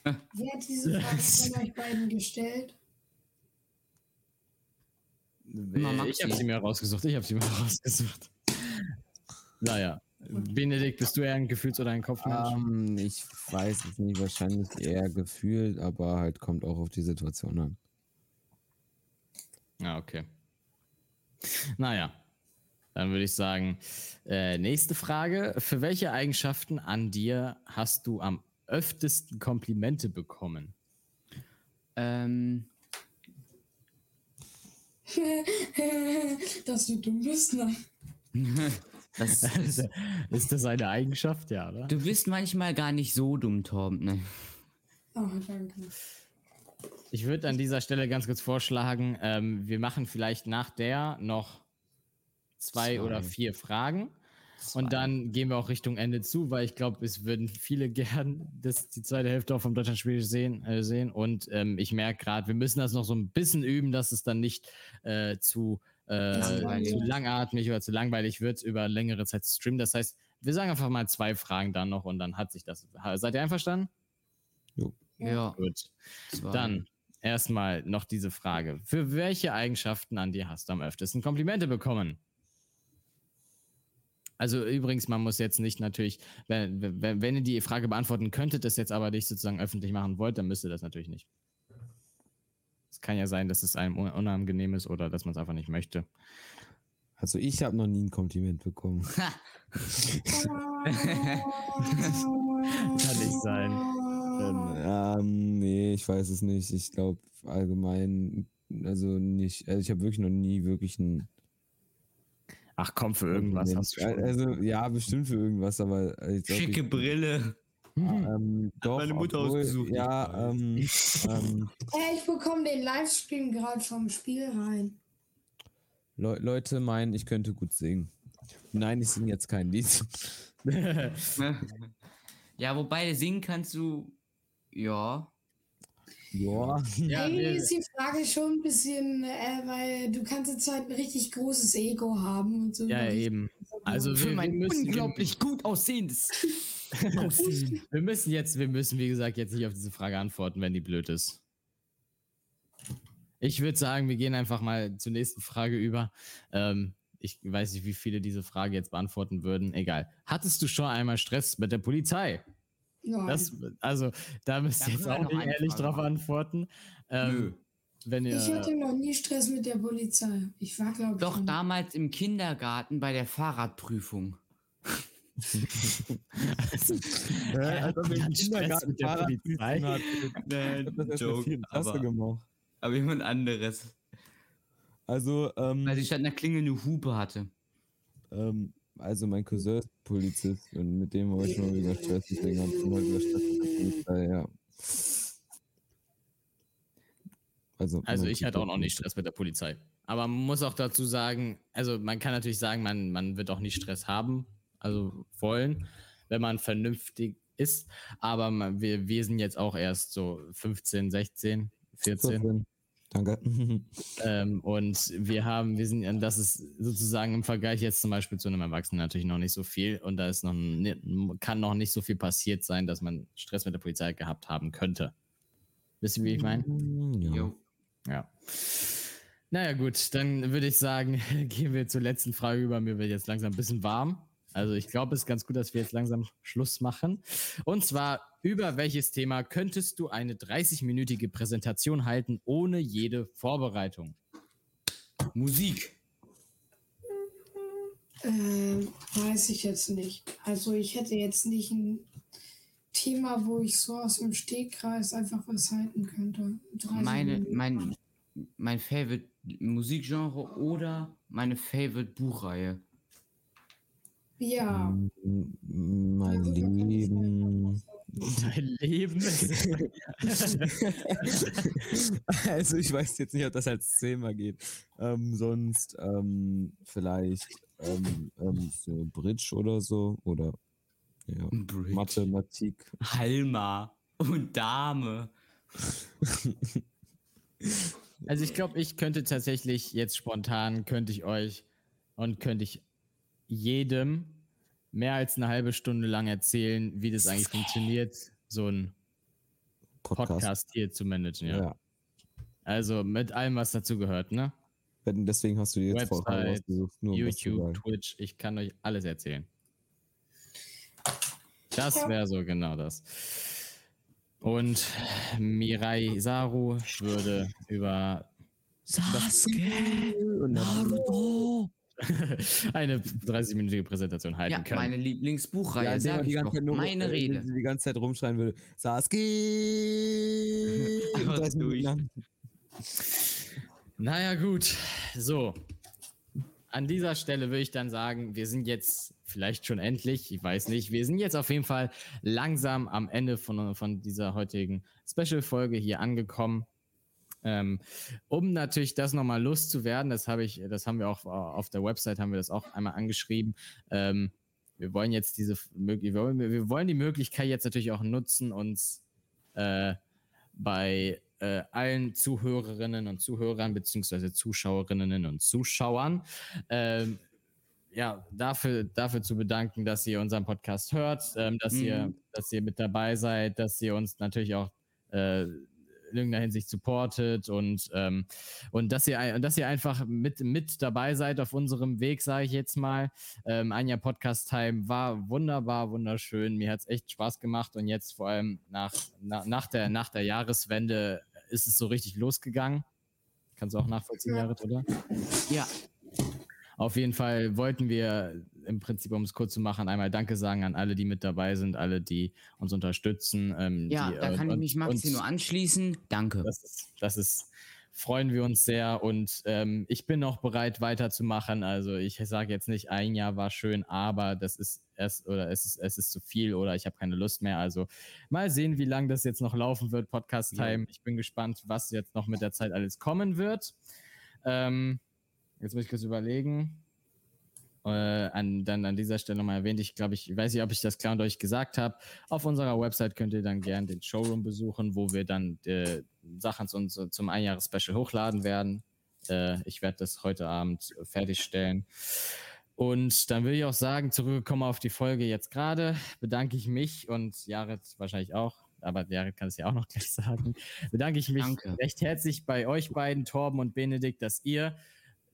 E: Wer hat diese Frage von euch beiden gestellt?
C: Maxi.
B: Ich habe sie mir rausgesucht. Ich habe sie mir rausgesucht. Naja. Benedikt, bist du eher ein Gefühls- oder ein Kopfmensch?
D: Ähm, ich weiß es nicht, wahrscheinlich eher gefühlt, aber halt kommt auch auf die Situation an.
B: Ja, okay. Naja, dann würde ich sagen, äh, nächste Frage. Für welche Eigenschaften an dir hast du am öftesten Komplimente bekommen?
C: ähm,
E: Dass du dumm bist, ne?
C: das ist,
B: Ist das eine Eigenschaft? Ja, oder?
C: du bist manchmal gar nicht so dumm, Torben. Ne?
E: Oh, danke.
B: Ich würde an dieser Stelle ganz kurz vorschlagen, ähm, wir machen vielleicht nach der noch zwei,
C: Zwei.
B: oder vier Fragen.
C: Zwei.
B: Und dann gehen wir auch Richtung Ende zu, weil ich glaube, es würden viele gern das, die zweite Hälfte auch vom Deutschlandspiel sehen. Äh, sehen. Und ähm, ich merke gerade, wir müssen das noch so ein bisschen üben, dass es dann nicht äh, zu, äh, zu langatmig oder zu langweilig wird, über längere Zeit zu streamen. Das heißt, wir sagen einfach mal zwei Fragen dann noch und dann hat sich das. Seid ihr einverstanden?
C: Ja,
B: Gut.
C: zwei.
B: Dann erstmal noch diese Frage. Für welche Eigenschaften an dir hast du am öftesten Komplimente bekommen? Also übrigens, man muss jetzt nicht natürlich, wenn, wenn, wenn ihr die Frage beantworten könntet, das jetzt aber nicht sozusagen öffentlich machen wollt, dann müsst ihr das natürlich nicht. Es kann ja sein, dass es einem un- unangenehm ist oder dass man es einfach nicht möchte.
D: Also ich habe noch nie ein Kompliment bekommen.
B: Kann nicht sein.
D: Ähm, ähm, nee, ich weiß es nicht. Ich glaube allgemein, also nicht, also ich habe wirklich noch nie wirklich ein
B: Ach komm, für irgendwas
D: Kompliment.
B: hast du schon.
D: Also ja, bestimmt für irgendwas, aber ich glaub,
C: Schicke
D: ich,
C: Brille.
D: ähm, doch,
C: meine Mutter
D: obwohl,
C: ausgesucht, ich
D: Ja, ähm, ähm,
E: Hey, ich bekomme den Livestream gerade vom Spiel rein.
D: Le Leute meinen, ich könnte gut singen. Nein, ich singe jetzt kein Lied.
C: ja, wobei singen kannst du. Ja.
D: Ja.
B: Ja,
E: Irgendwie
B: wir-
E: ist die Frage schon ein bisschen, äh, weil du kannst jetzt halt ein richtig großes Ego haben und so.
B: Ja, eben. Also
C: Für
B: wir, wir
C: mein
B: müssen,
C: unglaublich gut aussehendes.
B: wir, wir müssen jetzt, wir müssen, wie gesagt, jetzt nicht auf diese Frage antworten, wenn die blöd ist. Ich würde sagen, wir gehen einfach mal zur nächsten Frage über. Ähm, ich weiß nicht, wie viele diese Frage jetzt beantworten würden. Egal. Hattest du schon einmal Stress mit der Polizei? Das, also, da müsst ihr jetzt auch nicht ehrlich
C: Frage
B: drauf
C: machen.
B: antworten. Ähm,
C: Nö.
B: Wenn ihr.
E: ich hatte noch nie Stress mit der Polizei. Ich war, glaube ich.
C: Doch
E: noch-
C: damals im Kindergarten bei der Fahrradprüfung.
D: Ja, als ob wir im Kindergarten
B: mit der
D: Fahrradprüfung
B: Polizei.
D: Ich hab das Klasse
C: aber,
D: gemacht.
C: aber jemand anderes.
D: Also, ähm,
C: Weil ich statt einer Klingel eine Hupe hatte.
D: ähm, also mein Cousin ist Polizist und mit dem habe ich schon mal über Stress, deswegen habe ich schon mal über Stress mit der Polizei, ja. Also,
B: Also ich hatte auch noch nicht Stress mit der Polizei. Aber man muss auch dazu sagen, also man kann natürlich sagen, man, man wird auch nicht Stress haben, also wollen, wenn man vernünftig ist. Aber wir, wir sind jetzt auch erst so 15, 16, 14.
D: 14. Danke.
B: Ähm, und wir haben, wir sind, und das ist sozusagen im Vergleich jetzt zum Beispiel zu einem Erwachsenen natürlich noch nicht so viel. Und da ist noch, ni- kann noch nicht so viel passiert sein, dass man Stress mit der Polizei gehabt haben könnte. Wisst ihr, wie ich meine?
D: ja.
C: Jo.
B: Ja. Naja, gut, dann würde ich sagen, gehen wir zur letzten Frage über. Mir wird jetzt langsam ein bisschen warm. Also ich glaube, es ist ganz gut, dass wir jetzt langsam Schluss machen. Und zwar, über welches Thema könntest du eine 30-minütige Präsentation halten, ohne jede Vorbereitung?
C: Musik.
E: Ähm, weiß ich jetzt nicht. Also ich hätte jetzt nicht ein Thema, wo ich so aus dem Stegkreis einfach was halten könnte. 30
C: Meine,
E: Minuten.
C: mein, mein Favorite Musikgenre oder meine Favorite Buchreihe.
E: Ja.
D: Mein
E: Ja,
D: Leben.
B: Dein Leben
D: also ich weiß jetzt nicht, ob das als Thema geht. Ähm, sonst ähm, vielleicht ähm, ähm, so Bridge oder so oder ja,
C: Bridge.
D: Mathematik.
C: Halma und Dame.
B: Also ich glaube, ich könnte tatsächlich jetzt spontan, könnte ich euch und könnte ich jedem mehr als eine halbe Stunde lang erzählen, wie das eigentlich funktioniert, so ein
D: Podcast.
B: Podcast hier zu managen. Ja.
D: Ja.
B: Also mit allem, was dazu gehört, ne?
D: Deswegen hast du dir jetzt
B: Website,
D: ausgesucht, nur
B: YouTube. Twitch, ich kann euch alles erzählen. Das wäre so genau das. Und Mirai Saru würde über
G: Sasuke, Naruto.
B: eine 30-minütige Präsentation halten
C: Ja,
B: können.
C: meine Lieblingsbuchreihe,
D: Ja,
C: sag
D: der die
C: ich
D: ganze
C: doch.
D: Zeit nur
C: Meine
D: äh,
C: Rede.
D: Die ganze Zeit rumschreien würde. Sasuke!
C: Einfach
D: 30 Minuten
C: durch.
D: lang.
B: Naja, gut. So. An dieser Stelle würde ich dann sagen, wir sind jetzt vielleicht schon endlich, ich weiß nicht, wir sind jetzt auf jeden Fall langsam am Ende von, von dieser heutigen Special-Folge hier angekommen. Ähm, um natürlich das nochmal loszuwerden, das habe ich, das haben wir auch auf der Website, haben wir das auch einmal angeschrieben. Ähm, wir wollen jetzt diese wir wollen, die Möglichkeit jetzt natürlich auch nutzen, uns äh, bei äh, allen Zuhörerinnen und Zuhörern beziehungsweise Zuschauerinnen und Zuschauern ähm, ja, dafür, dafür zu bedanken, dass ihr unseren Podcast hört, ähm, dass, ihr,
C: Mhm.
B: dass ihr mit dabei seid, dass ihr uns natürlich auch äh, in irgendeiner Hinsicht supportet und, ähm, und dass ihr und dass ihr einfach mit, mit dabei seid auf unserem Weg, sage ich jetzt mal. Ähm, ein Jahr Podcast Time war wunderbar, wunderschön. Mir hat es echt Spaß gemacht und jetzt vor allem nach, na, nach, der, nach der Jahreswende ist es so richtig losgegangen. Kannst du auch nachvollziehen,
E: Ja.
B: Jared, oder?
C: Ja,
B: Auf jeden Fall wollten wir im Prinzip, um es kurz zu machen, einmal Danke sagen an alle, die mit dabei sind, alle, die uns unterstützen. Ähm,
C: Ja,
B: die,
C: da
B: äh,
C: kann ich
B: und-
C: mich Maxi nur anschließen. Danke.
B: Das ist, das ist, freuen wir uns sehr und ähm, ich bin noch bereit weiterzumachen. Also ich sage jetzt nicht, ein Jahr war schön, aber das ist es oder es ist, es ist zu viel oder ich habe keine Lust mehr. Also mal sehen, wie lange das jetzt noch laufen wird, Podcast Time. Ich bin gespannt, was jetzt noch mit der Zeit alles kommen wird. Ähm, jetzt muss ich kurz überlegen. Äh, an, dann an dieser Stelle nochmal erwähnt, ich glaube, ich weiß nicht, ob ich das klar und euch gesagt habe. Auf unserer Website könnt ihr dann gerne den Showroom besuchen, wo wir dann äh, Sachen zu uns, zum Einjahres-Special hochladen werden. Äh, ich werde das heute Abend fertigstellen. Und dann will ich auch sagen, zurückgekommen auf die Folge jetzt gerade, bedanke ich mich und Jared wahrscheinlich auch, aber Jared kann es ja auch noch gleich sagen, bedanke ich mich
C: Danke.
B: recht herzlich bei euch beiden, Torben und Benedikt, dass ihr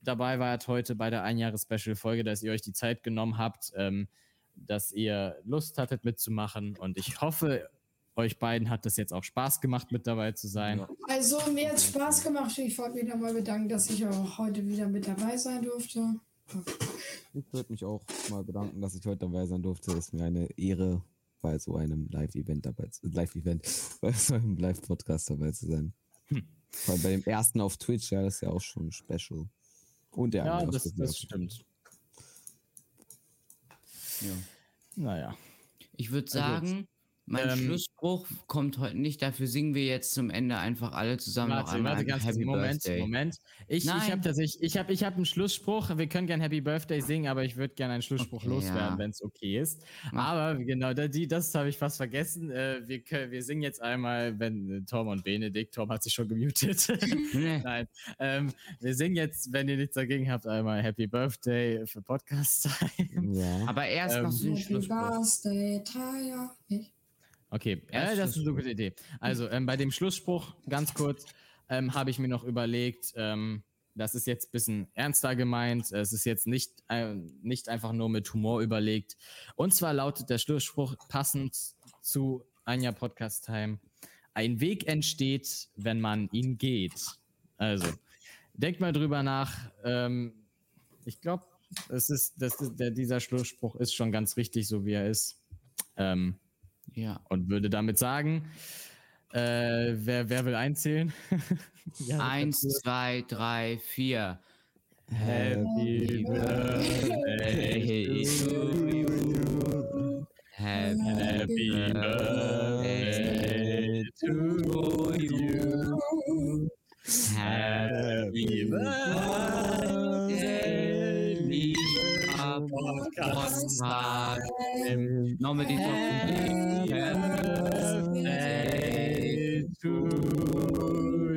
B: dabei wart heute bei der Einjahres-Special-Folge, dass ihr euch die Zeit genommen habt, ähm, dass ihr Lust hattet mitzumachen und ich hoffe, euch beiden hat das jetzt auch Spaß gemacht, mit dabei zu sein.
E: Also mir hat Spaß gemacht. Ich wollte mich nochmal bedanken, dass ich auch heute wieder mit dabei sein durfte.
D: Ich würde mich auch mal bedanken, dass ich heute dabei sein durfte. Ist mir eine Ehre, bei so einem Live-Event dabei zu Live-Event, bei so einem Live-Podcast dabei zu sein.
B: Hm.
D: Vor allem bei dem ersten auf Twitch, ja, das ist ja auch schon special. Und der
B: Ja,
D: andere
B: das,
D: ist
B: das stimmt.
C: Ja.
B: Naja.
C: Ich würde
B: Also,
C: sagen, mein
B: ähm,
C: Schlussspruch kommt heute nicht. Dafür singen wir jetzt zum Ende einfach alle zusammen noch
B: Warte,
C: einmal
B: warte ganz kurz.
C: Happy
B: Moment,
C: Birthday.
B: Moment. Ich, ich habe tatsächlich, ich habe ich hab einen Schlussspruch. Wir können gerne Happy Birthday singen, aber ich würde gerne einen Schlussspruch
C: Okay,
B: loswerden,
C: ja.
B: wenn es okay ist.
C: Mach.
B: Aber genau, da, die, das habe ich fast vergessen. Äh, wir, können, wir singen jetzt einmal, wenn äh, Tom und Benedikt, Tom hat sich schon gemutet.
C: Nee.
B: Nein, ähm, wir singen jetzt, wenn ihr nichts dagegen habt, einmal Happy Birthday für Podcast Time.
D: Ja.
C: Aber erst
B: Ähm,
C: noch so ein
E: Happy
C: Schlussspruch.
E: Birthday, Taya. Nicht?
B: Okay, äh, das ist eine gute Idee. Also ähm, bei dem Schlussspruch, ganz kurz, ähm, habe ich mir noch überlegt, ähm, das ist jetzt ein bisschen ernster gemeint, es ist jetzt nicht, äh, nicht einfach nur mit Humor überlegt. Und zwar lautet der Schlussspruch passend zu Anja Podcast Time, ein Weg entsteht, wenn man ihn geht. Also, denkt mal drüber nach. Ähm, ich glaube, es ist, das ist, der, dieser Schlussspruch ist schon ganz richtig, so wie er ist. Ähm,
C: Ja.
B: und würde damit sagen, äh, wer, wer will einzählen? Ja,
C: Eins, zwei, drei, vier.
B: Happy Birthday to you.
C: Happy
B: Birthday to you. Happy Birthday, Podcast.
C: Nochmal die Top.
B: Happy Birthday to